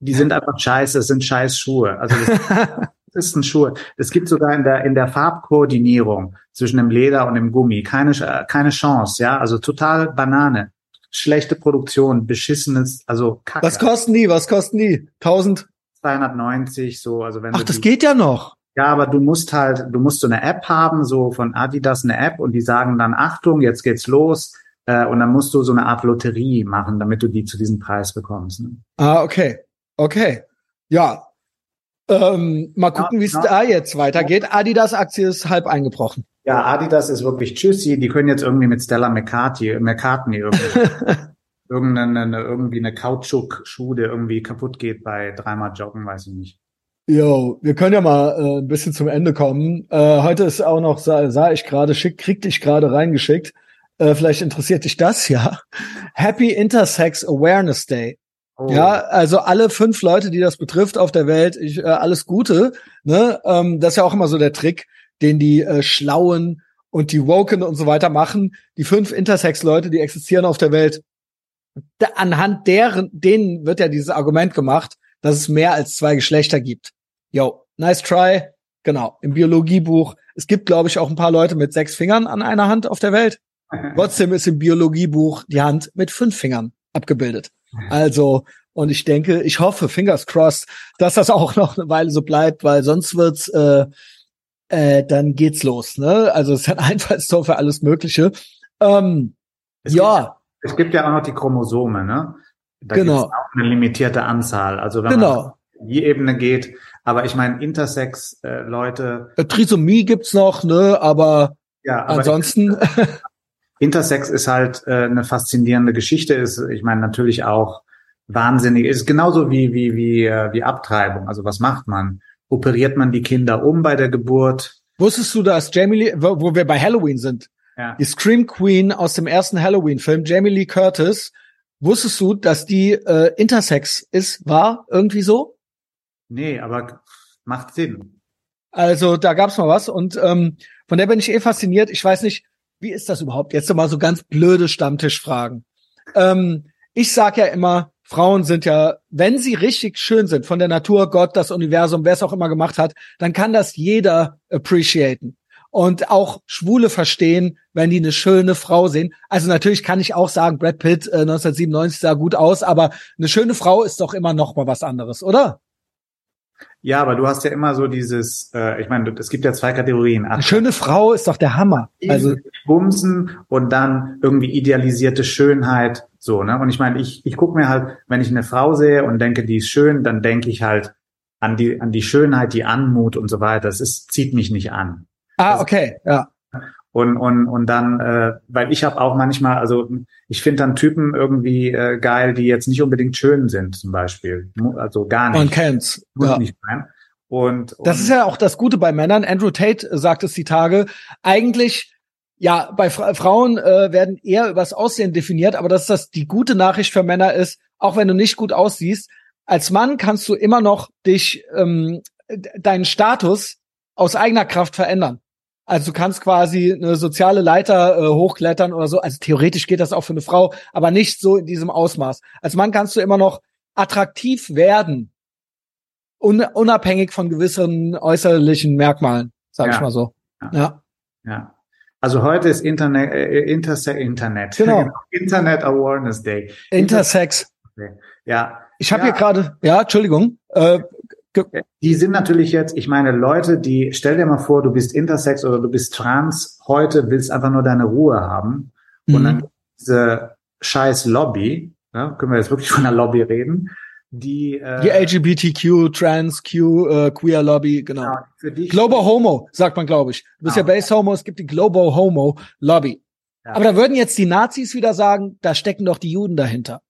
die sind einfach scheiße, es sind scheiß Schuhe. Also das, ist ein Schuh. Es gibt sogar in der, in der Farbkoordinierung zwischen dem Leder und dem Gummi keine, keine Chance, ja. Also total Banane. Schlechte Produktion, beschissenes, also Kacke. Was kosten die? Was kosten die? 1000? 290, so, also wenn Ach, das die, geht ja noch. Ja, aber du musst halt, du musst so eine App haben, so von Adidas eine App und die sagen dann, Achtung, jetzt geht's los. Äh, und dann musst du so eine Art Lotterie machen, damit du die zu diesem Preis bekommst. Ne? Ah, okay. Okay. Ja. Ähm, mal gucken, wie es da jetzt weitergeht. Adidas-Aktie ist halb eingebrochen. Ja, Adidas ist wirklich tschüssi. Die können jetzt irgendwie mit Stella McCarthy, McCartney irgendwie, irgendeine, irgendwie eine Kautschuk-Schuh, der irgendwie kaputt geht bei dreimal Joggen, weiß ich nicht. Jo, wir können ja mal äh, ein bisschen zum Ende kommen. Äh, heute ist auch noch, sah, sah ich gerade, schick, krieg dich gerade reingeschickt. Äh, vielleicht interessiert dich das ja. Happy Intersex Awareness Day. Oh. Ja, also alle fünf Leute, die das betrifft auf der Welt, ich, äh, alles Gute. Ne? Ähm, das ist ja auch immer so der Trick, den die äh, Schlauen und die Woken und so weiter machen. Die fünf Intersex-Leute, die existieren auf der Welt. Da, anhand deren, denen wird ja dieses Argument gemacht, dass es mehr als zwei Geschlechter gibt. Yo, nice try. Genau, im Biologiebuch. Es gibt, glaube ich, auch ein paar Leute mit sechs Fingern an einer Hand auf der Welt. Trotzdem ist im Biologiebuch die Hand mit fünf Fingern abgebildet. Also, und ich denke, ich hoffe, fingers crossed, dass das auch noch eine Weile so bleibt, weil sonst wird's, äh, äh, dann geht's los. Ne? Also es ist ein Einfallstor für alles Mögliche. Ähm, es ja. Gibt, es gibt ja auch noch die Chromosome, ne? Da genau. auch eine limitierte Anzahl. Also wenn genau. man die Ebene geht, aber ich meine, Intersex-Leute. Äh, Trisomie gibt's noch, ne? Aber, ja, aber ansonsten. Intersex ist halt äh, eine faszinierende Geschichte, ist, ich meine, natürlich auch wahnsinnig, ist genauso wie, wie, wie, äh, wie Abtreibung. Also was macht man? Operiert man die Kinder um bei der Geburt? Wusstest du, dass Jamie Lee, wo, wo wir bei Halloween sind, ja. die Scream Queen aus dem ersten Halloween-Film, Jamie Lee Curtis, wusstest du, dass die äh, Intersex ist, war irgendwie so? Nee, aber macht Sinn. Also da gab's mal was und ähm, von der bin ich eh fasziniert. Ich weiß nicht, wie ist das überhaupt? Jetzt mal so ganz blöde Stammtischfragen. Ähm, ich sag ja immer, Frauen sind ja, wenn sie richtig schön sind, von der Natur, Gott, das Universum, wer es auch immer gemacht hat, dann kann das jeder appreciaten. Und auch Schwule verstehen, wenn die eine schöne Frau sehen. Also natürlich kann ich auch sagen, Brad Pitt äh, 1997 sah gut aus, aber eine schöne Frau ist doch immer noch mal was anderes, oder? Ja, aber du hast ja immer so dieses, äh, ich meine, es gibt ja zwei Kategorien. Eine schöne Frau ist doch der Hammer. Also Bumsen und dann irgendwie idealisierte Schönheit, so, ne? Und ich meine, ich, ich gucke mir halt, wenn ich eine Frau sehe und denke, die ist schön, dann denke ich halt an die, an die Schönheit, die Anmut und so weiter. Das ist, zieht mich nicht an. Ah, okay, ja. Und, und, und dann, äh, weil ich habe auch manchmal, also ich finde dann Typen irgendwie äh, geil, die jetzt nicht unbedingt schön sind, zum Beispiel. Also gar nicht. Man kennt's. Muss Ja. nicht sein. Und, und Das ist ja auch das Gute bei Männern. Andrew Tate sagt es die Tage. Eigentlich, ja, bei Fra Frauen äh, werden eher übers Aussehen definiert, aber dass das die gute Nachricht für Männer ist, auch wenn du nicht gut aussiehst, als Mann kannst du immer noch dich, ähm, deinen Status aus eigener Kraft verändern. Also du kannst quasi eine soziale Leiter äh, hochklettern oder so. Also theoretisch geht das auch für eine Frau, aber nicht so in diesem Ausmaß. Als Mann kannst du immer noch attraktiv werden, un unabhängig von gewissen äußerlichen Merkmalen, sag ich Ja. mal so. Ja. Ja. Ja. Also heute ist Internet, äh, Interse Internet. Genau. Internet Awareness Day. Intersex. Ja. Ich habe Ja. hier gerade, ja, Entschuldigung, äh, Die sind natürlich jetzt, ich meine, Leute, die, stell dir mal vor, du bist Intersex oder du bist trans, heute willst einfach nur deine Ruhe haben. Und Mhm. dann diese scheiß Lobby, ja, können wir jetzt wirklich von einer Lobby reden, die, äh, die LGBTQ, Trans, Q, äh, Queer Lobby, genau. ja, für dich, Global Homo, sagt man, glaube ich. Du bist ja Genau. Base Homo, es gibt die Global Homo Lobby. Ja. Aber da würden jetzt die Nazis wieder sagen, da stecken doch die Juden dahinter.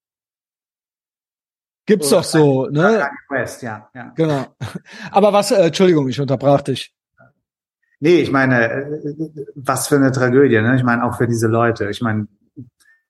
Gibt's Oder doch so, ne? West, ja, ja. Genau. Aber was, äh, Entschuldigung, ich unterbrach dich. Nee, ich meine, äh, was für eine Tragödie, ne? Ich meine, auch für diese Leute. Ich meine,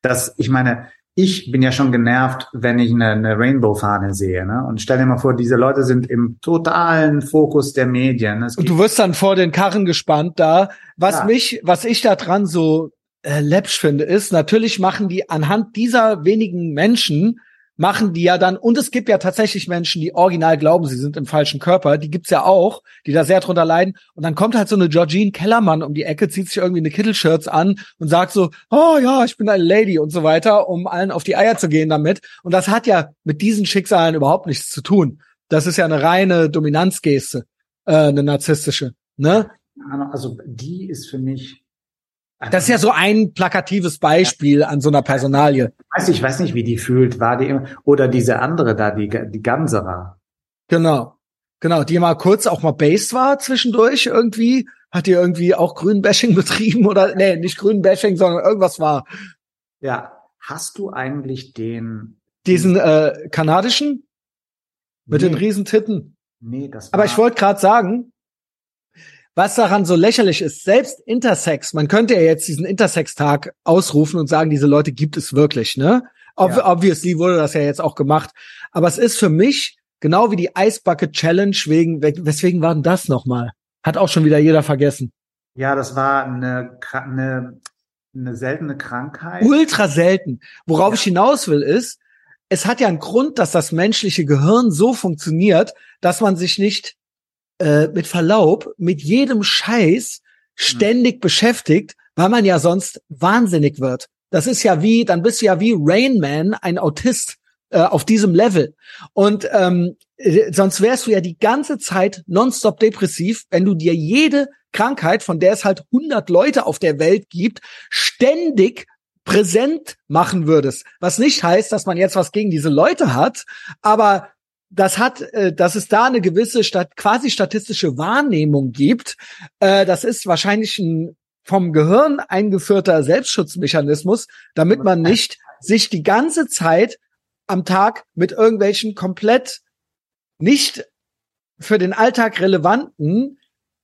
das, ich meine, ich bin ja schon genervt, wenn ich eine, eine Rainbow-Fahne sehe, ne? Und stell dir mal vor, diese Leute sind im totalen Fokus der Medien. Und du wirst dann vor den Karren gespannt da. Was Ja. mich, was ich da dran so äh, läppsch finde, ist, natürlich machen die anhand dieser wenigen Menschen, machen die ja dann, und es gibt ja tatsächlich Menschen, die original glauben, sie sind im falschen Körper, die gibt's ja auch, die da sehr drunter leiden. Und dann kommt halt so eine Georgine Kellermann um die Ecke, zieht sich irgendwie eine Kittelshirts an und sagt so, oh ja, ich bin eine Lady und so weiter, um allen auf die Eier zu gehen damit. Und das hat ja mit diesen Schicksalen überhaupt nichts zu tun. Das ist ja eine reine Dominanzgeste, äh, eine narzisstische. Ne? also die ist für mich. Das ist ja so ein plakatives Beispiel an so einer Personalie. weiß ich weiß nicht, wie die fühlt. War die immer, oder diese andere da, die, die Ganserer. Genau. Genau, die mal kurz auch mal based war zwischendurch irgendwie. Hat die irgendwie auch Grünbashing betrieben oder, nee, nicht Grünbashing, sondern irgendwas war. Ja. Hast du eigentlich den, Diesen äh, kanadischen mit nee, den Riesentitten. nee, das Aber war, ich wollte gerade sagen, was daran so lächerlich ist, selbst Intersex, man könnte ja jetzt diesen Intersex-Tag ausrufen und sagen, diese Leute gibt es wirklich, ne? Ob, Ja. Obviously wurde das ja jetzt auch gemacht. Aber es ist für mich genau wie die Ice Bucket Challenge wegen, we- weswegen war denn das nochmal? Hat auch schon wieder jeder vergessen. ja, das war eine, eine, eine seltene Krankheit. Ultra selten. Worauf Ja. ich hinaus will ist, es hat ja einen Grund, dass das menschliche Gehirn so funktioniert, dass man sich nicht äh, mit Verlaub mit jedem Scheiß ständig beschäftigt, weil man ja sonst wahnsinnig wird. Das ist ja wie, dann bist du ja wie Rain Man, ein Autist äh, auf diesem Level. Und ähm, äh, sonst wärst du ja die ganze Zeit nonstop depressiv, wenn du dir jede Krankheit, von der es halt 100 Leute auf der Welt gibt, ständig präsent machen würdest. Was nicht heißt, dass man jetzt was gegen diese Leute hat, aber das hat, äh, dass es da eine gewisse Stat quasi statistische Wahrnehmung gibt. Äh, das ist wahrscheinlich ein vom Gehirn eingeführter Selbstschutzmechanismus, damit man nicht sich die ganze Zeit am Tag mit irgendwelchen komplett nicht für den Alltag relevanten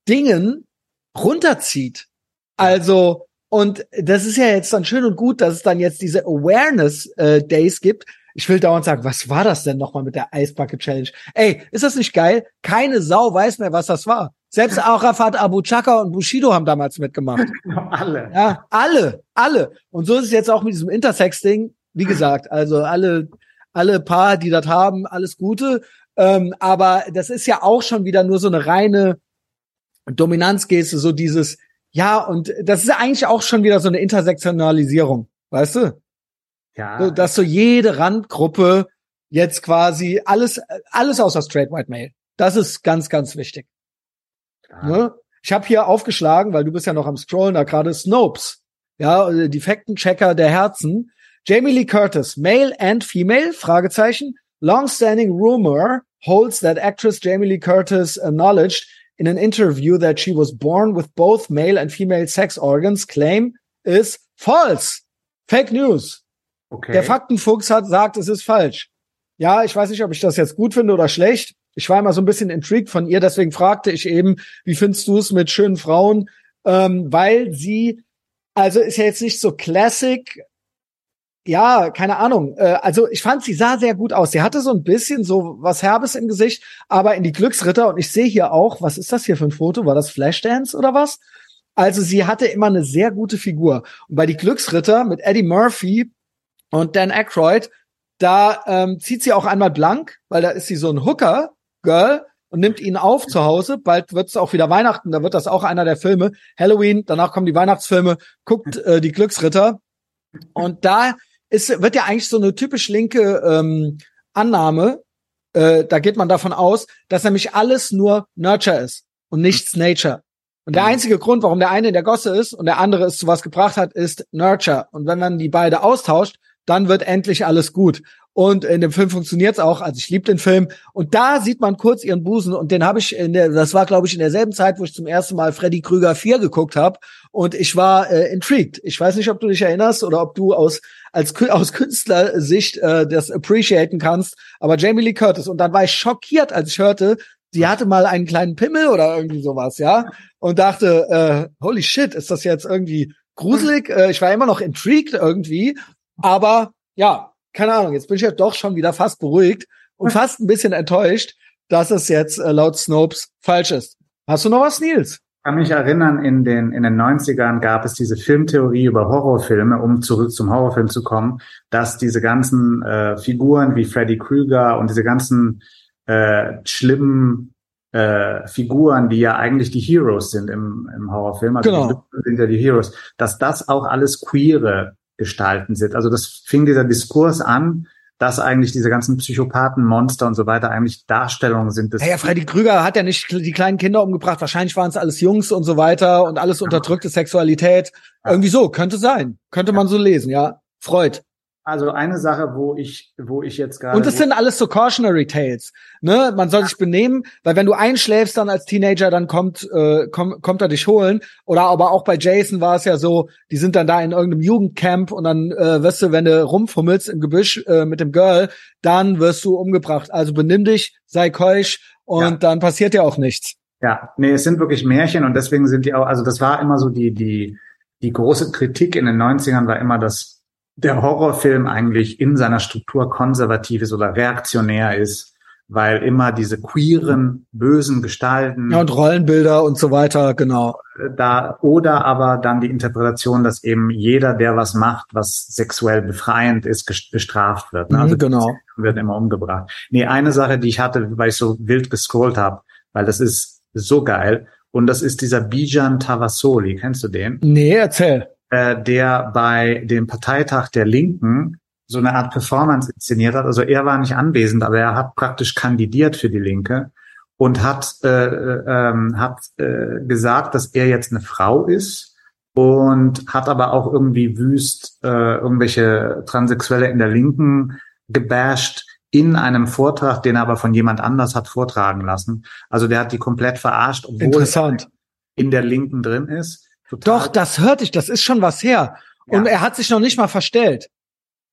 Dingen runterzieht. Also, und das ist ja jetzt dann schön und gut, dass es dann jetzt diese Awareness äh, Days gibt. Ich will dauernd sagen, was war das denn nochmal mit der Bucket Challenge? Ey, ist das nicht geil? Keine Sau weiß mehr, was das war. Selbst Arafat Abu Chaka und Bushido haben damals mitgemacht. Alle. Ja, alle, alle. Und so ist es jetzt auch mit diesem Intersex-Ding. Wie gesagt, also alle, alle Paar, die das haben, alles Gute. Ähm, aber das ist ja auch schon wieder nur so eine reine Dominanzgeste, so dieses, ja, und das ist eigentlich auch schon wieder so eine Intersektionalisierung, weißt du? Ja. So, dass so jede Randgruppe jetzt quasi alles, alles außer Straight White Male. Das ist ganz, ganz wichtig. klar. Ne? Ich habe hier aufgeschlagen, weil du bist ja noch am Scrollen, da gerade Snopes. Ja, äh, die Faktenchecker der Herzen. Jamie Lee Curtis, male and female? Fragezeichen. Long-standing rumor holds that actress Jamie Lee Curtis acknowledged in an interview that she was born with both male and female sex organs. Claim is false. Fake news. Okay. Der Faktenfuchs hat sagt, es ist falsch. Ja, ich weiß nicht, ob ich das jetzt gut finde oder schlecht. Ich war immer so ein bisschen intrigued von ihr, deswegen fragte ich eben, wie findest du es mit schönen Frauen? Ähm, weil sie, also ist ja jetzt nicht so Classic, ja, keine Ahnung. Äh, also ich fand, sie sah sehr gut aus. Sie hatte so ein bisschen so was Herbes im Gesicht, aber in die Glücksritter und ich sehe hier auch, was ist das hier für ein Foto? War das Flashdance oder was? Also sie hatte immer eine sehr gute Figur. Und bei die Glücksritter mit Eddie Murphy und Dan Aykroyd, da ähm, zieht sie auch einmal blank, weil da ist sie so ein Hooker-Girl und nimmt ihn auf zu Hause. Bald wird es auch wieder Weihnachten, da wird das auch einer der Filme. Halloween, danach kommen die Weihnachtsfilme, guckt äh, die Glücksritter. Und da ist, wird ja eigentlich so eine typisch linke ähm, Annahme, äh, da geht man davon aus, dass nämlich alles nur Nurture ist und nichts Nature. Und der einzige Grund, warum der eine in der Gosse ist und der andere es zu was gebracht hat, ist Nurture. Und wenn man die beide austauscht, dann wird endlich alles gut. Und in dem Film funktioniert's auch. Also ich liebe den Film. Und da sieht man kurz ihren Busen. Und den habe ich in der, das war, glaube ich, in derselben Zeit, wo ich zum ersten Mal Freddy Krüger 4 geguckt habe. Und ich war äh, intrigued. Ich weiß nicht, ob du dich erinnerst oder ob du aus als aus Künstlersicht äh, das appreciaten kannst. Aber Jamie Lee Curtis. Und dann war ich schockiert, als ich hörte, sie hatte mal einen kleinen Pimmel oder irgendwie sowas, ja. Und dachte, äh, holy shit, ist das jetzt irgendwie gruselig? Äh, ich war immer noch intrigued irgendwie. Aber ja, keine Ahnung, jetzt bin ich ja doch schon wieder fast beruhigt und hm. fast ein bisschen enttäuscht, dass es jetzt äh, laut Snopes falsch ist. Hast du noch was, Nils? Ich kann mich erinnern, in den, in den 90ern gab es diese Filmtheorie über Horrorfilme, um zurück zum Horrorfilm zu kommen, dass diese ganzen äh, Figuren wie Freddy Krueger und diese ganzen äh, schlimmen äh, Figuren, die ja eigentlich die Heroes sind im, im Horrorfilm, also genau. die sind ja die Heroes, dass das auch alles queere gestalten sind. Also das fing dieser Diskurs an, dass eigentlich diese ganzen Psychopathen, Monster und so weiter eigentlich Darstellungen sind. Des ja, ja, Freddy Krüger hat ja nicht die kleinen Kinder umgebracht. Wahrscheinlich waren es alles Jungs und so weiter und alles unterdrückte Sexualität. Irgendwie so, könnte sein. Könnte man so lesen, ja. Freud. Also eine Sache, wo ich, wo ich jetzt gerade. Und es sind alles so cautionary tales. Ne, man soll ja. sich benehmen, weil wenn du einschläfst dann als Teenager, dann kommt, äh, kommt, kommt er dich holen. Oder aber auch bei Jason war es ja so, die sind dann da in irgendeinem Jugendcamp und dann äh, wirst du, wenn du rumfummelst im Gebüsch äh, mit dem Girl, dann wirst du umgebracht. Also benimm dich, sei keusch und ja. dann passiert dir auch nichts. Ja, nee, es sind wirklich Märchen und deswegen sind die auch, also das war immer so die, die, die große Kritik in den 90ern war immer, dass der Horrorfilm eigentlich in seiner Struktur konservativ ist oder reaktionär ist, weil immer diese queeren, bösen Gestalten. Ja, und Rollenbilder und so weiter, genau. Da, oder aber dann die Interpretation, dass eben jeder, der was macht, was sexuell befreiend ist, bestraft wird. Ne? Also mhm, genau. Wird immer umgebracht. Nee, eine Sache, die ich hatte, weil ich so wild gescrollt habe, weil das ist so geil. Und das ist dieser Bijan Tavasoli. Kennst du den? Nee, erzähl äh, der bei dem Parteitag der Linken so eine Art Performance inszeniert hat. Also er war nicht anwesend, aber er hat praktisch kandidiert für die Linke und hat, äh, äh, ähm, hat äh, gesagt, dass er jetzt eine Frau ist und hat aber auch irgendwie wüst äh, irgendwelche Transsexuelle in der Linken gebasht in einem Vortrag, den er aber von jemand anders hat vortragen lassen. Also der hat die komplett verarscht, obwohl er in der Linken drin ist. Total. Doch, das hörte ich, das ist schon was her. Ja. Und er hat sich noch nicht mal verstellt.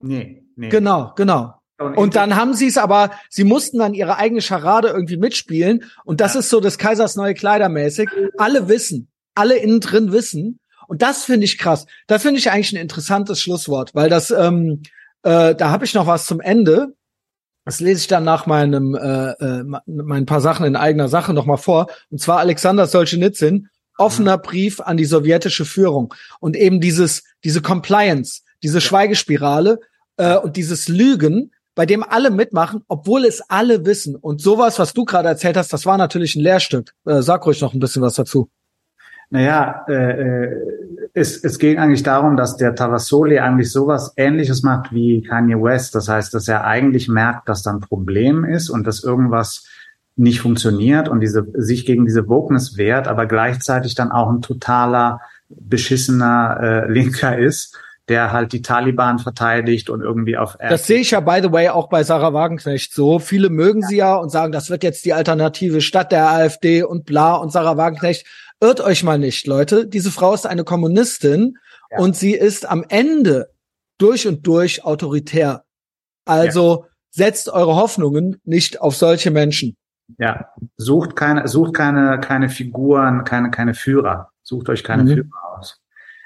Nee, nee. Genau, genau. Und dann haben sie es aber, sie mussten dann ihre eigene Scharade irgendwie mitspielen. Und das ja. ist so das Kaisers neue Kleider mäßig. Alle wissen, alle innen drin wissen. Und das finde ich krass. Das finde ich eigentlich ein interessantes Schlusswort, weil das, ähm, äh, da habe ich noch was zum Ende. Das lese ich dann nach meinem, äh, äh, meinen paar Sachen in eigener Sache nochmal vor. Und zwar Alexander Solzhenitsyn offener Brief an die sowjetische Führung und eben dieses diese Compliance, diese ja. Schweigespirale äh, und dieses Lügen, bei dem alle mitmachen, obwohl es alle wissen. Und sowas, was du gerade erzählt hast, das war natürlich ein Lehrstück. Äh, sag ruhig noch ein bisschen was dazu. Naja, äh, äh, es, es ging eigentlich darum, dass der Tavasoli eigentlich sowas Ähnliches macht wie Kanye West. Das heißt, dass er eigentlich merkt, dass da ein Problem ist und dass irgendwas nicht funktioniert und diese, sich gegen diese Wokeness wehrt, aber gleichzeitig dann auch ein totaler beschissener äh, Linker ist, der halt die Taliban verteidigt und irgendwie auf Das sehe ich ja by the way auch bei Sarah Wagenknecht so. Viele mögen sie ja und sagen, das wird jetzt die Alternative statt der AfD und bla und Sarah Wagenknecht. Irrt euch mal nicht, Leute. Diese Frau ist eine Kommunistin ja. und sie ist am Ende durch und durch autoritär. Also ja. setzt eure Hoffnungen nicht auf solche Menschen. Ja, sucht keine, sucht keine, keine Figuren, keine, keine Führer. Sucht euch keine mhm. Führer aus.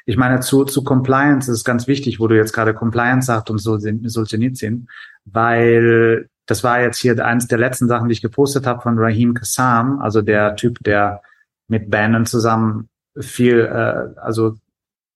Ich meine, zu, zu Compliance ist ganz wichtig, wo du jetzt gerade Compliance sagst und Solzhenitsyn, weil das war jetzt hier eines der letzten Sachen, die ich gepostet habe von Rahim Kassam, also der Typ, der mit Bannon zusammen viel, äh, also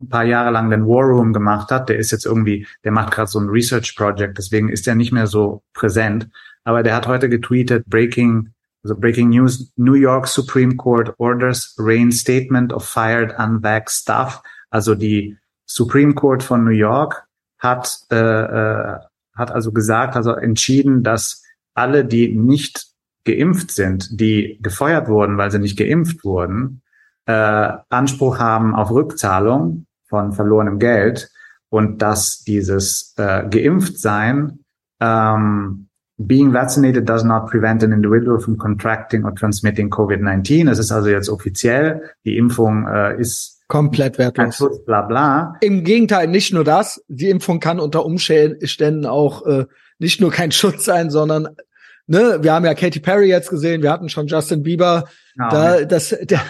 ein paar Jahre lang den War Room gemacht hat. Der ist jetzt irgendwie, der macht gerade so ein Research Project, deswegen ist er nicht mehr so präsent. Aber der hat heute getweetet, Breaking also Breaking News, New York Supreme Court orders reinstatement of fired unvaxxed staff. Also die Supreme Court von New York hat, äh, äh, hat also gesagt, also entschieden, dass alle, die nicht geimpft sind, die gefeuert wurden, weil sie nicht geimpft wurden, äh, Anspruch haben auf Rückzahlung von verlorenem Geld und dass dieses äh, geimpft sein ähm, Being vaccinated does not prevent an individual from contracting or transmitting COVID-19. Es ist also jetzt offiziell. Die Impfung äh, ist komplett wertlos. Schutz, bla bla. Im Gegenteil, nicht nur das. Die Impfung kann unter Umständen auch äh, nicht nur kein Schutz sein, sondern ne, wir haben ja Katy Perry jetzt gesehen, wir hatten schon Justin Bieber. Genau. Da, das, der,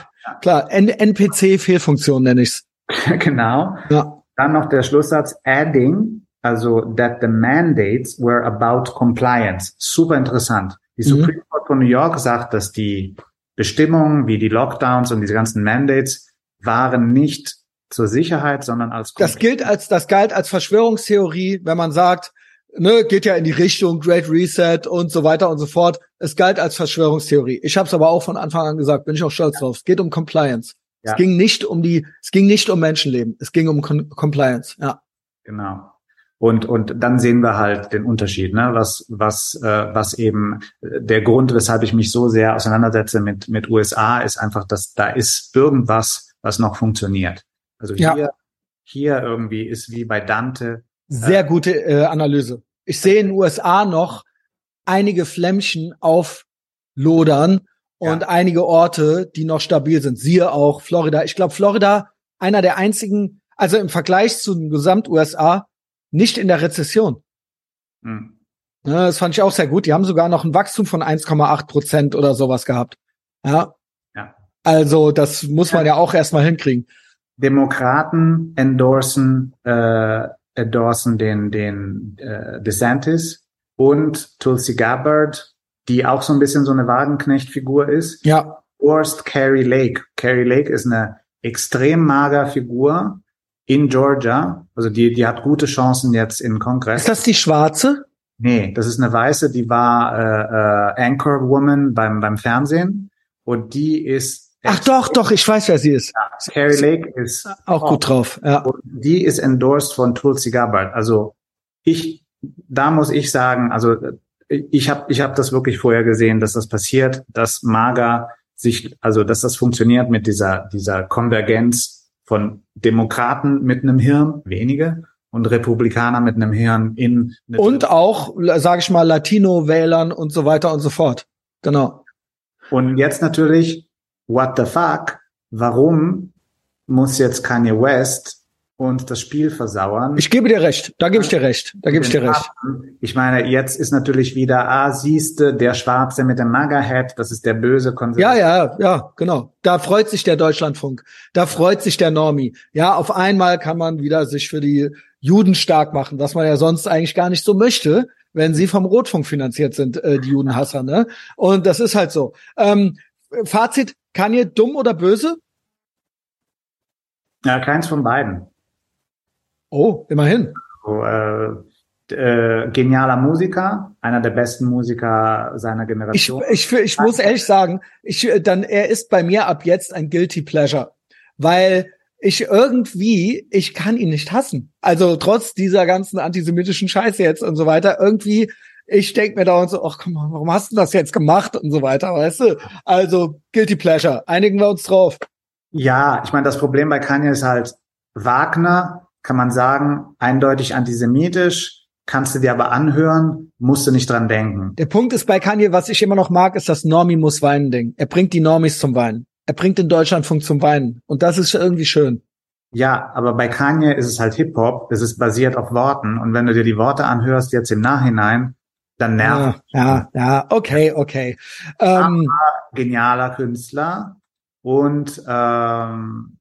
klar, N NPC-Fehlfunktion nenne ich's. genau. Ja. Dann noch der Schlusssatz, adding also that the mandates were about compliance. Super interessant. Die mhm. Supreme Court von New York sagt, dass die Bestimmungen wie die Lockdowns und diese ganzen Mandates waren nicht zur Sicherheit, sondern als Das gilt als das galt als Verschwörungstheorie, wenn man sagt, ne, geht ja in die Richtung Great Reset und so weiter und so fort. Es galt als Verschwörungstheorie. Ich habe es aber auch von Anfang an gesagt, bin ich auch stolz drauf. Es geht um Compliance. Ja. Es ging nicht um die, es ging nicht um Menschenleben. Es ging um Con Compliance. Ja. Genau. Und, und dann sehen wir halt den Unterschied, ne? was, was, äh, was eben der Grund, weshalb ich mich so sehr auseinandersetze mit, mit USA, ist einfach, dass da ist irgendwas, was noch funktioniert. Also hier, ja. hier irgendwie ist wie bei Dante. Sehr äh, gute äh, Analyse. Ich sehe in den USA noch einige Flämmchen auflodern und ja. einige Orte, die noch stabil sind. Siehe auch Florida. Ich glaube, Florida, einer der einzigen, also im Vergleich zu den Gesamt-USA, nicht in der Rezession. Hm. Ja, das fand ich auch sehr gut. Die haben sogar noch ein Wachstum von 1,8 Prozent oder sowas gehabt. Ja. ja. Also das muss man ja, ja auch erstmal hinkriegen. Demokraten endorsen, äh, endorsen den, den äh, DeSantis und Tulsi Gabbard, die auch so ein bisschen so eine Wagenknecht-Figur ist. Ja. Worst Carrie Lake. Carrie Lake ist eine extrem mager Figur, in Georgia. Also die, die hat gute Chancen jetzt im Kongress. Ist das die schwarze? Nee, das ist eine weiße, die war äh, äh, Anchor Woman beim, beim Fernsehen. Und die ist. Ach doch, doch, ich weiß, wer sie ist. Ja, Carrie Lake ist auch gut drauf. Ja. Und die ist endorsed von Tulsi Gabbard. Also ich, da muss ich sagen, also ich habe ich hab das wirklich vorher gesehen, dass das passiert, dass MAGA sich, also dass das funktioniert mit dieser dieser Konvergenz von Demokraten mit einem Hirn, wenige, und Republikaner mit einem Hirn in. Und auch, sage ich mal, Latino-Wählern und so weiter und so fort. Genau. Und jetzt natürlich, what the fuck? Warum muss jetzt Kanye West und das Spiel versauern. Ich gebe dir recht, da gebe ich dir recht, da gebe ich dir recht. Ich meine, jetzt ist natürlich wieder, ah, siehste, der Schwarze mit dem MAGA-Hat, das ist der böse Konservative. Ja, ja, ja, genau. Da freut sich der Deutschlandfunk, da freut sich der Normi. Ja, auf einmal kann man wieder sich für die Juden stark machen, was man ja sonst eigentlich gar nicht so möchte, wenn sie vom Rotfunk finanziert sind, äh, die Judenhasser, ne? Und das ist halt so. Ähm, Fazit, Kanye dumm oder böse? Ja, keins von beiden. Oh, immerhin. So, äh, äh, genialer Musiker, einer der besten Musiker seiner Generation. Ich, ich, ich muss ehrlich sagen, ich, dann, er ist bei mir ab jetzt ein Guilty Pleasure, weil ich irgendwie, ich kann ihn nicht hassen. Also trotz dieser ganzen antisemitischen Scheiße jetzt und so weiter, irgendwie, ich denk mir da und so, ach komm mal, warum hast du das jetzt gemacht und so weiter, weißt du? Also Guilty Pleasure, einigen wir uns drauf. Ja, ich meine, das Problem bei Kanye ist halt, Wagner kann man sagen, eindeutig antisemitisch, kannst du dir aber anhören, musst du nicht dran denken. Der Punkt ist bei Kanye, was ich immer noch mag, ist das Normie muss weinen Ding. Er bringt die Normis zum Weinen. Er bringt den Deutschlandfunk zum Weinen. Und das ist irgendwie schön. Ja, aber bei Kanye ist es halt Hip-Hop, es ist basiert auf Worten. Und wenn du dir die Worte anhörst jetzt im Nachhinein, dann nervt. Ja, ja, ja, okay, okay. Ähm, genialer Künstler und ähm,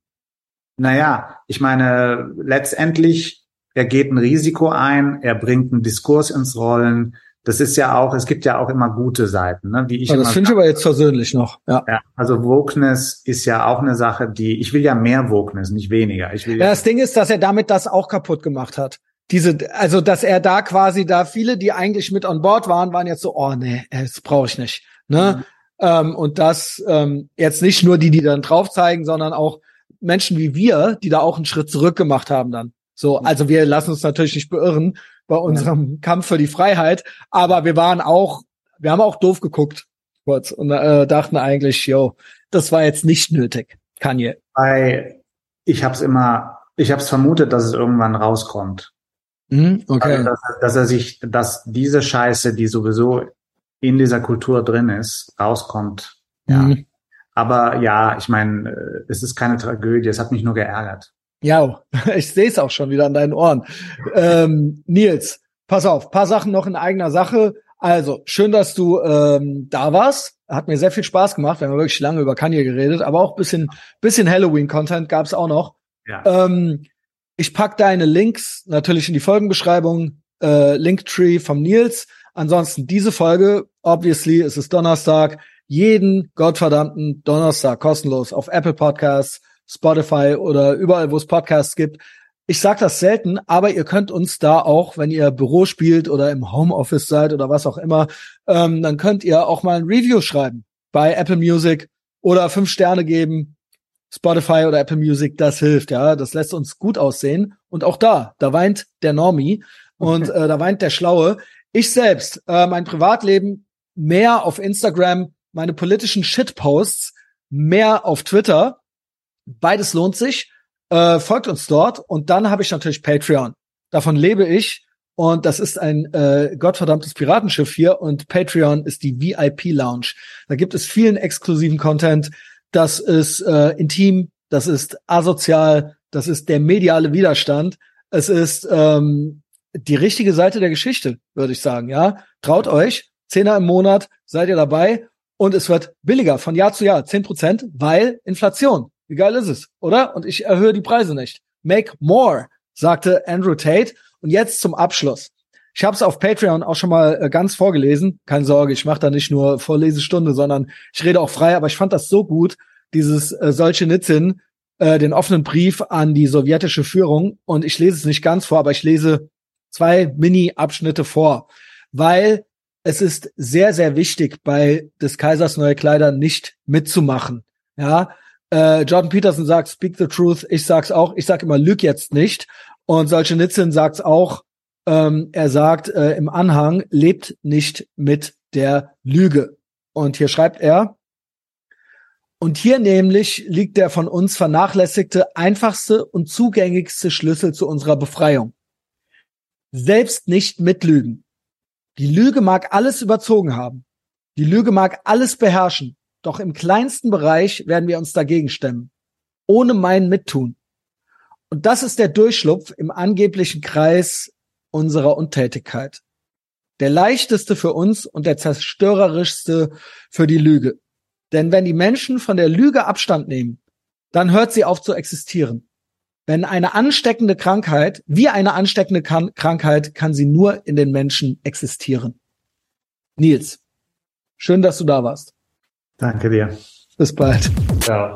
naja, ich meine, letztendlich, er geht ein Risiko ein, er bringt einen Diskurs ins Rollen. Das ist ja auch, es gibt ja auch immer gute Seiten, ne? Wie ich ja, das finde ich aber jetzt persönlich noch. Ja. ja. Also Wokeness ist ja auch eine Sache, die ich will ja mehr Wokeness, nicht weniger. Ich will ja, das Ding ist, dass er damit das auch kaputt gemacht hat. Diese, also dass er da quasi da viele, die eigentlich mit on board waren, waren jetzt so, oh nee, das brauche ich nicht. Ne? Mhm. Ähm, und das ähm, jetzt nicht nur die, die dann drauf zeigen, sondern auch Menschen wie wir, die da auch einen Schritt zurück gemacht haben dann. So, also wir lassen uns natürlich nicht beirren bei unserem ja. Kampf für die Freiheit, aber wir waren auch, wir haben auch doof geguckt kurz und äh, dachten eigentlich, yo, das war jetzt nicht nötig, Kanye. Bei, ich habe es immer, ich habe es vermutet, dass es irgendwann rauskommt. Mhm, okay. Also, dass, dass er sich, dass diese Scheiße, die sowieso in dieser Kultur drin ist, rauskommt. Ja. Mhm. Aber ja, ich meine, äh, es ist keine Tragödie, es hat mich nur geärgert. Ja, ich sehe es auch schon wieder an deinen Ohren. ähm, Nils, pass auf, paar Sachen noch in eigener Sache. Also, schön, dass du ähm, da warst. Hat mir sehr viel Spaß gemacht. Wir haben wirklich lange über Kanye geredet, aber auch bisschen, bisschen Halloween-Content gab's auch noch. Ja. Ähm, ich pack deine Links natürlich in die Folgenbeschreibung. Äh, Linktree vom Nils. Ansonsten diese Folge, obviously, es ist Donnerstag, jeden gottverdammten Donnerstag kostenlos auf Apple Podcasts, Spotify oder überall, wo es Podcasts gibt. Ich sage das selten, aber ihr könnt uns da auch, wenn ihr Büro spielt oder im Homeoffice seid oder was auch immer, ähm, dann könnt ihr auch mal ein Review schreiben bei Apple Music oder fünf Sterne geben. Spotify oder Apple Music, das hilft, ja. Das lässt uns gut aussehen. Und auch da, da weint der Normie und äh, da weint der Schlaue. Ich selbst, äh, mein Privatleben mehr auf Instagram, meine politischen Shitposts mehr auf Twitter. Beides lohnt sich. Äh, folgt uns dort. Und dann habe ich natürlich Patreon. Davon lebe ich. Und das ist ein äh, gottverdammtes Piratenschiff hier. Und Patreon ist die VIP-Lounge. Da gibt es vielen exklusiven Content. Das ist äh, intim, das ist asozial, das ist der mediale Widerstand. Es ist ähm, die richtige Seite der Geschichte, würde ich sagen, ja. Traut euch, Zehner im Monat, seid ihr dabei und es wird billiger von Jahr zu Jahr, zehn Prozent, weil Inflation. Wie geil ist es, oder? Und ich erhöhe die Preise nicht. Make more, sagte Andrew Tate. Und jetzt zum Abschluss. Ich habe es auf Patreon auch schon mal äh, ganz vorgelesen. Keine Sorge, ich mache da nicht nur Vorlesestunde, sondern ich rede auch frei. Aber ich fand das so gut, dieses äh, solche Nitzin, äh, den offenen Brief an die sowjetische Führung. Und ich lese es nicht ganz vor, aber ich lese zwei Mini-Abschnitte vor, weil es ist sehr, sehr wichtig, bei des Kaisers neue Kleider nicht mitzumachen. Ja, äh, Jordan Peterson sagt, speak the truth. Ich sag's auch. Ich sag immer, lüg jetzt nicht. Und solche Nitzin sagt's auch. Ähm, er sagt äh, im Anhang, lebt nicht mit der Lüge. Und hier schreibt er, und hier nämlich liegt der von uns vernachlässigte, einfachste und zugänglichste Schlüssel zu unserer Befreiung selbst nicht mitlügen. Die Lüge mag alles überzogen haben. Die Lüge mag alles beherrschen. Doch im kleinsten Bereich werden wir uns dagegen stemmen. Ohne mein Mittun. Und das ist der Durchschlupf im angeblichen Kreis unserer Untätigkeit. Der leichteste für uns und der zerstörerischste für die Lüge. Denn wenn die Menschen von der Lüge Abstand nehmen, dann hört sie auf zu existieren. Wenn eine ansteckende Krankheit, wie eine ansteckende Krankheit, kann sie nur in den Menschen existieren. Nils, schön, dass du da warst. Danke dir. Bis bald. Ciao.